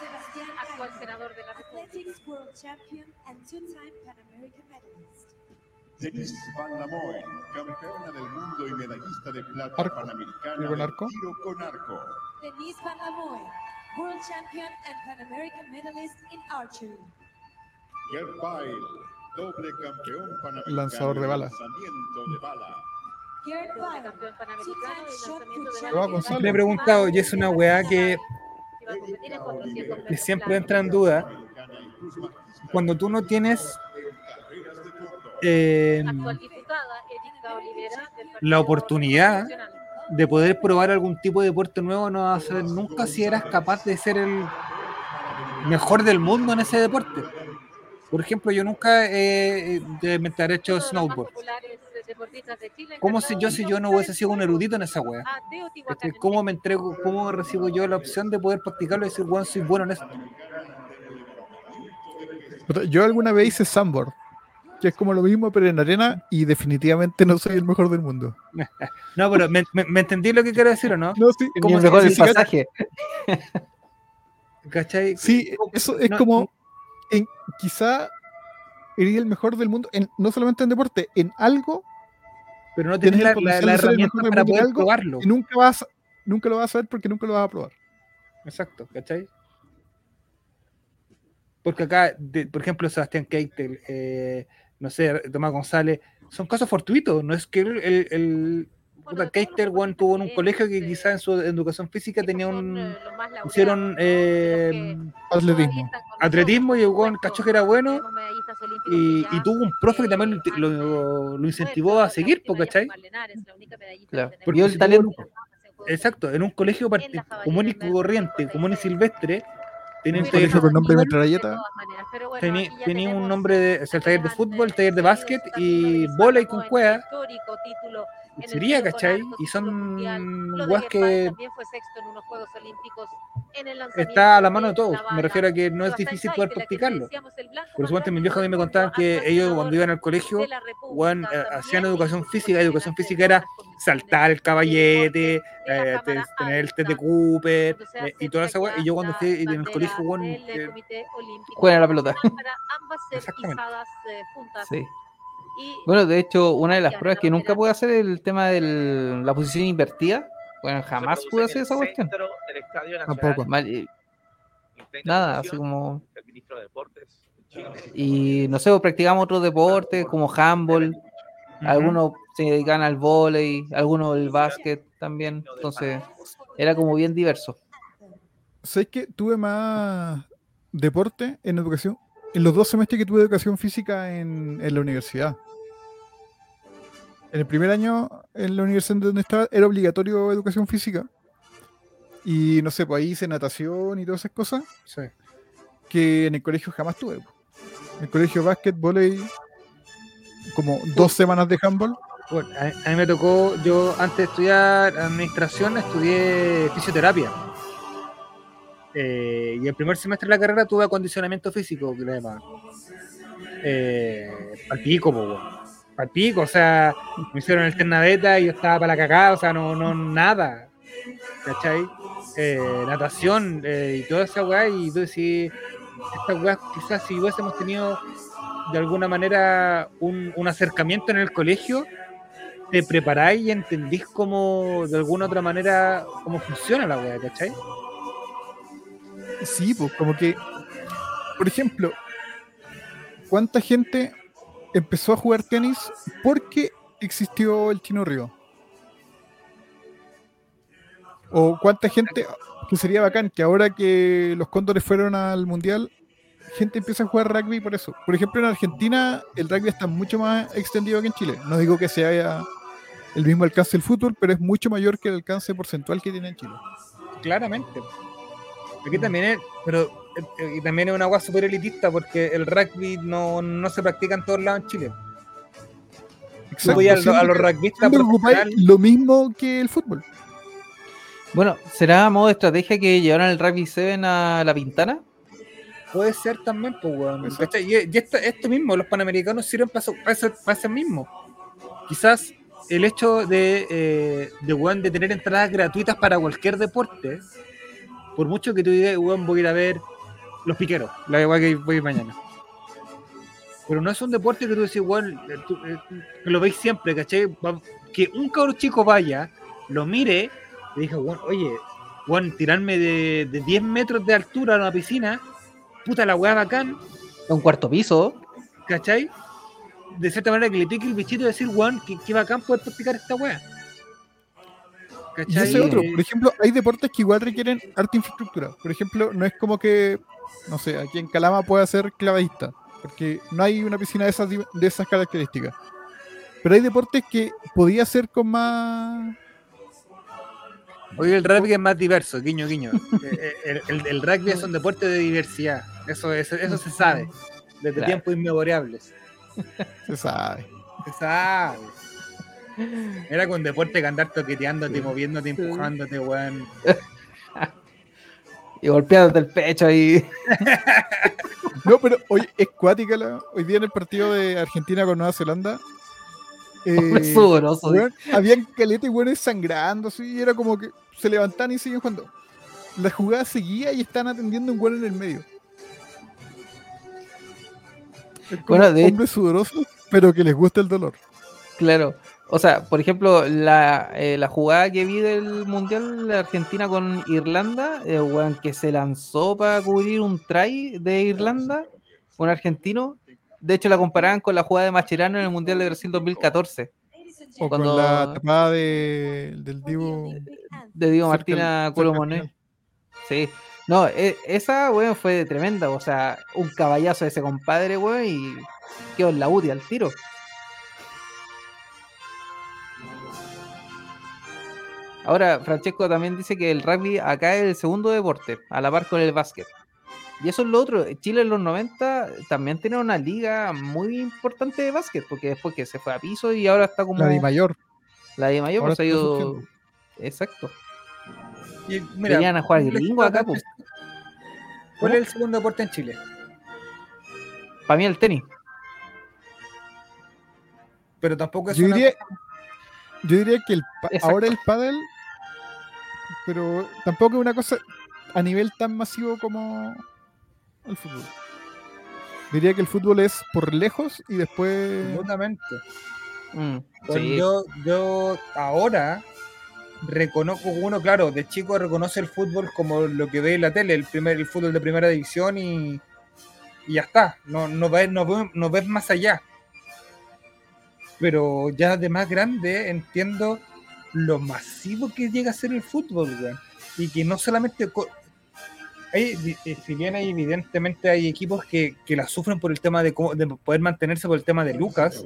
Sebastián Actual senador de la República. Athletics World Champion and two-time Pan American medalist. Denise Van Lamoen, campeona del mundo y medallista de plata Arco. panamericana ¿Tiro con de arco? tiro con arco. Denise Van Lamoen, World Champion and Pan American medalist in archery. Gerd Bail, doble campeón panamericano Lanzador de bala. lanzamiento de bala. Gerd Byle, campeón panamericano y lanzamiento de bala. Le he preguntado, y es una weá que va a competir en 400 que siempre entra en duda. Cuando tú no tienes eh, la oportunidad de poder probar algún tipo de deporte nuevo, no vas a saber nunca si eras capaz de ser el mejor del mundo en ese deporte. Por ejemplo, yo nunca he eh, de mente haber hecho snowboard. Populares, deportistas de Chile, ¿Cómo si yo si yo no hubiese sido un erudito en esa wea? ¿Cómo me entrego, cómo recibo yo la opción de poder practicarlo y decir, bueno, soy bueno en esto? Yo alguna vez hice sandboard que es como lo mismo, pero en arena, y definitivamente no soy el mejor del mundo. No, pero ¿me, me, me entendí lo que quiero decir o no? No, sí, Ni ¿Cómo el se- mejor del sí, pasaje. ¿Cachai? Sí, eso es No, como, en, quizá eres el mejor del mundo, en, no solamente en deporte, en algo, Pero no tienes la, la, herramienta para poder algo probarlo. y nunca vas, nunca lo vas a saber porque nunca lo vas a probar. Exacto, ¿cachai? Porque acá, de- por ejemplo, Sebastián Keitel, eh, no sé, Tomás González, son casos fortuitos, no es que el, el, el puta, Keitel, weón, tuvo en un colegio que quizás en su educación física tenía un... Hicieron eh, Atletismo. atletismo y el cachó que era bueno y, y tuvo un profe que también lo, lo- lo incentivó a seguir, po, ¿cachai? Claro. Porque el talento. Exacto, en un colegio común y corriente, común y silvestre, tenía un colegio de con nombre de metralleta. tenía, tenía un nombre de, o sea, el taller de fútbol, el taller de básquet y bola y con cueva. Sería, ¿cachai? Y son weas que está a la mano de todos. Me refiero a que no es difícil poder practicarlo. Por supuesto, mis viejos a mí me contaban que ellos cuando iban al colegio, eh, hacían educación física. y Educación física era saltar el caballete, eh, te- tener el test de Cooper eh, y toda esa wea. Y yo cuando fui en el colegio, eh, Juega a la pelota. Exactamente. Sí. Bueno, de hecho, una de las pruebas que nunca pude hacer es el tema de la posición invertida. Bueno, jamás pude hacer esa cuestión. Centro del Estadio Tampoco. Eh, Nada, así como. Y no sé, pues, practicamos otros deportes como handball. Algunos se dedican al vóley, algunos el básquet también. Entonces, era como bien diverso. ¿Sabes que tuve más deporte en educación? En los dos semestres que tuve educación física en, en la universidad. En el primer año, en la universidad donde estaba, era obligatorio educación física. Y no sé, pues ahí hice natación y todas esas cosas. Sí. Que en el colegio jamás tuve. En el colegio básquet, volei, como dos semanas de handball. Bueno, a, mí me tocó, yo antes de estudiar administración estudié fisioterapia. Eh, y el primer semestre de la carrera tuve acondicionamiento físico, que le llaman. Eh, al pico, weón. Al pico, o sea, me hicieron el ternaveta y yo estaba para la cagada, o sea, no, no, nada. ¿Cachai? Eh, natación eh, y toda esa weá, y tú decís, estas weas quizás si hubiésemos tenido de alguna manera un, un acercamiento en el colegio, te preparáis y entendís cómo, de alguna otra manera, cómo funciona la weá, ¿cachai? Sí, pues como que, por ejemplo, ¿cuánta gente empezó a jugar tenis porque existió el Chino Río? ¿O cuánta gente, que sería bacán, que ahora que los cóndores fueron al Mundial, gente empieza a jugar rugby por eso? Por ejemplo, en Argentina el rugby está mucho más extendido que en Chile. No digo que sea el mismo alcance del fútbol, pero es mucho mayor que el alcance porcentual que tiene en Chile. Claramente. Aquí también es, pero y también es una agua súper elitista porque el rugby no, no se practica en todos lados en Chile. Tú voy a, lo- a los rugbyistas lo mismo que el fútbol. Bueno, ¿será modo de estrategia que llevaron el Rugby 7 a la Pintana? Puede ser también, pues, weón. Y, y esto, esto mismo, los panamericanos sirven para para eso, para eso mismo. Quizás el hecho de, eh, de, weón, de tener entradas gratuitas para cualquier deporte, por mucho que tú digas, weón, voy a ir a ver los piqueros, la igual que voy mañana. Pero no es un deporte que tú decís, weón, eh, tú, eh, que lo veis siempre, ¿cachai? Que un cabro chico vaya, lo mire y diga, weón, oye, weón, tirarme de, de 10 metros de altura a una piscina, puta la weá bacán, Un cuarto piso. ¿cachai? De cierta manera que le pique el bichito y decir, weón, que, que bacán poder practicar esta weá. Y ¿Cachai? ese otro, por ejemplo, hay deportes que igual requieren harta infraestructura. Por ejemplo, no es como que, no sé, aquí en Calama pueda ser clavadista, porque no hay una piscina de esas, de esas características. Pero hay deportes que podía ser con más... Hoy el rugby es más diverso, guiño, guiño. El, el- el rugby es un deporte de diversidad. Eso, eso, eso se sabe. Desde Claro. tiempos inmemorables. Se sabe. Se sabe. Era con deporte que andar toqueteándote, moviéndote, empujándote, weón. Y golpeándote el pecho ahí. No, pero hoy es cuática la- hoy día en el partido de Argentina con Nueva Zelanda. Hombre eh, sudoroso, weón, habían caleta y buenos sangrando, así, y era como que se levantaban y siguen jugando. La jugada seguía y están atendiendo un gol en el medio. Es como Bueno, de hombres sudorosos, pero que les gusta el dolor. Claro. O sea, por ejemplo, la, eh, la jugada que vi del Mundial de Argentina con Irlanda, eh, weón, que se lanzó para cubrir un try de Irlanda, un argentino. De hecho, la comparaban con la jugada de Macherano en el Mundial de Brasil 2014. O Cuando- con la tapada de, del Divo. de cerca Martina final. Sí. No, e- esa, weón, fue tremenda. O sea, un caballazo de ese compadre, weón, y quedó en la UTI al tiro. Ahora, Francesco también dice que el rugby acá es el segundo deporte, a la par con el básquet. Y eso es lo otro. Chile en los 90 también tenía una liga muy importante de básquet, porque después que se fue a piso y ahora está como. La de mayor. La de mayor, Ahora pues ha ido. surgiendo. Exacto. Y, mira, Venían a jugar ¿cuál es- gringo acá, pues. ¿Cuál es el segundo deporte en Chile? Para mí el tenis. Pero tampoco es Yo una diría, yo diría que el ahora el pádel, pero tampoco es una cosa a nivel tan masivo como el fútbol. Diría que el fútbol es por lejos y después Absolutamente. Mm, Pues sí. yo, yo ahora reconozco uno, claro, de chico reconoce el fútbol como lo que ve en la tele, el primer, el fútbol de primera división y, y ya está. No, no, ves, no, ves- no ves más allá. Pero ya de más grande entiendo lo masivo que llega a ser el fútbol, weón. Y que no solamente. Hay, eh, si bien evidentemente hay equipos que, que la sufren por el tema de, cómo- de poder mantenerse por el tema de Lucas,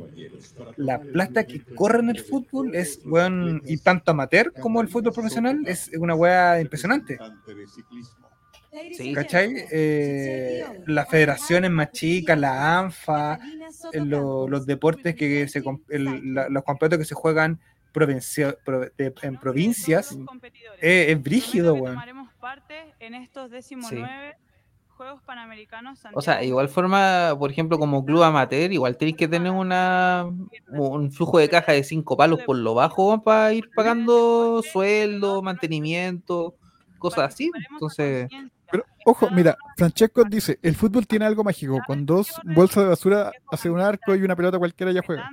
la plata que corre en el fútbol es, weón, y tanto amateur como el fútbol profesional, es una weá impresionante. Sí. ¿Cachai? Eh, las federaciones más chicas, la ANFA, eh, lo- los deportes que se, com- el- la- los campeonatos que se juegan provincia- pro- de- en provincias, eh, es brígido, weón. Tomaremos parte en estos 19 Juegos Panamericanos O sea, igual forma, por ejemplo, como club amateur, igual tenéis que tener una un flujo de caja de cinco palos por lo bajo para ir pagando sueldo, mantenimiento, cosas así. Entonces, Pero, ojo, mira, Francesco dice, el fútbol tiene algo mágico, con dos bolsas de basura hace un arco y una pelota cualquiera ya juega.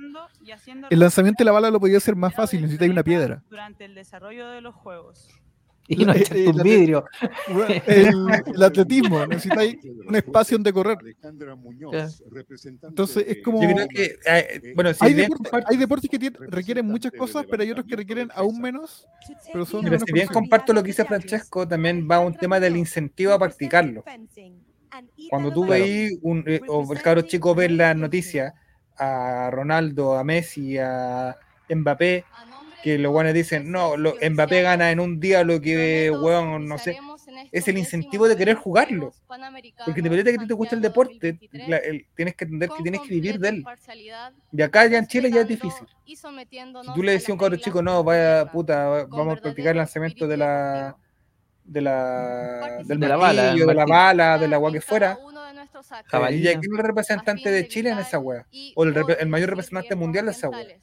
El lanzamiento de la bala lo podía hacer más fácil, necesitáis una piedra. durante el desarrollo de los Juegos. Y no echaste eh, un la- vidrio. El, el atletismo, necesitáis un espacio donde correr. Entonces es como... Yo creo que, eh, bueno, si hay, deportes, hay deportes que tienen- requieren muchas cosas, pero hay otros que requieren aún menos, pero son menos si bien comparto lo que dice Francesco, también va un tema del incentivo a practicarlo. Cuando tú Claro. veis, un, eh, o el cabro chico ve las noticias a Ronaldo, a Messi, a Mbappé, que los guanes dicen, no, lo, Mbappé gana en un día lo que, weón, no sé, es el incentivo de querer jugarlo. Porque independientemente de que a ti te guste el deporte, la- el- tienes que entender que tienes que vivir de él. Y acá ya en Chile ya es difícil. Si tú le decías a un cabro chico, no, vaya puta, va- vamos a practicar el lanzamiento de la de la del De la bala, de la bala, de la agua que fuera. Eh, y aquí el representante de Chile en esa wea. O el, mayor representante mundial de esa wea.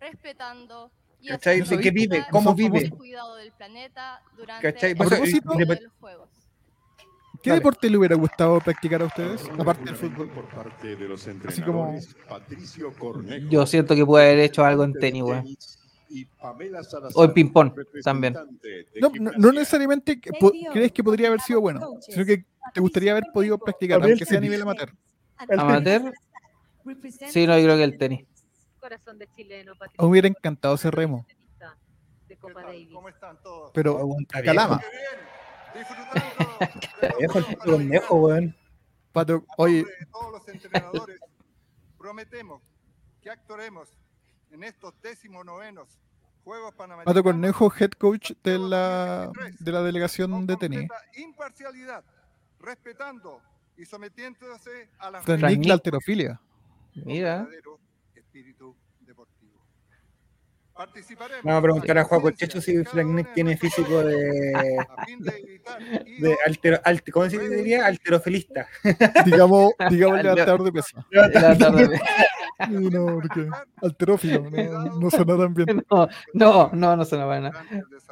respetando ¿Cachai? haciendo ¿De qué vive? ¿Cómo vive? cuidado del planeta durante ¿Cachai? de los Juegos. ¿Qué Dale. deporte le hubiera gustado practicar a ustedes? Aparte del fútbol. Por parte de los Así como... Patricio Cornejo, yo siento que puede haber hecho algo en tenis, weón. y Pamela Salazar, O en ping-pong también. No, no, no necesariamente que crees que podría haber sido bueno, sino que te gustaría haber podido practicar, aunque sea a nivel amateur. Amateur. Sí, no, yo creo que el tenis. Corazón de chileno, A mí me hubiera encantado ser remo, de Copa Davis. ¿Cómo están todos? pero Aguanta calama. Weón. Pato, oye, de todos los entrenadores, prometemos que actuaremos en estos décimos novenos Juegos Panamericanos Pato Cornejo, head coach de la, de la delegación de tenis. imparcialidad, respetando y sometiéndose a la alterofilia. Mira. Espíritu deportivo. Vamos a preguntar a Juaco Checho si Frank tiene físico de. de altero, alte- ¿Cómo se diría? Alterofilista. Digamos, digamos levantador de peso. Levantador de peso. No, porque alterófilo, no, no suena tan bien. No, no, no, no suena para nada.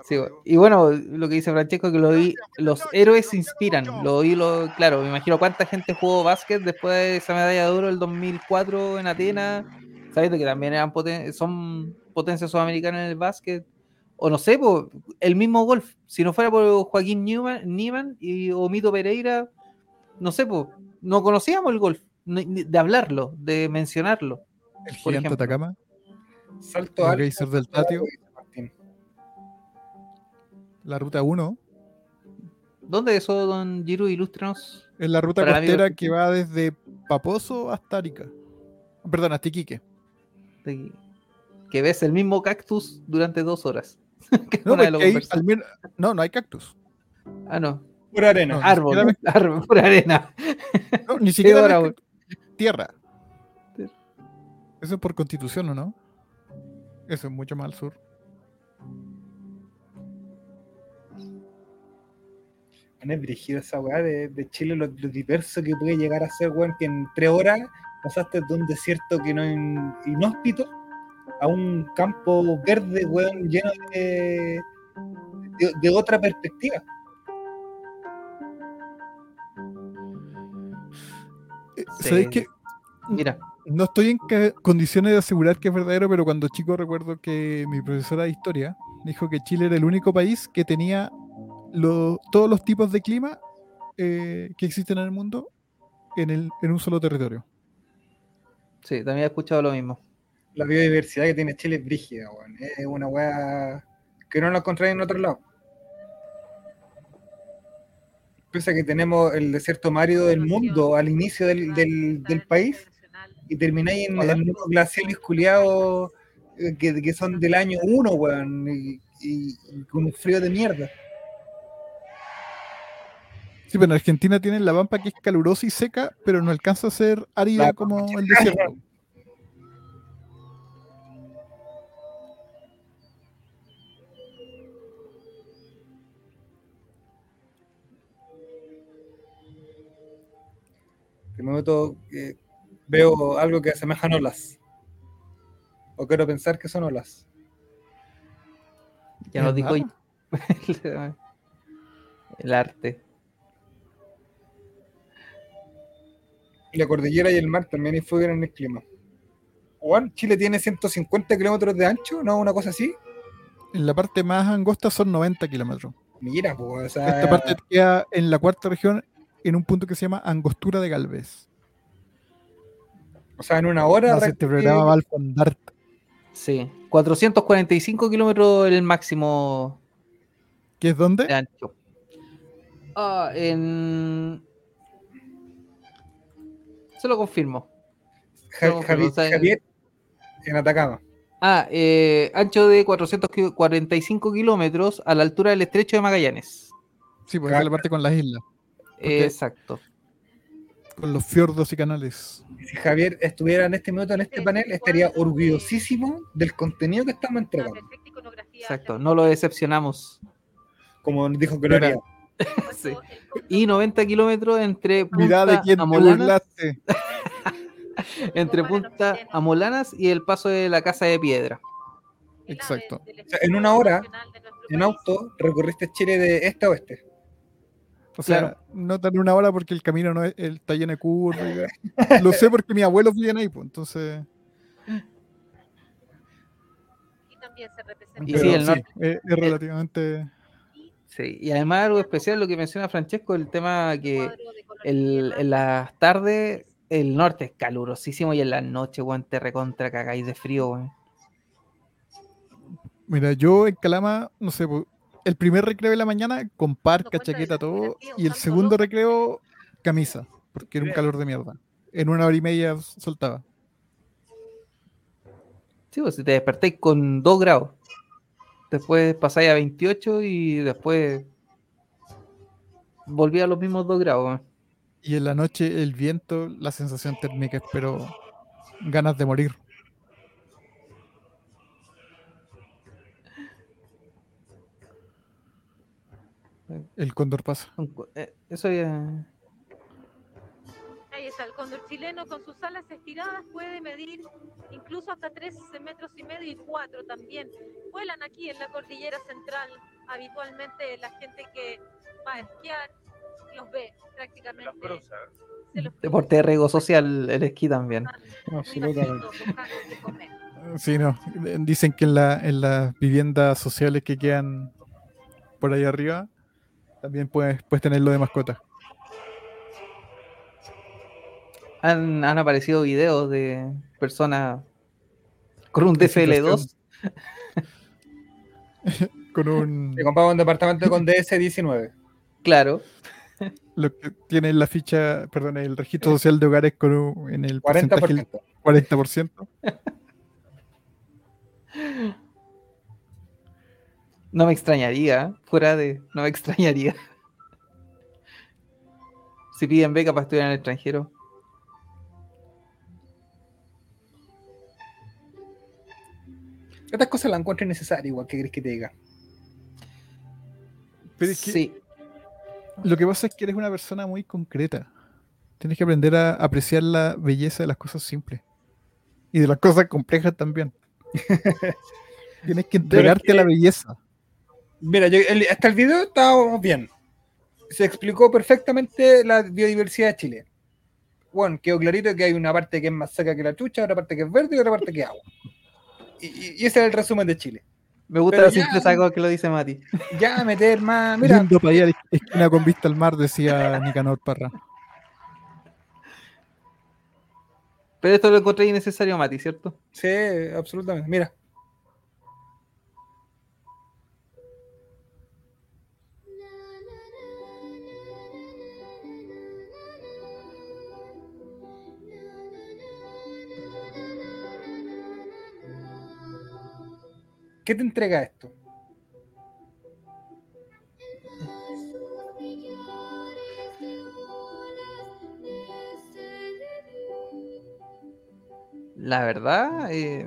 Sí, y bueno, lo que dice Francesco que lo vi, los héroes inspiran. Lo vi, lo, claro, me imagino cuánta gente jugó básquet después de esa medalla de oro del 2004 en Atenas, sabiendo que también eran poten- son potencias sudamericanas en el básquet. O no sé, po, el mismo golf. Si no fuera por Joaquín Newman, Niemann y o Mito Pereira, no sé, po, no conocíamos el golf, de hablarlo, de mencionarlo. El por gigante ejemplo. Atacama, Salto. Geyser del Tatio, la ruta 1. ¿Dónde es eso, don Giru? Ilústrenos. Es la ruta Para costera que va desde Paposo hasta Arica. Perdón, hasta Iquique. De- que ves el mismo cactus durante dos horas. No, al menos- no, no hay cactus. Ah, no. Pura arena. No, Árbol, pura arena. No, ni siquiera hora, tierra. Eso es por constitución, ¿o no? Eso es mucho más al sur. Es brígido esa weá de, de Chile, lo, lo diverso que puede llegar a ser, weón, que en tres horas pasaste de un desierto que no in- inhóspito a un campo verde, weón, lleno de, de, de otra perspectiva. Eh, Sí. ¿Sabéis qué? Mira, No estoy en ca- condiciones de asegurar que es verdadero, pero cuando chico recuerdo que mi profesora de historia dijo que Chile era el único país que tenía lo- todos los tipos de clima eh, que existen en el mundo en, el, en un solo territorio. Sí, también he escuchado lo mismo. La biodiversidad que tiene Chile es brígida, weón. Es una weá que no la encontráis en otro lado. Pese a que tenemos el desierto más árido del mundo al inicio del, del- del país y termináis en, en unos glaciares culiados eh, que, que son del año 1, weón, y, y- y con un frío de mierda. Sí, pero en Argentina tienen la pampa que es calurosa y seca, pero no alcanza a ser árida La como el desierto. Me meto, eh, veo algo que asemejan olas. O quiero pensar que son olas. Ya ¿Es dijo el arte. La cordillera y el mar también influyen en el clima. Juan, Chile tiene 150 kilómetros de ancho, ¿no? Una cosa así. En la parte más angosta son 90 kilómetros. Mira, pues, o sea, Esta parte queda en la cuarta región, en un punto que se llama Angostura de Galvez. o sea, en una hora. Hace este programa va al fondar. Sí, 445 kilómetros el máximo ¿Qué es dónde? de ancho. Ah, en... Se lo confirmo. Ja- No, Javi- o sea, Javier, en Atacama. Ah, eh, ancho de 445 kilómetros a la altura del estrecho de Magallanes. Sí, esa es la parte con las islas, Exacto. con los fiordos y canales. Si Javier estuviera en este minuto en este panel, estaría orgullosísimo del contenido que estamos entregando. Exacto, no lo decepcionamos. Como nos dijo que lo haría. Sí. Y 90 kilómetros entre Mirá de Punta quién Amolanas, entre Punta Amolanas y el paso de la Casa de Piedra. Exacto. O sea, en una hora, en auto, recorriste Chile de este a oeste. O sea, Claro. no tan una hora porque el camino no es, el, está lleno de curvas. Lo sé porque mis abuelos vivían ahí, pues, entonces. Y también se representa. Y sí, el sí, norte- es, es relativamente. Sí, y además algo especial lo que menciona Francesco, el tema que el- en las tardes el norte es calurosísimo y en las noches, weón, te recontra cagáis de frío, weón. Mira, yo en Calama, no sé, el primer recreo de la mañana con parca, chaqueta, todo, y el segundo recreo camisa, porque era un calor de mierda. En una hora y media soltaba. Sí, pues si te despertáis con 2 grados, después pasáis a 28 y después volví a los mismos 2 grados. Y en la noche el viento, la sensación térmica, pero ganas de morir. El cóndor pasa. Eh, eso ya Ahí está, el cóndor chileno con sus alas estiradas puede medir incluso hasta 13 metros y medio y 4 también. Vuelan aquí en la cordillera central. Habitualmente la gente que va a esquiar los ve prácticamente. se los Deporte de riesgo social, el esquí también. Absolutamente. Sí, no. Dicen que en, la, en las viviendas sociales que quedan por ahí arriba, también puedes, puedes tenerlo de mascota. Han, han aparecido videos de personas con un DFL2. Con un. Compraba un departamento con DS19. Claro. Lo que tiene la ficha, perdón, el registro social de hogares con un- en el 40%. porcentaje 40%. No me extrañaría, fuera de. No me extrañaría. Si piden beca para estudiar en el extranjero. Estas cosas las encuentro innecesarias, igual que crees que te diga. Pero es que Sí. lo que pasa es que eres una persona muy concreta. Tienes que aprender a apreciar la belleza de las cosas simples. Y de las cosas complejas también. Tienes que entregarte a la belleza. Mira, yo, el- hasta el video estábamos bien. Se explicó perfectamente la biodiversidad de Chile. Bueno, quedó clarito que hay una parte que es más seca que la chucha, otra parte que es verde y otra parte que es agua. Y, ese es el resumen de Chile. Me gusta Pero la ya- simpleza con que lo dice Mati. Ya meter más. Mira, Lindo país, a la esquina con vista al mar, decía Nicanor Parra. Pero esto lo encontré innecesario, Mati, ¿cierto? sí, absolutamente. Mira. ¿Qué te entrega esto? La verdad, eh,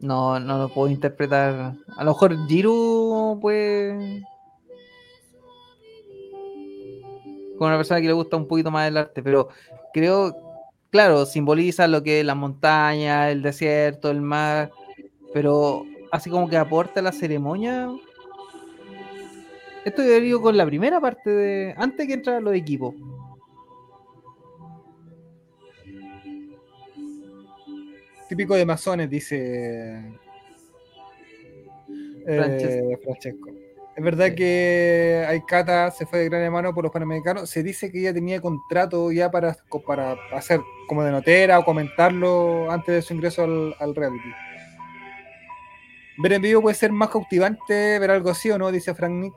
no, no lo puedo interpretar. A lo mejor Jiru puede. Con una persona que le gusta un poquito más el arte, pero creo, claro, simboliza lo que es la montaña, el desierto, el mar, pero así como que aporta a la ceremonia. Esto yo digo con la primera parte de. Antes que entrar los equipos. Típico de masones, dice eh, Francesco. Es verdad que Aikata se fue de gran hermano por los panamericanos. Se dice que ella tenía contrato ya para, para hacer como de notera o comentarlo antes de su ingreso al, al reality. Ver en vivo puede ser más cautivante ver algo así o no, dice Frank Nick.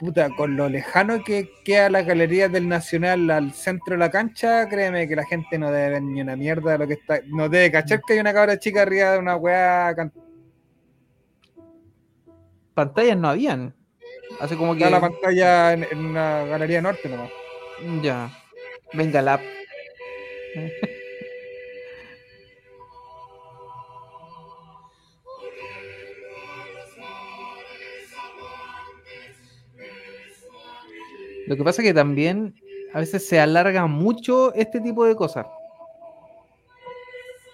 Puta, con lo lejano que queda la galería del Nacional al centro de la cancha, créeme que la gente no debe ver ni una mierda de lo que está. No debe cachar que hay una cabra chica arriba de una weá can- Pantallas no habían. Hace como que. da la pantalla en, en una galería norte nomás. Ya. Venga, la. Lo que pasa es que también a veces se alarga mucho este tipo de cosas.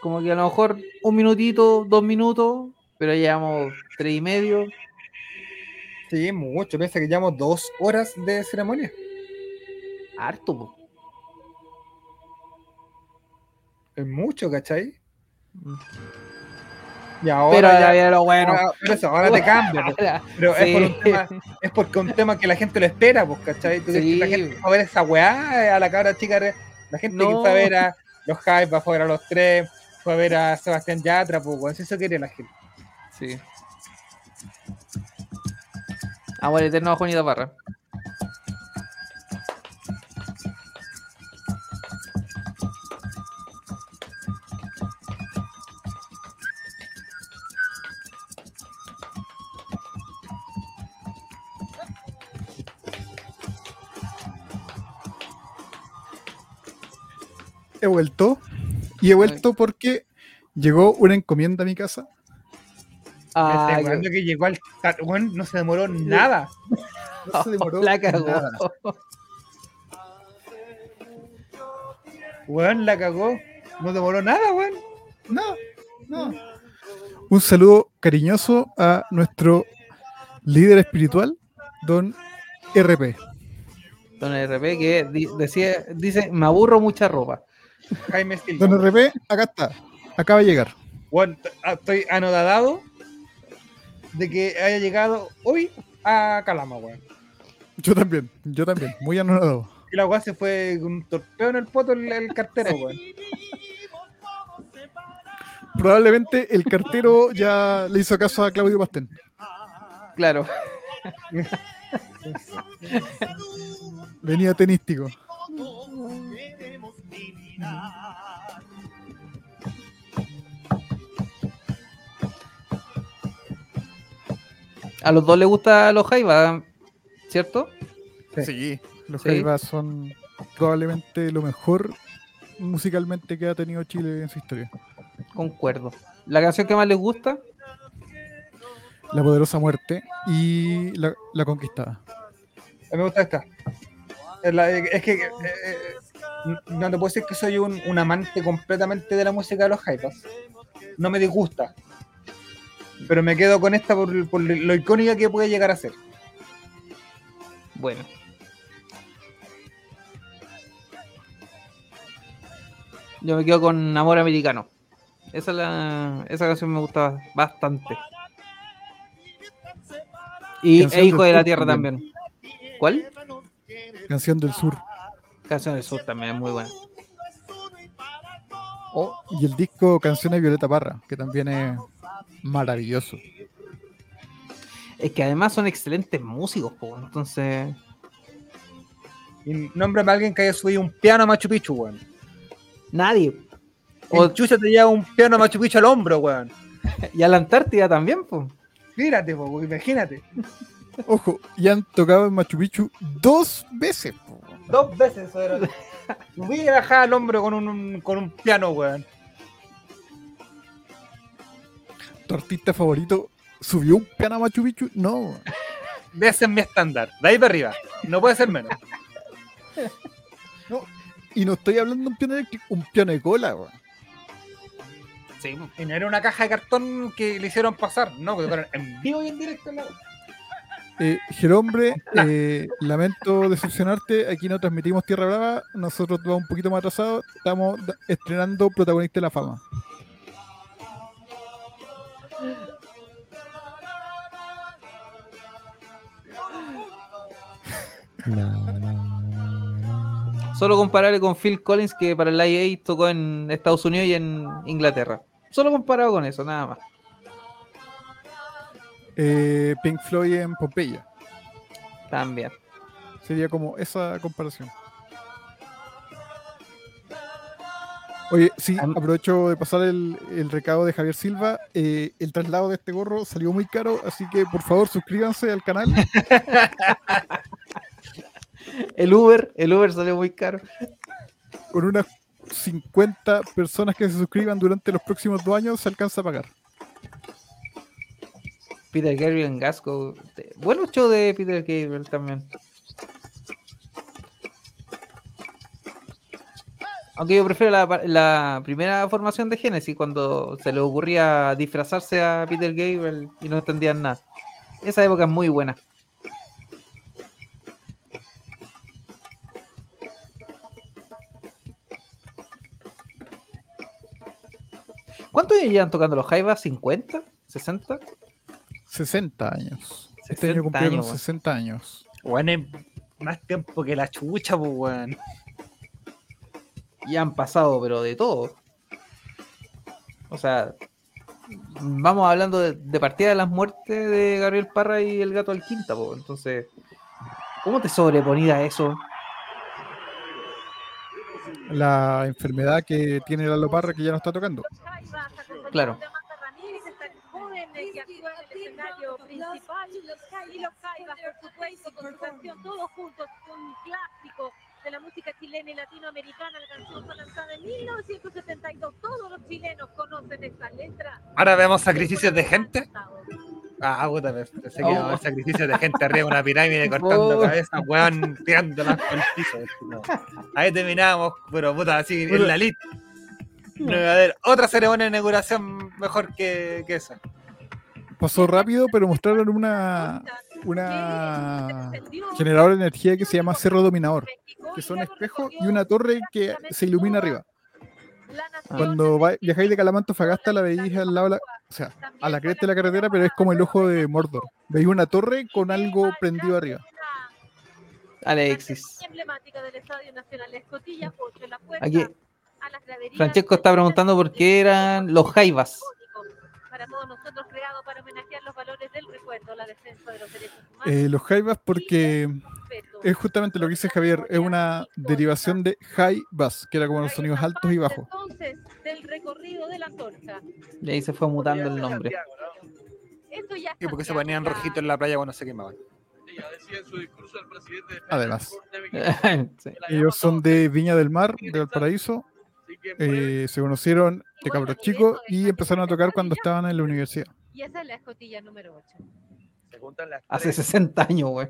Como que a lo mejor un minutito, dos minutos, pero ya llevamos tres y medio. Sí, mucho. Piensa que llevamos dos horas de ceremonia. Harto, po. Es mucho, ¿cachai? Mm. Y ahora Pero ya, viene lo bueno. ahora- por eso, ahora te cambia. pues. Pero es, por un Sí. tema, es porque un tema que la gente lo espera, pues, ¿cachai? ¿Tú crees que la gente va a ver esa weá a la cabra chica? La gente que fue a ver a los Hype, va a ver a los tres, fue a ver a Sebastián Yatra, pues, si eso quiere la gente. Sí. Amor eterno a Juanita Parra. He vuelto. Y he vuelto porque llegó una encomienda a mi casa Ah, qué- weón que llegó al weón, no se demoró nada. No se demoró la cagó. nada. Weón, la cagó. No demoró nada, weón. No, no. Un saludo cariñoso a nuestro líder espiritual, don RP. Don RP que di- decía, dice, me aburro mucha ropa. Jaime Silva. Don RP, acá está. Acaba de llegar. T- ah, estoy anodadado de que haya llegado hoy a Calama, weón. Yo también, yo también. Muy anonadado. Y la weá se fue con un torpeo en el poto el, el cartero, weón. Probablemente el cartero ya le hizo caso a Claudio Pastén. Claro. Venía tenístico. A los dos les gusta los Jaiba, ¿cierto? Sí, los Sí. Jaivas son probablemente lo mejor musicalmente que ha tenido Chile en su historia. Concuerdo. ¿La canción que más les gusta? La poderosa muerte y la, la conquistada. A mí me gusta esta. Es, la- es que eh, eh, no te puedo decir que soy un, un amante completamente de la música de los Hypas. No me disgusta. Pero me quedo con esta por, por lo icónica que puede llegar a ser. Bueno. Yo me quedo con Amor Americano. Esa, es la, esa canción me gusta bastante. Y Canción e Hijo de la Tierra también. también. ¿Cuál? Canción del Sur. Canción del Sur también es muy buena. Oh, y el disco Canciones Violeta Parra, que también es maravilloso. Es que además son excelentes músicos, po, entonces. Y nómbrame a alguien que haya subido un piano a Machu Picchu, weón. Nadie. O Chucha te lleva un piano a Machu Picchu al hombro, weón. Y a la Antártida también, pues. Mírate, po, imagínate. Ojo, y han tocado en Machu Picchu dos veces. po. Dos veces eso era. Subí y bajaba al hombro con un, con un piano, weón. ¿Tu artista favorito subió un piano a Machu Picchu? No. Ese es mi estándar. De ahí para arriba. No puede ser menos. Y no estoy hablando de un piano eléctrico, un piano de cola, weón. Sí, y no era una caja de cartón que le hicieron pasar, no, que tocaron en vivo y en directo. en la- Eh, Jerombre, eh, lamento decepcionarte, aquí no transmitimos Tierra Brava, nosotros vamos un poquito más atrasados, estamos estrenando Protagonista de la Fama. Solo comparable con Phil Collins, que para el IA tocó en Estados Unidos y en Inglaterra. Solo comparado con eso, nada más. Eh, Pink Floyd en Pompeya, También. sería como esa comparación. Oye, sí, aprovecho de pasar el, el recado de Javier Silva. eh, el traslado de este gorro salió muy caro, así que por favor suscríbanse al canal. El Uber, el Uber salió muy caro. Con unas 50 personas que se suscriban durante los próximos dos años se alcanza a pagar. Peter Gabriel en Gasco. Bueno show de Peter Gabriel también. Aunque yo prefiero la, la primera formación de Genesis, cuando se le ocurría disfrazarse a Peter Gabriel y no entendían nada. Esa época es muy buena. ¿Cuántos años llevan tocando los Jaivas? ¿50? ¿60? 60 años. Este 60 año cumplieron años, weón. 60 años. Es más tiempo que la chucha, pues, weón. Y han pasado, pero de todo. O sea, vamos hablando de, de partida de las muertes de Gabriel Parra y el gato Alquinta, po. entonces, ¿cómo te sobreponía a eso? La enfermedad que tiene la Loparra que ya no está tocando. Claro. Escenario principal y los Jaivas, por supuesto, con su canción todos juntos, un clásico de la música chilena y latinoamericana. La canción fue lanzada en 1972. Todos los chilenos conocen esta letra. Ahora vemos sacrificios de gente. Ah, puta, pensé que haber sacrificios de gente arriba de una pirámide cortando Oh. cabezas, weón, tirándolas por el piso. no. Ahí terminamos, pero puta, así en la lista. No a haber otra ceremonia de inauguración mejor que, que esa. Pasó rápido, pero mostraron una, una generadora de energía que se llama Cerro Dominador, que son espejos y una torre que se ilumina arriba. Cuando viajáis de Calamanto a Fagasta, la veis al lado, de la- o sea, a la cresta de la carretera, pero es como el ojo de Mordor. Veis una torre con algo prendido arriba. Alexis. emblemática del Estadio Nacional de Escotilla, 8 la puerta Aquí, Francesco está preguntando por qué eran los jaivas. Para todos nosotros creado para homenajear los valores del recuerdo, la defensa de los derechos humanos. Eh, los Jaivas porque es justamente lo que dice Javier, es una derivación de bass, que era como los sonidos altos y bajos. Entonces, del recorrido de la antorcha. Y ahí se fue mutando el nombre. Esto ya Y porque se ponían rojitos en la playa cuando se quemaban. Ella decía en su discurso el presidente de Además, Sí. ellos son de Viña del Mar, de Valparaíso. Eh, se conocieron de cabros chicos y empezaron a tocar cuando estaban en la universidad. Y esa es la escotilla número 8. Se juntan las Hace tres, 60 años, güey.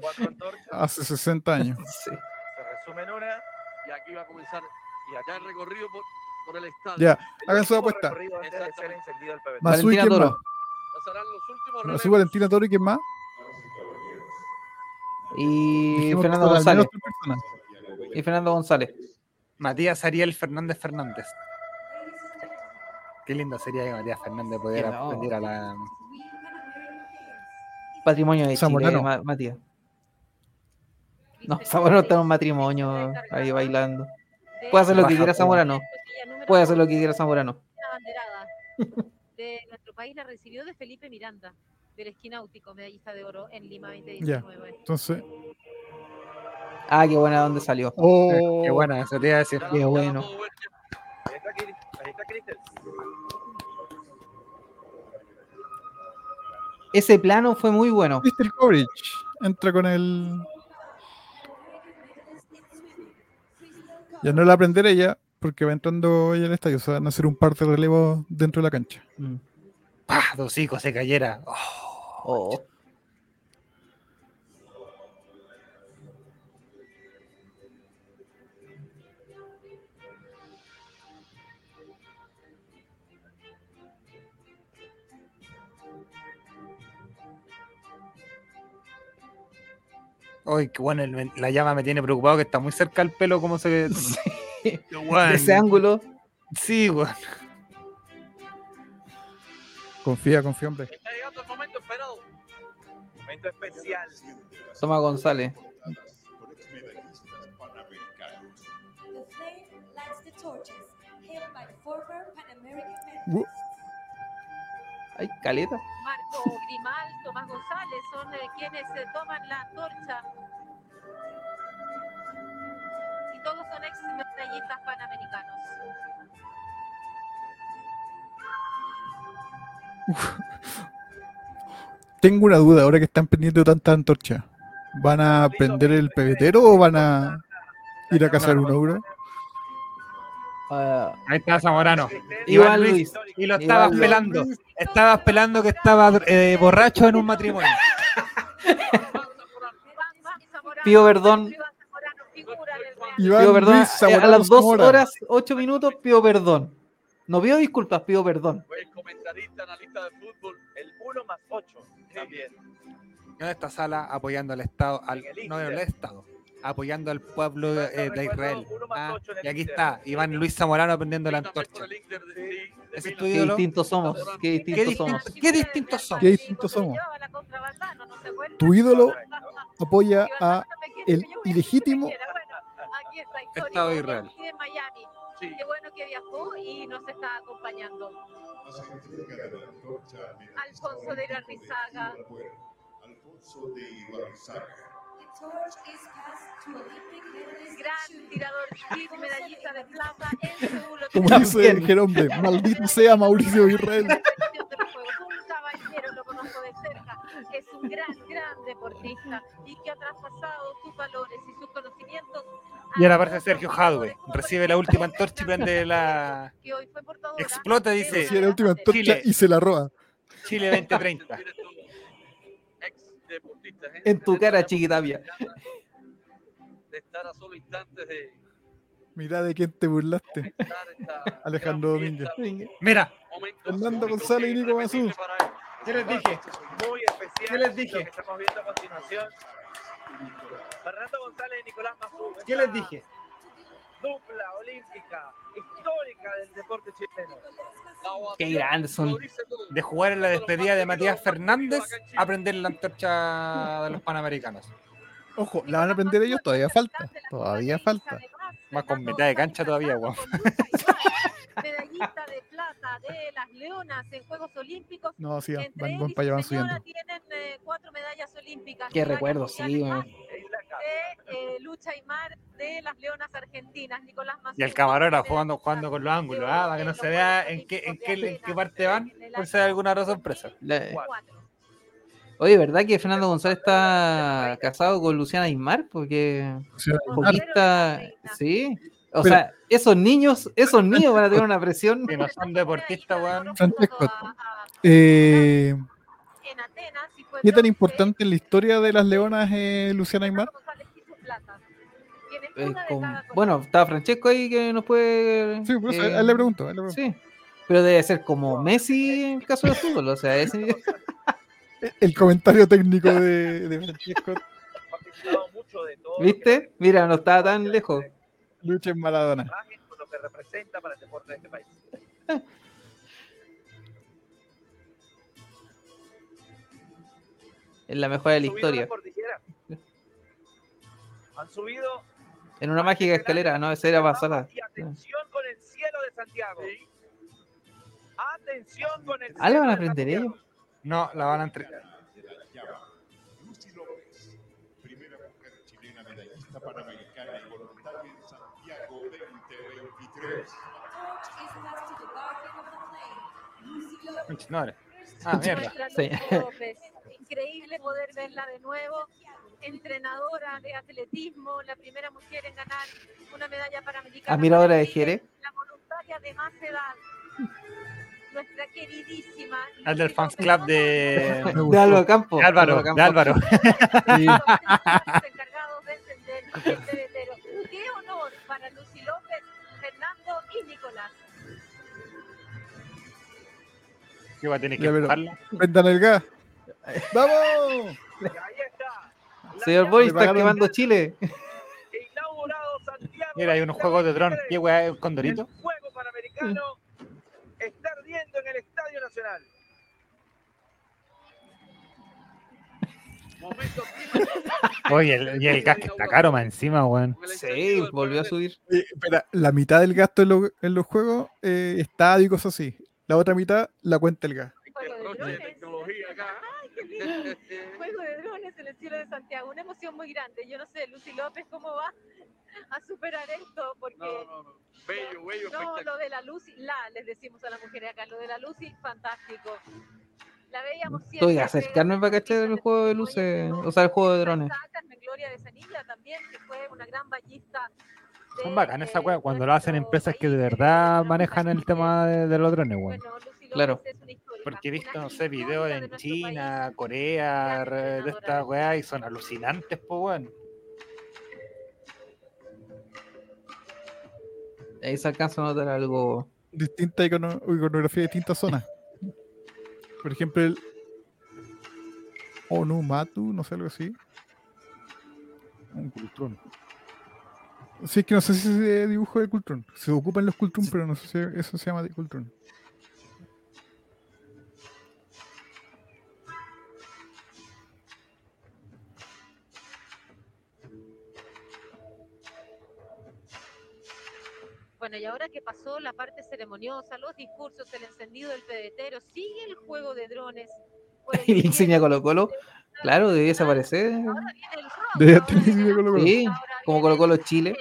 Hace 60 años. Sí. se resumen una. Y aquí va a comenzar y acá el recorrido por, por el estadio. Ya, hagan su apuesta. Quién más. Pasarán los últimos. Valentina Toro y quién más. Y Dijimos Fernando González. Y Fernando González. Matías Ariel Fernández Fernández. Qué lindo sería que Matías Fernández pudiera no. aprender a la. Patrimonio de Zamorano. Chile, Matías. No, Zamorano está en un matrimonio ahí bailando. Puede hacer lo que quiera. Zamorano. Puede hacer lo que quiera Zamorano. De nuestro país la recibió de Felipe Miranda, del esquináutico, medallista de oro en Lima Ya, 2019. entonces. Ah, qué buena dónde salió. Oh, Qué buena, eso te iba a decir. Qué bueno. Ahí está, Cristel. Ese plano fue muy bueno. Crystal Coverage entra con el. Ya no la aprenderé ella, porque va entrando ella al estadio. O sea, van a hacer un par de relevos dentro de la cancha. Mm. ¡Pah! Dos hijos se cayera. Oh, Oh. Ay, qué bueno, el- la llama me tiene preocupado que está muy cerca al pelo, como se. De weón. ese ángulo. Sí, weón. Confía, confía, hombre. Está llegando el momento esperado. Momento especial. Toma González. Ay, caleta. Marco Grimal, Tomás González son eh, quienes eh, toman la antorcha. Y todos son ex medallistas panamericanos. Tengo una duda ahora que están prendiendo tanta antorcha. ¿Van a prender el pebetero o van a ir a cazar un ogro? Ah, Ahí está Zamorano. Iván Luis. Y lo Iván estabas Luis. pelando. Estabas pelando que estaba eh, borracho en un matrimonio. Pío Verdón. Iván Pido perdón. Luis eh, a las 2 Zamora. horas, 8 minutos, pido perdón. No pido disculpas, pido perdón. Fue el comentarista, analista de fútbol. El 1 más 8. También. En esta sala apoyando al Estado, al, no el Estado, apoyando al pueblo eh, de Israel. Ah, y aquí está Iván Luis Zamorano aprendiendo la antorcha. ¿Ese es tu Qué distintos somos. Qué ¿Qué, distintos distinto- somos. qué distintos somos? Qué distintos somos. Tu ídolo apoya a el ilegítimo Estado de Israel. Qué bueno que viajó y nos está acompañando. Alfonso de Ibarrizaga. Alfonso de Ibarrizaga. Gran tirador medallista de plata en Seúl. Como dice Jerombre, maldito sea Mauricio Israel. un caballero, lo conozco de cerca, es un gran, gran deportista y que ha traspasado sus valores y sus conocimientos Y ahora aparece Sergio Hadwe. Recibe la última antorcha y prende la. Explota, dice. Sí, la última antorcha Chile, y se la roba. Chile 2030. Deportistas, ¿eh? En tu cara, chiquitapia. de estar a solo instantes de Mira de quién te burlaste. Alejandro Domínguez. Mira. Fernando González y Nico Mazú. ¿Qué les dije? Muy especial. ¿Qué les dije? Que estamos viendo a continuación. Fernando González y Nicolás Mazú. ¿Qué les dije? Dupla olímpica histórica del deporte chileno. Qué grandes son. De jugar en la despedida de Matías Fernández a prender la antorcha de los panamericanos. Ojo, la van a aprender ellos, todavía falta. Todavía falta. Más con mitad de cancha todavía, guau. Medallista de plata de las Leonas en Juegos Olímpicos. No, sí, van, van para allá, van subiendo. tienen eh, cuatro medallas olímpicas. Qué recuerdo, sí, De eh, lucha y mar de las Leonas argentinas. Nicolás Mazú. Y el camarógrafo jugando, jugando con los ángulos, ¿ah? para que no se vea en qué, en qué, en qué parte van, por si hay alguna razón sorpresa. La- Oye, ¿verdad que Fernando González está casado con Luciana Ismar? Porque Aymar. poquita, sí. O Pero- sea, esos niños, esos niños van a tener una presión. Que no son deportistas, weón. Francesco, eh, ¿qué tan importante en la historia de las leonas es Luciana Aymar? Eh, con- bueno, está Francesco ahí que nos puede. Sí, por eso, eh, a él le pregunto, a él le pregunto. Sí, pero debe ser como Messi en el caso del fútbol, o sea, ese- El comentario técnico de, de Francesco. Participado mucho de todo ¿viste? Mira, no estaba tan lejos. Lucha en Maradona. lo que representa para el deporte de este país. Es la mejor de la historia. Han subido En una mágica escalera, no, esa era pasada. y atención con el cielo de Santiago. Atención con el Ah, ¿la cielo van a de aprender ellos? No, la van a entregar. Lucy López, primera mujer chilena medallista panamericana y voluntaria en Santiago 2023. Madre. Ah, mierda. Sí. Lucy López. Increíble poder verla de nuevo. Entrenadora de atletismo, la primera mujer en ganar una medalla panamericana. Admiradora para de Jerez. La voluntaria de más edad. Nuestra queridísima. Al del fans club de, De Álvaro Campo. de Álvaro. De Álvaro. Encargados de encender el pebetero. Qué honor para Lucy López, Fernando y Nicolás. Que va a tener que. Prendan el gas. ¡Vamos! Está. Señor Boy, Le está quemando Chile. Mira, hay unos juegos de dron. ¿Qué weá es condorito? Juego Panamericano está ardiendo en el Estadio Nacional. Momento Oye, el, y el gas que está caro más encima, weón. Sí, volvió a subir. Eh, espera, la mitad del gasto en, lo- en los juegos eh, estadio y cosas así. La otra mitad la cuenta el gas. De tecnología acá. Juego de drones en el cielo de Santiago. Una emoción muy grande. Yo no sé, Lucy López, cómo va a superar esto, porque No, no, no. Bello, bello, no, lo de la Lucy, la les decimos a las mujeres acá, lo de la Lucy, fantástico. La veíamos siempre. Que acercarme para cachar el juego de luces, o sea, el juego de drones. Carmen Gloria de Sanilla también, que fue una gran ballista. Son bacanas esa weá cuando lo hacen empresas que de verdad manejan el tema de, de los drones, weón. Claro. Porque he visto, no sé, videos en China, Corea, re- de estas weas y son alucinantes, pues, weón. Ahí se alcanza a notar algo. Distinta icono- iconografía de distintas zonas. Por ejemplo, el Onumatu, no sé algo así. Un cultrón. Sí, es que no sé si se dibujo de Cultron. Se ocupan los Cultron, pero no sé si eso se llama de Cultron. Bueno, y ahora que pasó la parte ceremoniosa, los discursos, el encendido del pedetero, sigue el juego de drones. el Y insignia Colo Colo. Claro, debía desaparecer. Debe tener insignia Colo Colo. Sí, como Colo Colo Chile.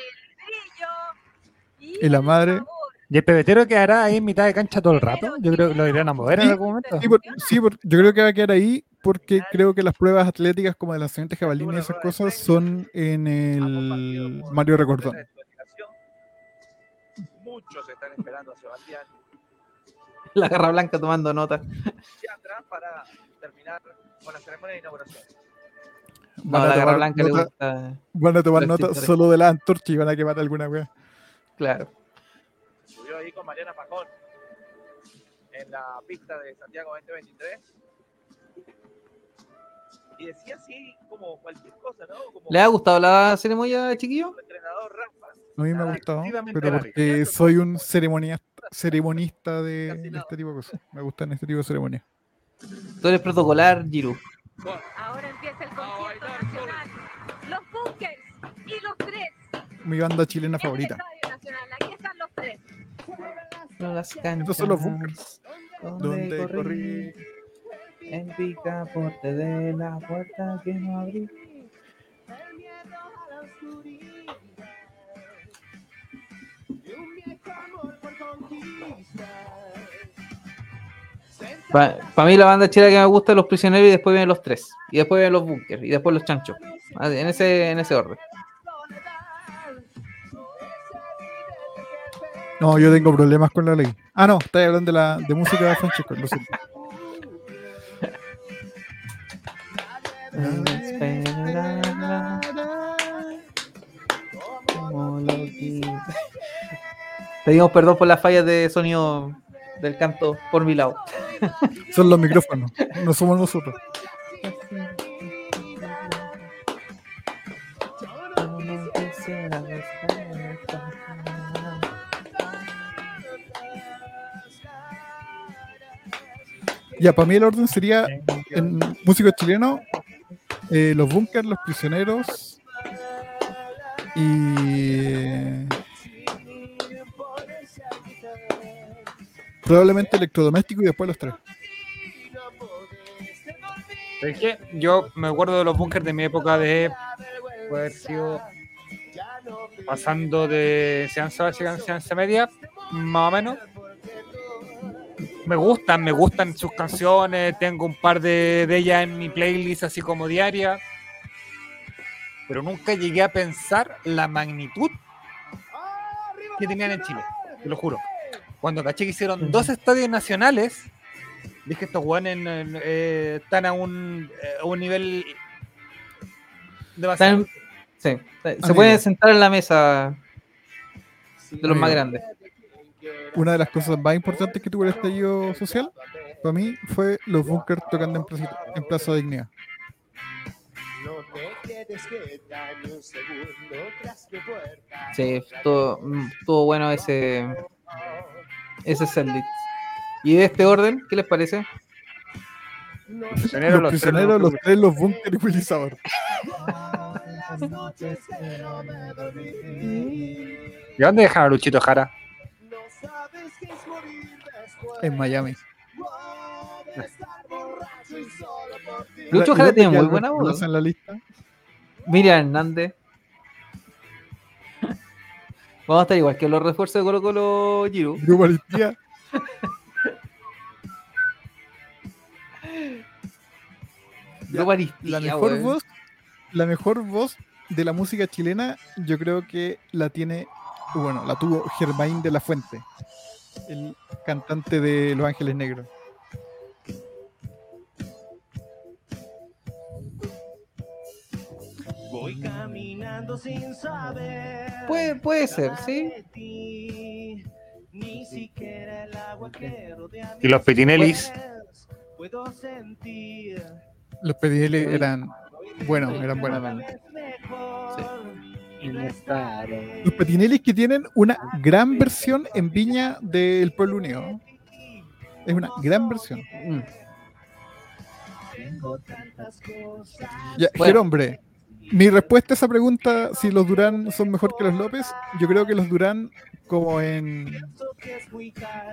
Y la madre. ¿Y el pebetero quedará ahí en mitad de cancha todo el rato? Yo creo que lo irán a mover en algún momento. Sí, por- sí, por- yo creo que va a quedar ahí porque creo que las pruebas atléticas como de lanzamiento de jabalina y esas cosas son en el Mario Recordón. Muchos están esperando a Sebastián La garra blanca tomando nota. Yatra para terminar con la ceremonia de inauguración. No, Van a la garra tomar blanca le nota- gusta. Van a tomar nota tintores. solo de la antorcha y van a quemar alguna wea. Claro. Subió ahí con Mariana Pajón en la pista de Santiago 2023. Y decía así como cualquier cosa, ¿no? Como ¿Le ha gustado la ceremonia, chiquillo? el entrenador Rafa. A mí me ha gustado, pero porque soy un ceremonista, ceremonista de, de este tipo de cosas. Me gustan este tipo de ceremonias. Tú eres protocolar, Giru. Ahora empieza el concierto nacional. Los bunkers y los tres. Mi banda chilena favorita. Aquí están los tres. No las Estos son los bunkers. Donde Donde corrí en picaporte de la puerta que no abrí. Para mí la banda chila que me gusta es los prisioneros y después vienen los tres. Y después vienen los bunkers y después los chanchos. Ah, En ese, en ese orden. No, yo tengo problemas con la ley. Ah, no, estáis hablando de, la, de música de Francesco, lo siento. Pedimos perdón por las fallas de sonido del canto por mi lado. Son los micrófonos, no somos nosotros. Ya, para mí el orden sería músico chileno, eh, los bunkers, los prisioneros y probablemente electrodoméstico y después los tres. ¿Sabes qué? Yo me acuerdo de los bunkers de mi época de haber sido pasando de enseñanza básica a enseñanza media, más o menos. Me gustan, me gustan sus canciones, tengo un par de ellas en mi playlist así como diaria, pero nunca llegué a pensar la magnitud que tenían en Chile, te lo juro. Cuando caché que hicieron dos estadios nacionales, dije estos guanes eh, están a un, eh, a un nivel demasiado. Sí, se Amigo. pueden sentar en la mesa de los más grandes. Una de las cosas más importantes que tuvo el estallido social, para mí, fue los bunkers tocando en Plaza, en Plaza Dignidad. Sí, estuvo, mm, estuvo bueno ese ese setlist. Y de este orden, ¿qué les parece? Prisioneros, los los tres, prisioneros, los los tres, los bunkers y Willy Sabor. ¿Y dónde dejan a Luchito Jara? En Miami. Lucho ¿Y Jara tiene muy buena voz. En la lista? Miriam Hernández. Vamos a estar igual que los refuerzos de Colo Colo. Grupo Aristía. Grupo Aristía, La mejor voz, la mejor voz de la música chilena, yo creo que la tiene, bueno, la tuvo Germain de la Fuente, el cantante de Los Ángeles Negros. Voy caminando sin saber. Puede, puede ser, ¿sí? de ti, Ni siquiera el agua que rodea Y los Petinelis. pies Puedo sentir Los PDL eran buenos, eran buenos. Los Petinelis que tienen una gran versión en Viña del Pueblo Unido. Es una gran versión. Mm. Ya, Bueno. Ger, hombre, mi respuesta a esa pregunta, si los Durán son mejor que los López, yo creo que los Durán, como en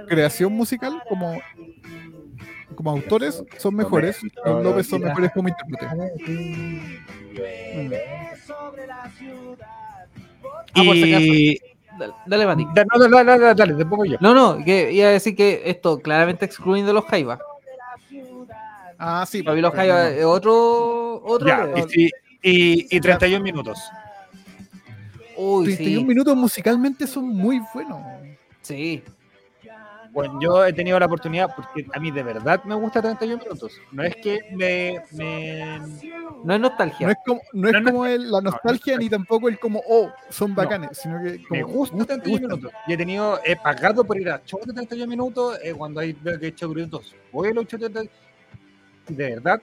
creación musical, como, como autores, son mejores. Los López son mejores como intérpretes. Ah, por si acaso. Y. Dale, dale Mati. Da- No, dale, dale, dale, dale, te pongo yo. No, no, que iba a decir que esto claramente excluyendo los Jaivas. Ah, sí. Fabio pero Jaiba no. es otro. otro Ya, y, y 31 minutos. Uy, 31 sí. minutos musicalmente son muy buenos. Sí. Bueno, yo he tenido la oportunidad porque a mí de verdad me gusta 31 minutos. No es que me. me- No es nostalgia. No es como, no es No, no, como el- la nostalgia ni tampoco el como, oh, son bacanes, sino que me como, gusta te 31 gustan. minutos. Y he tenido, he pagado por ir a shows de 31 minutos eh, cuando hay, veo que he hecho minutos. Voy a los shows de 31 y de verdad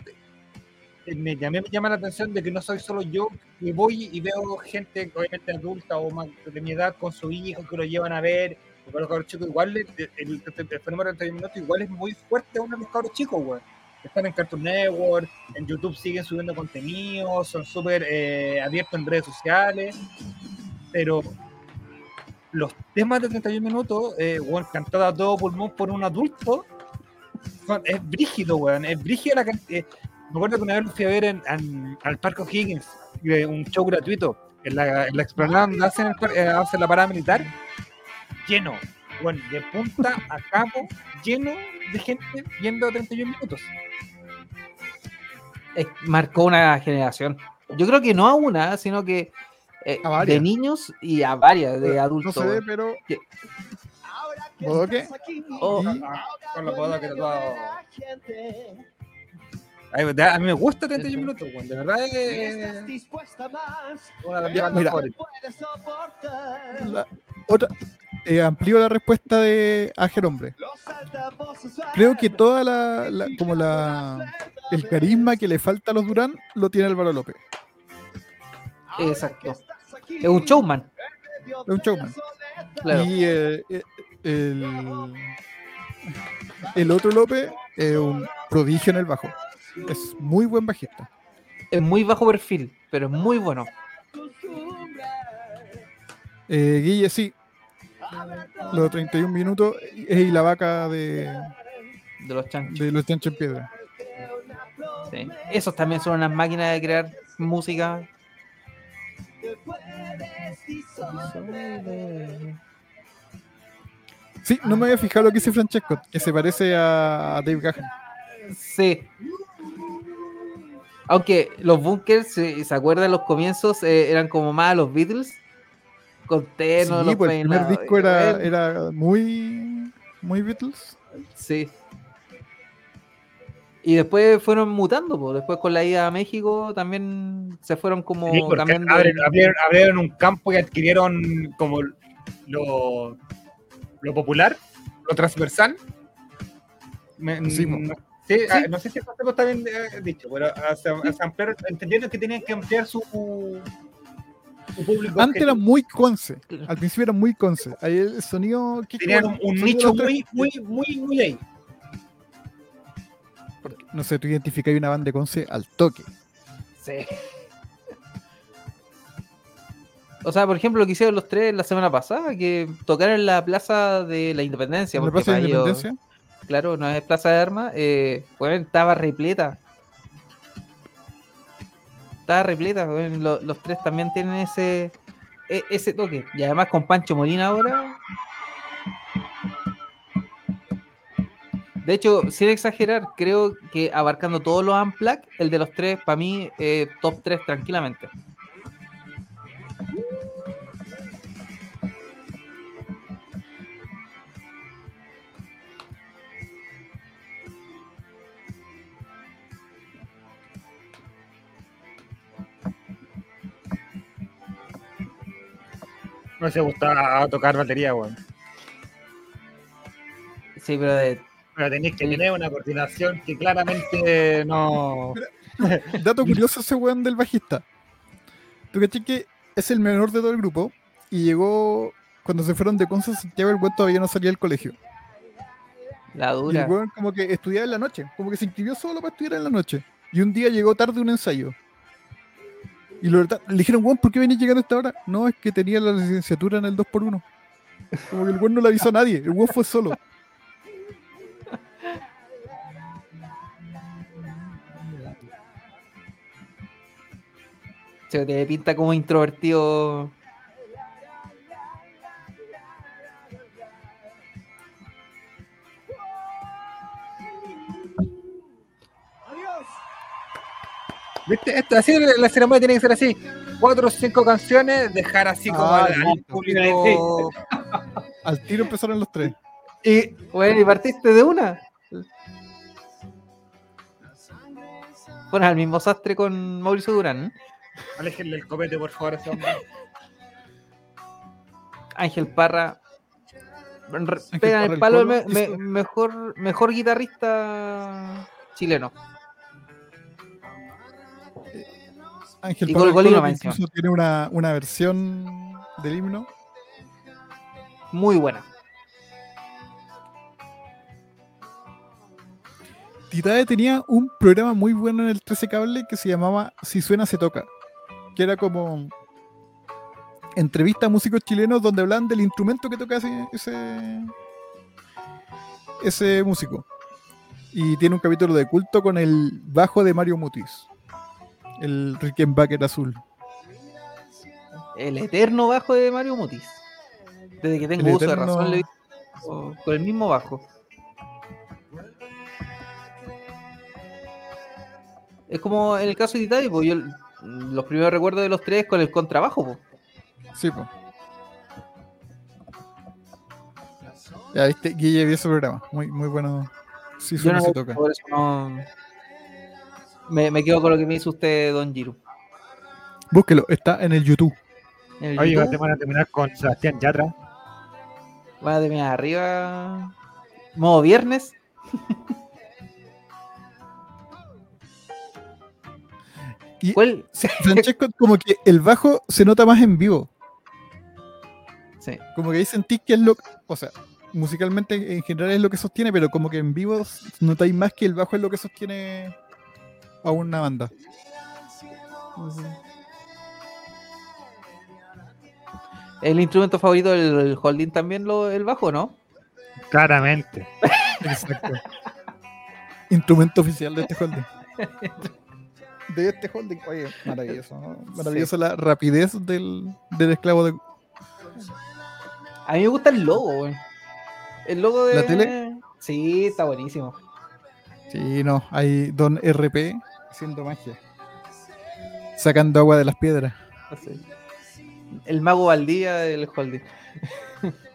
me, me llama la atención de que no soy solo yo que voy y veo gente obviamente adulta o más de mi edad con su hijo que lo llevan a ver los cabros chicos igual el, el- el- fenómeno de 31 minutos igual es muy fuerte aún en los cabros chicos güey. están en Cartoon Network en YouTube siguen subiendo contenido son súper eh, abiertos en redes sociales pero los temas de 31 minutos, eh, weón, cantado a todo pulmón por un adulto, es brígido, weón, es brígido la cantidad. Me acuerdo que una vez lo fui a ver en, en- al Parque O'Higgins, eh, un show gratuito, en la, en la explanada donde hacen, el eh, hacen la parada militar, lleno, bueno, de punta a cabo, lleno de gente viendo 31 minutos. Marcó una generación. Yo creo que no a una, sino que eh, de niños y a varias de No adultos. se ve, pero. Que- ¿Bodoque? Oh, Con los que todo. Ay, A mí me gusta 31 minutos, weón, de verdad es una Ya, mira. La- otra, eh, amplío la respuesta de Ángel Hombre. Creo que toda la, la- como la el carisma que le falta a los Durán lo tiene Álvaro López. exacto. Es un showman. Es un showman. Claro. Y eh, eh, el, el otro López es un prodigio en el bajo. Es muy buen bajista. Es muy bajo perfil, pero es muy bueno. Eh, Guille, sí. Los 31 minutos es la vaca de, De los chanchos. de los chanchos en piedra. Sí. Esos también son unas máquinas de crear música. Sí, no me había fijado lo que dice Francesco, que se parece a Dave Gahan. Sí. Aunque los bunkers, si se acuerdan, los comienzos eh, eran como más a los Beatles. Con terno, Sí, los pues el primer disco era, era muy, muy Beatles. Sí. Y después fueron mutando, pues. después con la ida a México también se fueron como Sí, cambiando. abrieron, abrieron un campo y adquirieron como lo, lo popular, lo transversal. Me- Sí, no, sí, ah, no sé si el concepto está bien eh, dicho, pero a, a- a ampliar- entendieron que tenían que ampliar su, su público. Antes era objetivo. muy conce. Al principio era muy conce. Ahí el sonido. que- Tenían un, nicho muy, muy, muy, muy ahí. No sé, tú identificas una banda de conce al toque. Sí. O sea, por ejemplo, lo que hicieron los tres la semana pasada, que tocaron en la Plaza de la Independencia. ¿En la Plaza de ellos- Independencia? Claro, no es Plaza de Armas. Eh, bueno, estaba repleta. Estaba repleta. bueno, lo- los tres también tienen ese, e- ese toque. Y además con Pancho Molina ahora. De hecho, sin exagerar, creo que abarcando todos los Unplugged, el de los tres, para mí, eh, top 3 tranquilamente. No se gustaba tocar batería, weón. Sí, pero de, Pero tenéis que tener una coordinación que claramente no. Dato curioso ese weón del bajista. Tú caché que es el menor de todo el grupo y llegó cuando se fueron de Conce Santiago, el weón todavía no salía del colegio. la Y dura. el weón como que estudiaba en la noche, como que se inscribió solo para estudiar en la noche. Y un día llegó tarde un ensayo. Y lo reta- le dijeron, weón, ¿por qué venís llegando a esta hora? No, es que tenía la licenciatura en el 2x1. Como que el weón no le avisó a nadie, el weón fue solo. Se te pinta como introvertido. ¿Viste? Esto, así la ceremonia tiene que ser así. Cuatro o cinco canciones, dejar así como Ah, al, al listo. público. Al tiro empezaron los tres. Y, bueno, y partiste de una. Pones al mismo sastre con Mauricio Durán. ¿eh? Aléjenle el copete, por favor, a ese hombre. Ángel Parra. Ángel Pega Parra, el palo me- me- mejor, mejor guitarrista chileno. Ángel Y Colo, incluso tiene una, una versión del himno. Muy buena. Titae tenía un programa muy bueno en el 13 Cable que se llamaba Si suena se toca, que era como entrevista a músicos chilenos donde hablaban del instrumento que toca ese, ese, ese músico. Y tiene un capítulo de culto con el bajo de Mario Mutis, el Rickenbacker azul. El eterno bajo de Mario Mutis. Desde que tengo El uso de razón, le visto con el mismo bajo. Es como en el caso de Italia, pues yo los primeros recuerdos de los tres con el contrabajo. pues. Sí, pues. Ya viste, Guille vio ese programa. Muy, muy bueno. Si Yo suena no, se toca. por eso no. Me, me quedo con lo que me hizo usted, Don Giru. Búsquelo, está en el YouTube. En el Oye, YouTube, van a terminar con Sebastián Yatra. van a terminar arriba. Modo viernes. Y ¿Cuál? Francesco, como que el bajo se nota más en vivo. Sí. Como que ahí sentís que es lo. O sea, musicalmente en general es lo que sostiene, pero como que en vivo notáis más que el bajo es lo que sostiene a una banda. El instrumento favorito del holding también lo, el bajo, ¿no? Claramente. Exacto. Instrumento oficial de este holding. De este holding. Oye, maravilloso. ¿no? Maravillosa la rapidez del, del esclavo de. A mí me gusta el logo, güey. El logo de. ¿La tele? Sí, está buenísimo. Sí, no. Hay Don RP haciendo magia. Sacando agua de las piedras. Así. El mago Valdía del holding.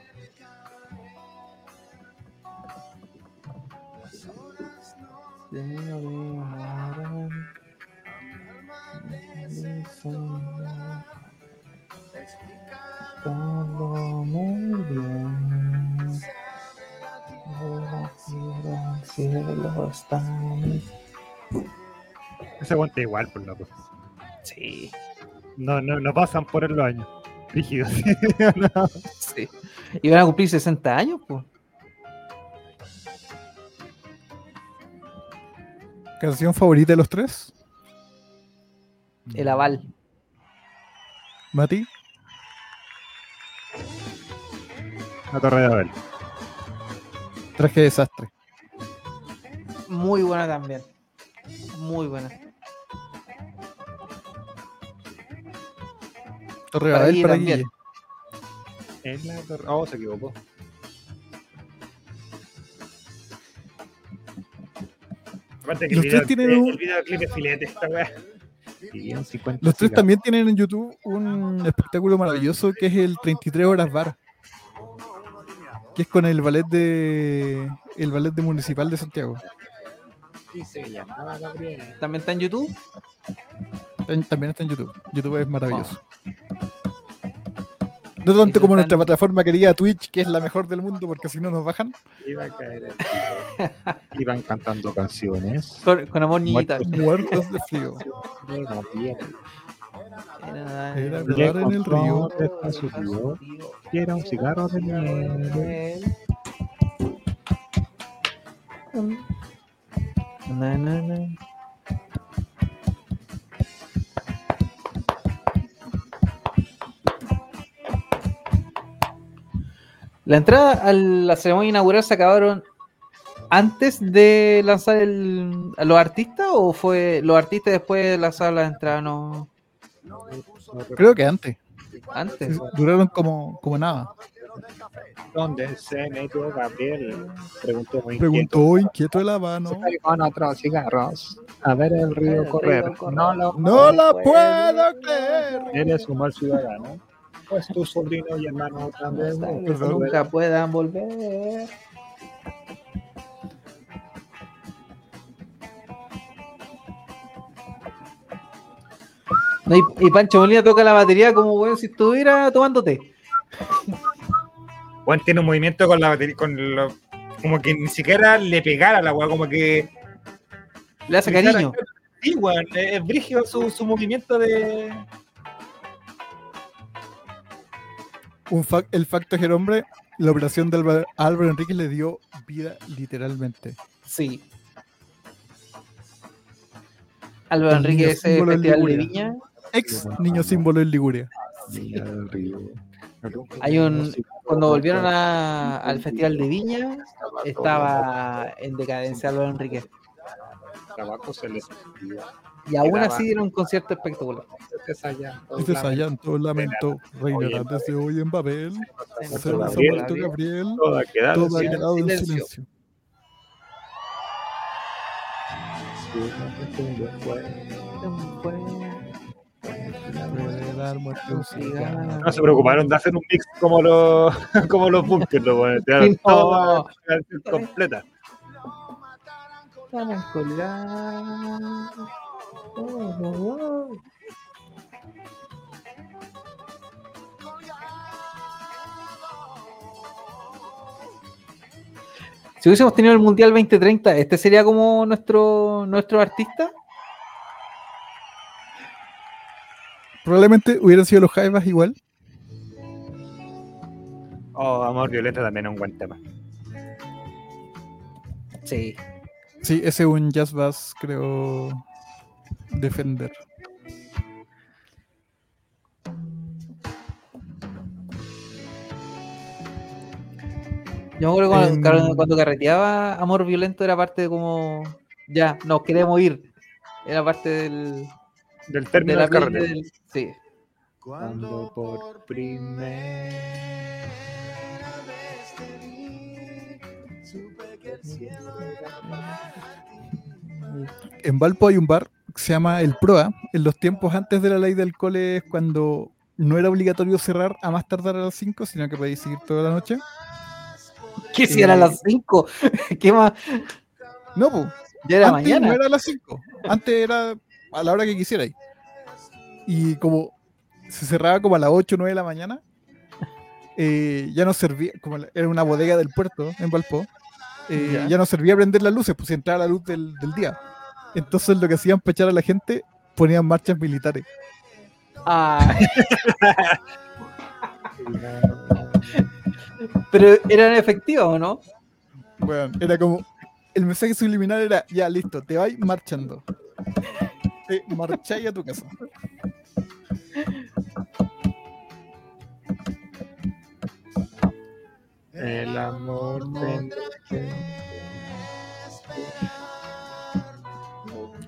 Ese aguanta igual, por loco. Sí. No, no, no pasan por los años. Rígidos. Sí. Y van a cumplir 60 años, pues. ¿Canción favorita de los tres? El aval. Mati. La Torre de Abel. Traje de desastre. Muy buena también. Muy buena. Torre Para Babel para. Guille. Es la Torre. Oh, se equivocó. Aparte que Los el, tres tienen el, un- el videoclip es filete esta weá. Y un 50 Los tres también tienen en YouTube un espectáculo maravilloso que es el 33 horas bar. Que es con el ballet de el ballet de municipal de Santiago. Y se llamaba Gabriel. ¿También está en YouTube? También- está en YouTube. YouTube es maravilloso. No tanto como nuestra plataforma querida Twitch, que es la mejor del mundo, porque si no nos bajan. Iba a caer. Iban cantando canciones. Con, con amor niñita. Muertos de frío. Era- Era Le nadar en el río. y era un cigarro de miel. Na, na, na. La entrada a la ceremonia inaugural se acabaron antes de lanzar el, a los artistas o fue los artistas después de lanzar las entradas no Creo que antes. antes Duraron como, como nada. ¿Dónde se metió Gabriel? Preguntó muy Preguntó inquieto el habano. Con otros cigarros. A ver el río correr. No lo No la puedo creer. Eres un mal ciudadano. Pues tu sobrino y hermano también. Nunca puedan volver. No, y, y Pancho Molina toca la batería como bueno, si estuviera tomando té. Juan tiene un movimiento con la batería, con lo, como que ni siquiera le pegara a la weá, como que. Le hace cariño. Sí, weón, es es brígido su, su movimiento de. Un el facto es el hombre, la operación de Álvaro, Álvaro Enrique le dio vida literalmente. Sí. Álvaro El Enrique, símbolo en festival de. Viña. Ex niño símbolo en Liguria. Hay un. Cuando volvieron a- al festival de Viña, estaba en decadencia Álvaro Enrique. Tabaco se les Y aún así era un concierto espectacular. Este Sayanto lamento reinará desde hoy en Babel. Se ha Gabriel. muerto Gabriel. Todo ha quedado en silencio. No se preocuparon de hacer un mix como los, como los bunkers, lo dan toda completa. Van a colgar. Oh. Si hubiésemos tenido el Mundial 2030, ¿este sería como nuestro, nuestro artista? Probablemente hubieran sido los Jaivas igual. Oh, Amor Violeta también es un buen tema. Sí. Sí, ese es un jazz bass, creo. Defender. Yo me acuerdo cuando, Em, cuando- cuando carreteaba Amor Violento era parte de como. Ya, nos queremos ir. Era parte del. Del de término la del carrete. mente del- Sí. Cuando por primera En Valpo hay un bar que se llama El Proa. En los tiempos antes de la ley del cole es cuando no era obligatorio cerrar a más tardar a las 5, sino que podéis seguir toda la noche. ¿Qué si era a las 5? ¿Qué más? No, pues. Ya era Antes mañana. no era a las 5. Antes era a la hora que quisierais. Y como se cerraba como a las 8 o 9 de la mañana, eh, ya no servía, como era una bodega del puerto en Valpo, eh, Ya. ya. no servía prender las luces, pues si entraba la luz del, del día. Entonces lo que hacían para echar a la gente, ponían marchas militares. Ah. Pero eran efectivas o no? Bueno, era como, el mensaje subliminal era, ya listo, te vais marchando. Te marcháis a tu casa. El amor tendrá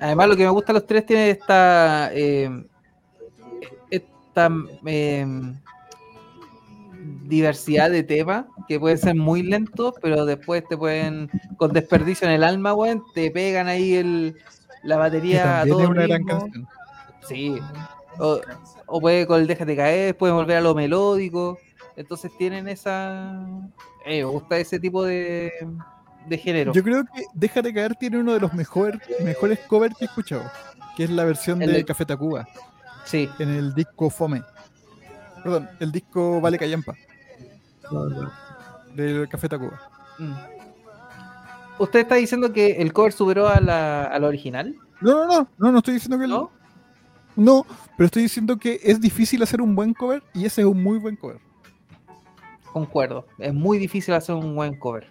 Además, lo que me gusta de los tres tiene esta. eh, esta eh, diversidad de temas que pueden ser muy lentos, pero después te pueden, con desperdicio en el alma, weón, te pegan ahí el, la batería a todo es una gran canción. Sí. O, o puede con el déjate caer, puede volver a lo melódico. Entonces tienen esa. eh, me gusta ese tipo de, de género. Yo creo que Déjate caer tiene uno de los mejor, mejores covers que he escuchado, que es la versión El de de- Café Tacuba. Sí. En el disco Fome. Perdón, el disco Vale Callampa. Del Café Tacuba. Mm. ¿Usted está diciendo que el cover superó a la, a la original? No, no, no, no, no estoy diciendo que el- ¿No? No, pero estoy diciendo que es difícil hacer un buen cover y ese es un muy buen cover. Concuerdo. Es muy difícil hacer un buen cover.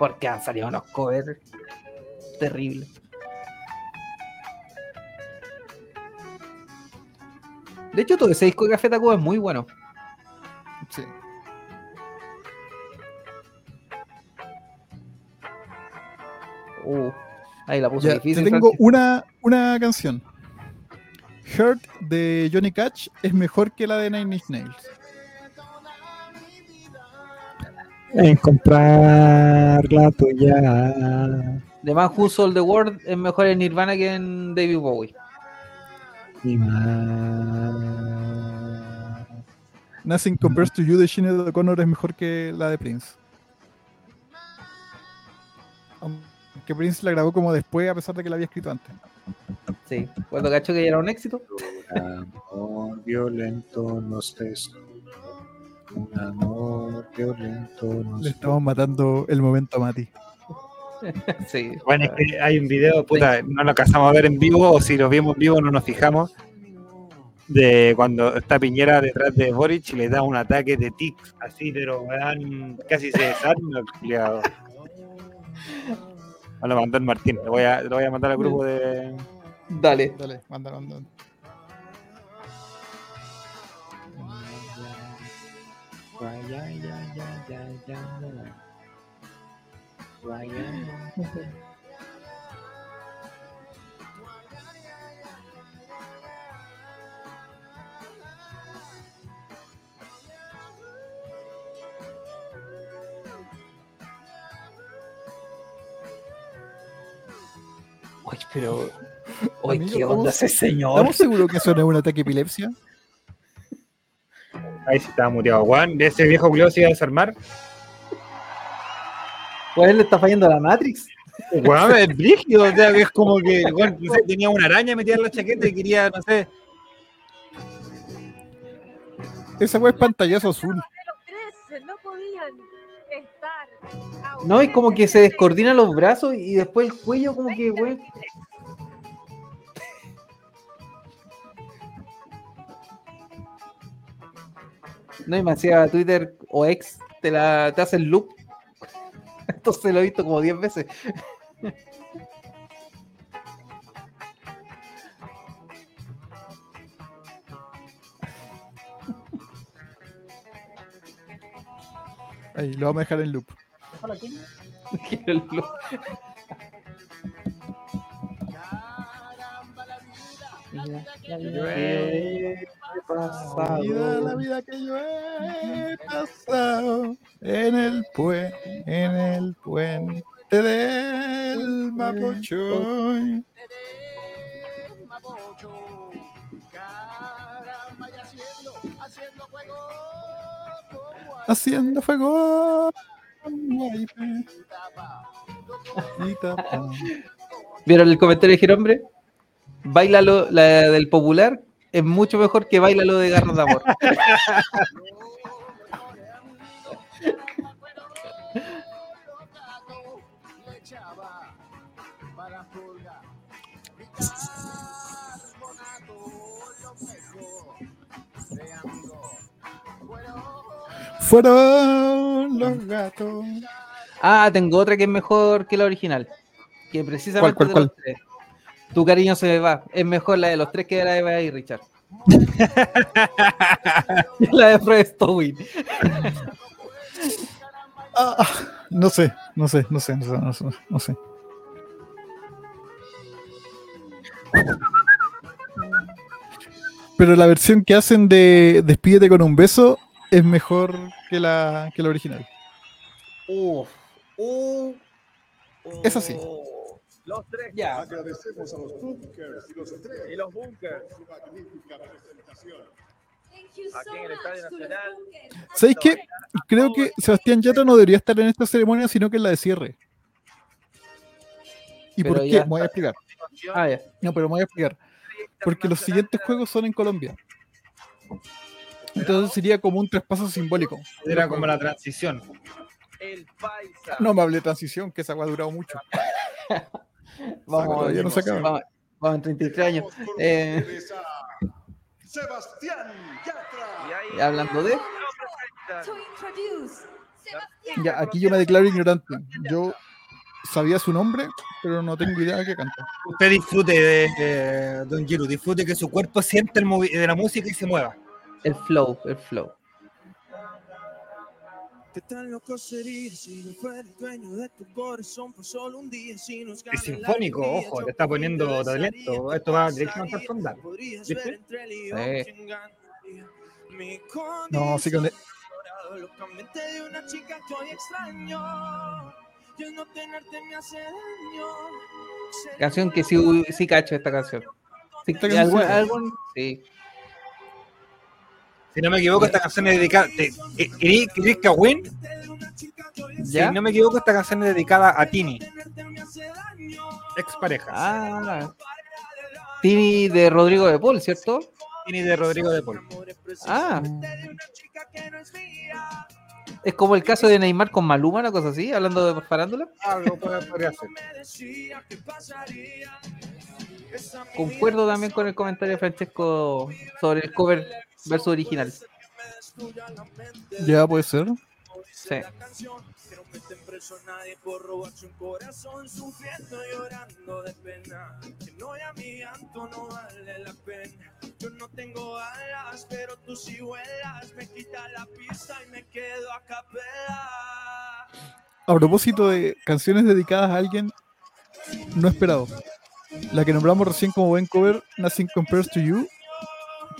Porque han salido unos covers terribles. De hecho, todo ese disco de Café Tacuba es muy bueno. Sí. Uh, ahí la puso Ya, difícil. te tengo una, una canción. Hurt de Johnny Cash es mejor que la de Nine Inch Nails. En comprar la tuya. The Man Who Sold the World es mejor en Nirvana que en David Bowie. Y Nothing Compares to You de Sinead O'Connor es mejor que la de Prince. Aunque Prince la grabó como después, a pesar de que la había escrito antes. Sí, cuando cacho que ya era un éxito. amor violento no sé. Un amor violento no Le estamos matando el momento a Mati. sí. Bueno, es que hay un video, puta, no lo alcanzamos a ver en vivo, o si lo vimos en vivo no nos fijamos, de cuando está Piñera detrás de Boric y le da un ataque de tic, así, pero dan, casi se desarma el. Me lo mandó el Martín, lo voy a, lo voy a mandar al grupo de... Dale. Dale, manda, manda. Pero. Amigo, ¿qué onda ¿estamos- ese señor? ¿Estamos seguros que eso no es un ataque epilepsia? Ahí sí estaba muteado, Juan, de ese viejo culiao se iba a desarmar. Pues le está fallando la Matrix. Weón, es brígido, o sea, que es como que weón, no sé, tenía una araña metida en la chaqueta y quería, no sé. Esa weá es pantallazo azul. No podían estar. a No, y como que se descoordinan los brazos y después el cuello, como que, güey. No, y me hacía Twitter o ex, te, la, te hace el loop. Entonces lo he visto como 10 veces. Ahí, lo vamos a dejar en loop. Quiero el loop. La vida, la vida que yo he pasado en el puente, en el puente del Mapochoy. Haciendo fuego. guaype, y tapa. ¿Vieron el comentario de hombre? Bailalo, la del popular, es mucho mejor que bailalo de Garras de Amor. Fueron los gatos. Ah, tengo otra que es mejor que la original. Que precisamente ¿Cuál, cuál, de los tres. Tu cariño se me va. Es mejor la de los tres que la de Eva y Richard. la de Fred Stowin. Ah, no sé, no sé, no sé, no sé, no sé, no sé. Pero la versión que hacen de Despídete con un beso es mejor que la, que la original. Uf, uf, Es así. Los tres. Ya. Agradecemos a los bunkers y los tres Y los bunkers. por su magnífica presentación. Aquí en el Estadio Nacional. ¿Sabéis qué? Creo que Sebastián Yatra no debería estar en esta ceremonia, sino que en la de cierre. ¿Y Pero por qué? Me voy a explicar. Ah, ya. No, pero me voy a explicar. Porque los siguientes juegos son en Colombia. Entonces sería como un traspaso simbólico. Era como la transición. El paisa. No me hablé de transición, que esa agua ha durado mucho. Vamos, Todavía no se acaba. vamos, vamos en 33 años. Eh, Sebastián Yatra. y hablando de. To introduce Sebastián. Ya, aquí yo me declaro ignorante. Yo sabía su nombre, pero no tengo idea de qué canta. Usted disfrute de, de Don Giru, disfrute que su cuerpo siente el de la música y se mueva. El flow, el flow. ¿Qué tan loco sería si no fuera el dueño de tu corazón por solo un día? Si nos Es sinfónico, ojo, le está poniendo te talento. Esto va te directamente al No, sí con, e- enamorado locamente de una chica que hoy extraño. Y el no tenerte me hace daño. Canción que sí, sí cacho esta canción. Sí, algún- algún- sí. Si no me equivoco, esta canción es dedicada. de- eh, Eric Kawin. ¿Ya? Si no me equivoco, esta canción es dedicada a Tini. Ex pareja. Ah. Tini de Rodrigo de Paul, ¿cierto? Tini de Rodrigo de Paul. Ah. Es como el caso de Neymar con Maluma, una cosa así, hablando de farándula. Algo podría ser. Concuerdo también con el comentario de Francesco sobre el cover versus original. Ya puede ser. Sí. A. Yo no tengo alas, pero tú sí vuelas. Me quita la pista y me quedo capela. A propósito de canciones dedicadas a alguien no esperado. La que nombramos recién como buen cover, Nothing Compares to You,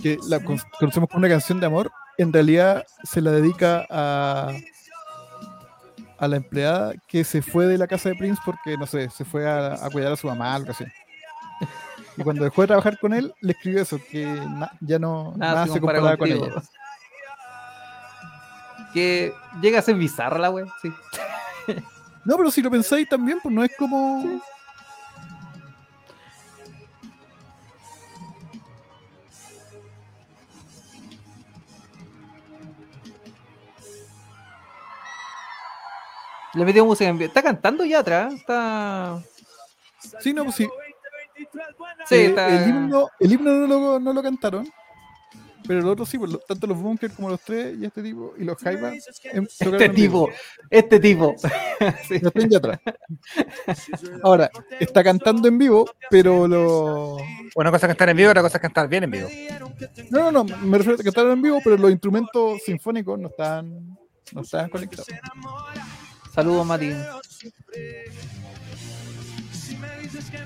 que la con- conocemos como una canción de amor, en realidad se la dedica a, a la empleada que se fue de la casa de Prince porque, no sé, se fue a, a cuidar a su mamá, algo así. Y cuando dejó de trabajar con él, le escribió eso, que na- ya no Nada, nada, se se compara comparaba con ella. Que llega a ser bizarra la wea, sí. No, pero si lo pensáis también, pues no es como... Le metió música en vivo. Está cantando ya atrás. Está. Sí, no, pues sí. Sí, Eh, está. el, himno, el himno no lo, no lo cantaron, pero los otros sí, pues, tanto los Bunkers como los tres y este tipo y los Jaiba. Este vivo. tipo. Este tipo. Sí. No están ya atrás. Ahora, está cantando en vivo, pero lo. Una cosa es cantar en vivo, otra cosa es cantar bien en vivo. No, no, no, me refiero a que cantaron en vivo, pero los instrumentos sinfónicos no están, no están conectados. Saludos, Mati.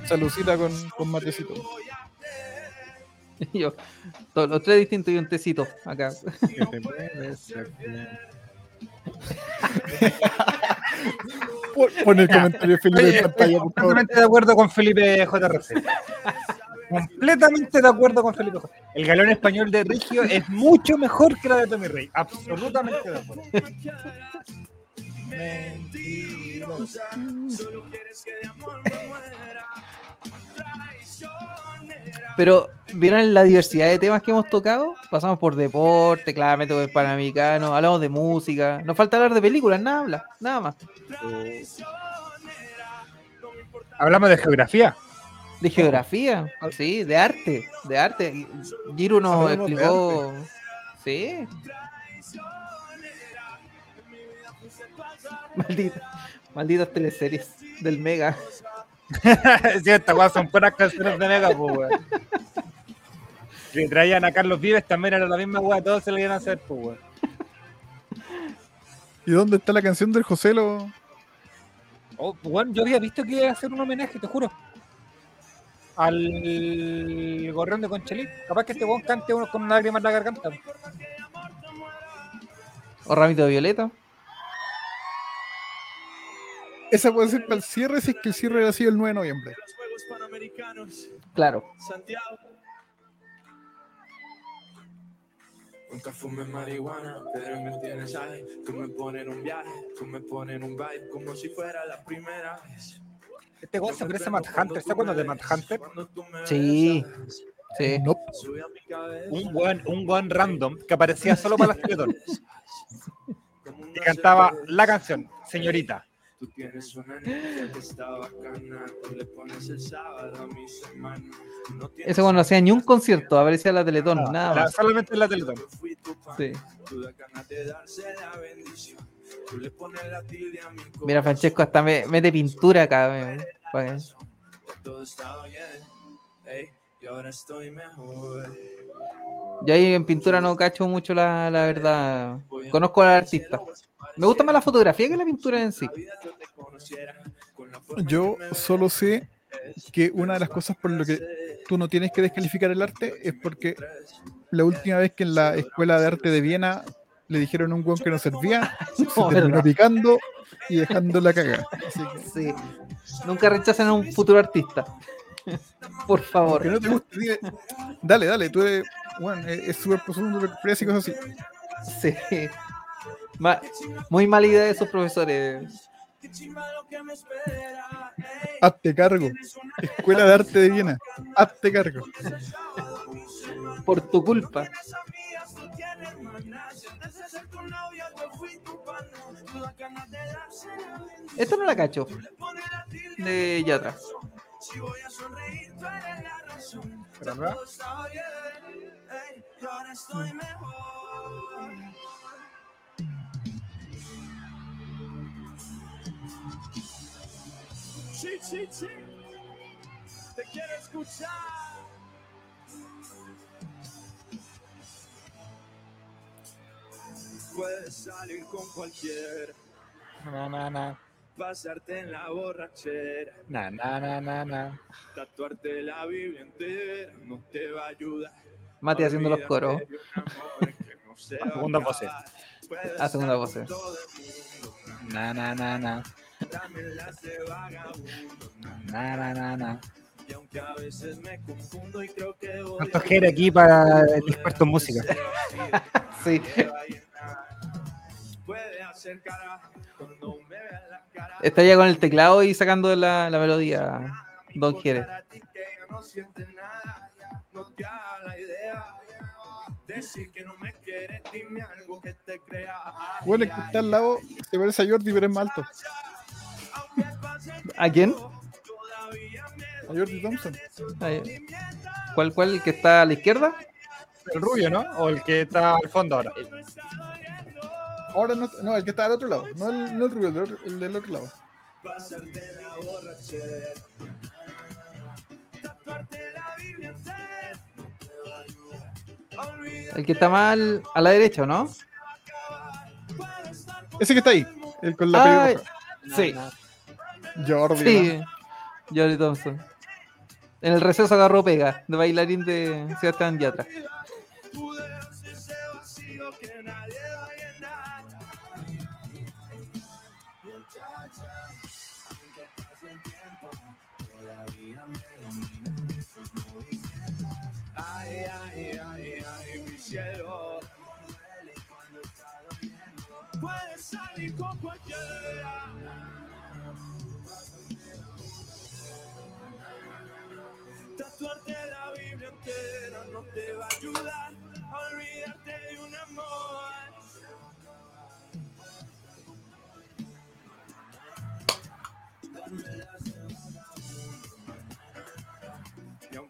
Saludcita con, con matecito. Yo, todos los tres distintos y un tecito acá. Pon, el comentario Felipe Oye, en pantalla, estoy por favor. completamente de acuerdo con Felipe JRC. completamente de acuerdo con Felipe JRC. El galón español de Rigio es mucho mejor que la de Tommy Rey. Absolutamente de acuerdo. Pero, ¿vieron la diversidad de temas que hemos tocado? Pasamos por deporte, claramente por el panamericano, hablamos de música. Nos falta hablar de películas, nada, habla, nada más. Hablamos de geografía. De geografía, sí, de arte, de arte. Giro nos de explicó. Sí. Maldita, malditas teleseries del Mega. sí, estas weas son buenas canciones de Mega, pues, weón. Si traían a Carlos Vives, también era la misma wea, todos se le iban a hacer, pues, weón. ¿Y dónde está la canción del Joselo? Oh, weón, yo había visto que iba a hacer un homenaje, te juro. Al gorrión de Conchelí. Capaz que este weón cante uno con una lágrima en la garganta. O Ramito de Violeta. Esa puede ser para el cierre si es que el cierre hubiera sido el 9 de noviembre. Juegos Panamericanos, Claro. Santiago. Nunca fumé marihuana, pero me tienes ahí. Tú me pones en un viaje, tú me pones en un vibe, como si fuera la primera vez. Este weón se parece a Matt Hunter. ¿Se acuerdan de Matt Hunter? Sí. Sí. Un weón, un random que aparecía solo para las Teletón. Y cantaba la canción, señorita. Tú tienes una niña que está bacana, tú le pones el sábado a mi semana. No Ese cuando no hacía ni un concierto, aparecía la Teletón, nada La- más. solamente en la Teletón. Sí. tú da ganas de darse la bendición. Tú le pones la tilde a mi Mira, Francesco hasta me, mete pintura acá. todo estaba bien. Y ahora estoy mejor. Yo ahí en pintura no cacho mucho la, la verdad. Conozco al artista. Me gusta más la fotografía que la pintura en sí. Yo solo sé que una de las cosas por lo que tú no tienes que descalificar el arte es porque la última vez que en la Escuela de Arte de Viena le dijeron a un weón que no servía, se terminó verdad. picando y dejando la cagada. Sí. Nunca rechacen a un futuro artista. Por favor. que no te guste, dile, dale, dale, tú eres, bueno, es súper profundo lo que crees y cosas así. Sí. Ma- muy mala idea de esos profesores. Hazte cargo. Escuela de Arte de Viena. Hazte cargo. Por tu culpa. Esto no la cacho. De Yatra. Pero Sí, sí, sí. Te quiero escuchar. Puedes salir con cualquiera, Na, na, na. pasarte en la borrachera, Na, na, na, na, na. tatuarte la Biblia entera no te va a ayudar. Mati haciendo los coros. A segunda voces. A segunda voz. eh. Na, na, na, na. Na, na, na, na. Y aunque a veces me confundo y creo que voy ¿Cuántos quiere aquí para el experto en música? Sí. puede hacer cara cuando me vea la cara. Está ya con el teclado y sacando la, la melodía. Don quiere. que ella no siente nada, no te haga la que te crea. Bueno, el que está al lado se parece a Jordi, pero es más alto. ¿A quién? A Jordi Thompson. ¿Cuál, cuál? ¿El que está a la izquierda? El rubio, ¿no? O el que está al fondo ahora. Ahora no, no, el que está al otro lado. No el, no el rubio, el, otro- el del otro lado. El que está mal a la derecha, ¿o ¿no? Ese que está ahí, el con la Ah, pelirroja. sí. Jordi. Sí. ¿no? Jordi Thompson. En el receso agarró pega de bailarín de Sebastián Yatra. tú dejas ese vacío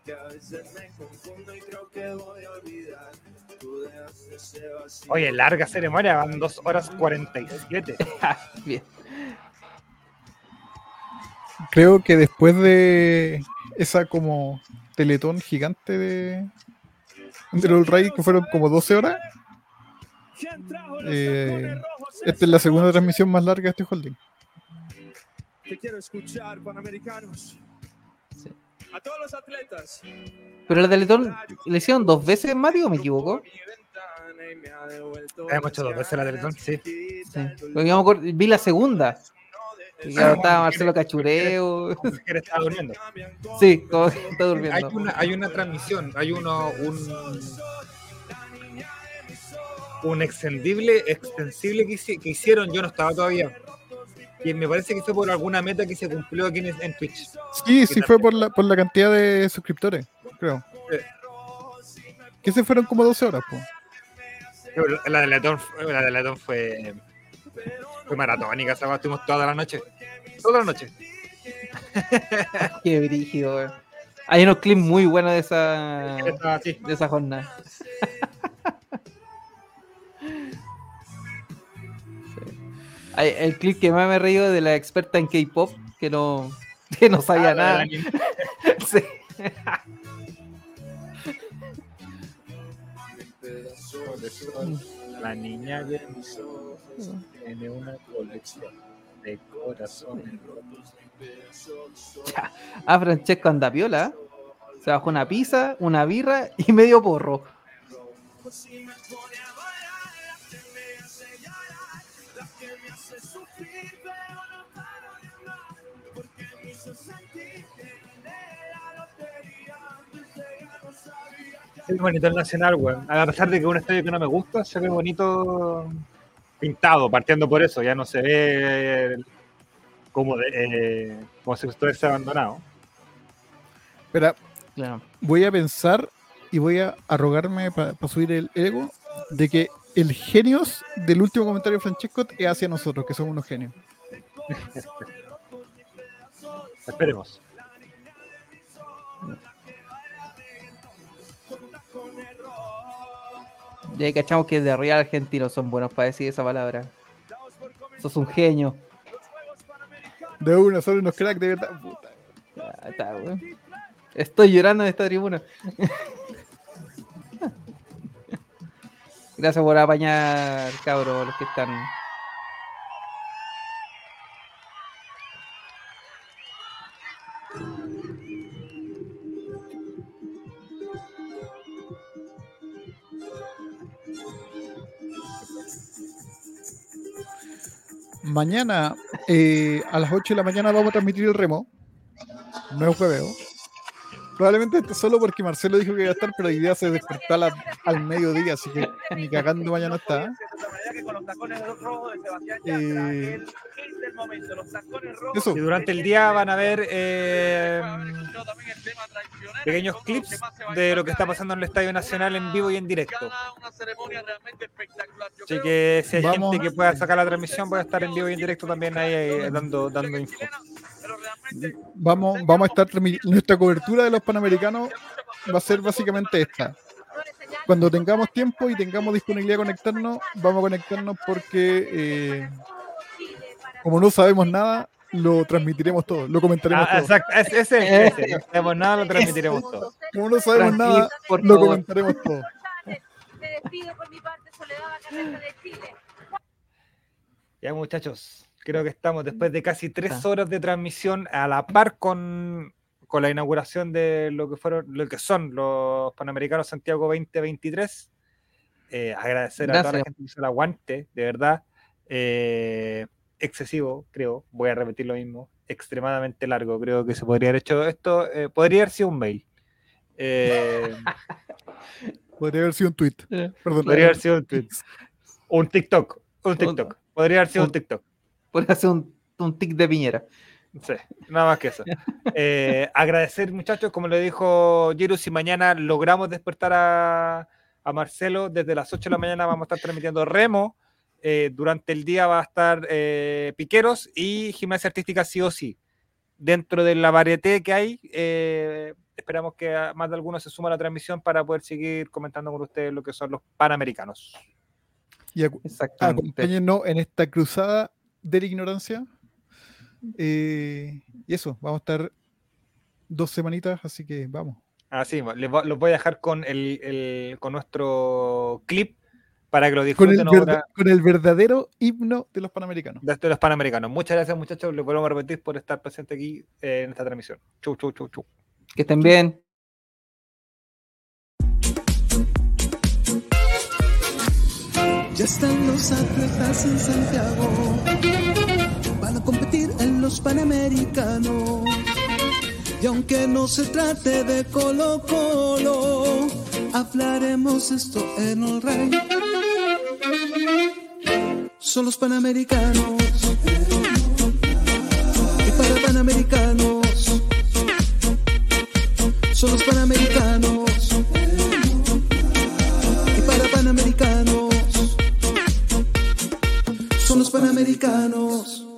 Aunque a veces me confundo y creo que voy a olvidar, tú dejaste ese vacío. Oye, larga ceremonia, van 2 horas 47. Bien. Creo que después de esa como teletón gigante de, de los Ray, que fueron como 12 horas, eh, esta es la segunda transmisión más larga de este holding. Te quiero escuchar, panamericanos. A todos los atletas. Pero el Teletón le hicieron dos veces, Mati, o me equivoco. Hemos hecho dos veces la Teletón, sí. Sí. Porque yo me acuerdo- vi la segunda. Y claro, estaba Marcelo Cachureo. Que estaba durmiendo. Sí, como que está Hay durmiendo. una, hay una transmisión, hay uno, un, un extendible, extensible que hicieron, yo no estaba todavía. Y me parece que fue por alguna meta que se cumplió aquí en, en Twitch. Sí, sí fue por la, por la cantidad de suscriptores, creo. Que se fueron como 12 horas, pues. La de Letón, fue- la de Letón fue, fue maratónica, esa weá, estuvimos toda la noche. Toda la noche. Qué brígido, weón. Hay unos clips muy buenos de esa, de esa jornada. El clip que más me he reído de la experta en K-pop, que no, que no sabía Ah, nada. Sí. La niña de mis ojos tiene una colección de corazones rotos. Ah, Francesco Andapiola. Se bajó una pizza, una birra y medio porro. Es bonito el Nacional, weón. A pesar de que es un estadio que no me gusta, se ve bonito pintado, partiendo por eso. Ya no se ve como, de, eh, como si estuviese abandonado. Espera, Claro. voy a pensar y voy a arrogarme para subir el ego de que el genios del último comentario de Francesco es hacia nosotros, que somos unos genios. Esperemos. Ya cachamos que de real argentinos son buenos para decir esa palabra. Sos un genio. De una, son unos cracks de verdad. Puta. Ah, está, weón. Estoy llorando en esta tribuna. Gracias por apañar, cabros, los que están. Mañana eh, a las 8 de la mañana vamos a transmitir el remo. No es jueveo. Probablemente esté solo porque Marcelo dijo que iba a estar, pero hoy día se despertó la- al mediodía, así que ni cagando mañana está. Eh, del momento, los tacones rojos. Eso. Y durante el día van a ver eh, pequeños clips de lo que está pasando en el Estadio Nacional en vivo y en directo. Así que si hay Vamos. gente que pueda sacar la transmisión, voy a estar en vivo y en directo también ahí eh, dando, dando info. Vamos, vamos a estar nuestra cobertura de los panamericanos va a ser básicamente esta. Cuando tengamos tiempo y tengamos disponibilidad de conectarnos, vamos a conectarnos porque eh, como no sabemos nada, lo transmitiremos todo, lo comentaremos Ah, todo. exacto, ese, ese, ese. No sabemos nada, lo transmitiremos todo. Como no sabemos nada, por lo comentaremos todo. Me despido por mi parte, Soledad Bacaleta de Chile. Ya muchachos, creo que estamos después de casi tres horas de transmisión a la par con, con la inauguración de lo que fueron, lo que son los Panamericanos Santiago 2023. Eh, agradecer a toda la Gracias. gente que hizo el aguante, de verdad. Eh, excesivo, creo, voy a repetir lo mismo, extremadamente largo, creo que se podría haber hecho esto, eh, podría haber sido un mail. Eh, Podría haber sido un tweet. Perdón. podría haber sido un tweet. Un TikTok, un TikTok. Podría haber sido un un- TikTok. Puede hacer un, un tic de piñera. Sí, nada más que eso. Eh, agradecer, muchachos, como le dijo Jiru, si mañana logramos despertar a, a Marcelo, desde las 8 de la mañana vamos a estar transmitiendo remo. Eh, durante el día va a estar eh, piqueros y gimnasia artística sí o sí. Dentro de la varieté que hay, eh, esperamos que más de algunos se suma a la transmisión para poder seguir comentando con ustedes lo que son los panamericanos. Y acu- Exactamente. acompáñennos en esta cruzada de la ignorancia. Eh, y eso, vamos a estar dos semanitas, así que vamos. Así, les los voy a dejar con, el, el- con nuestro clip para que lo Con disfruten el, ahora. verda- con el verdadero himno de los panamericanos. de los panamericanos. Muchas gracias, muchachos. Les volvemos a repetir por estar presente aquí eh, en esta transmisión. Chu, chu, chu, chu. Que estén bien. Ya están los atletas en Santiago. Van a competir en los Panamericanos. Y aunque no se trate de Colo Colo, hablaremos esto en el rey. Son los Panamericanos. Y para Panamericanos. Son los Panamericanos. Y para Panamericanos. Son los Panamericanos.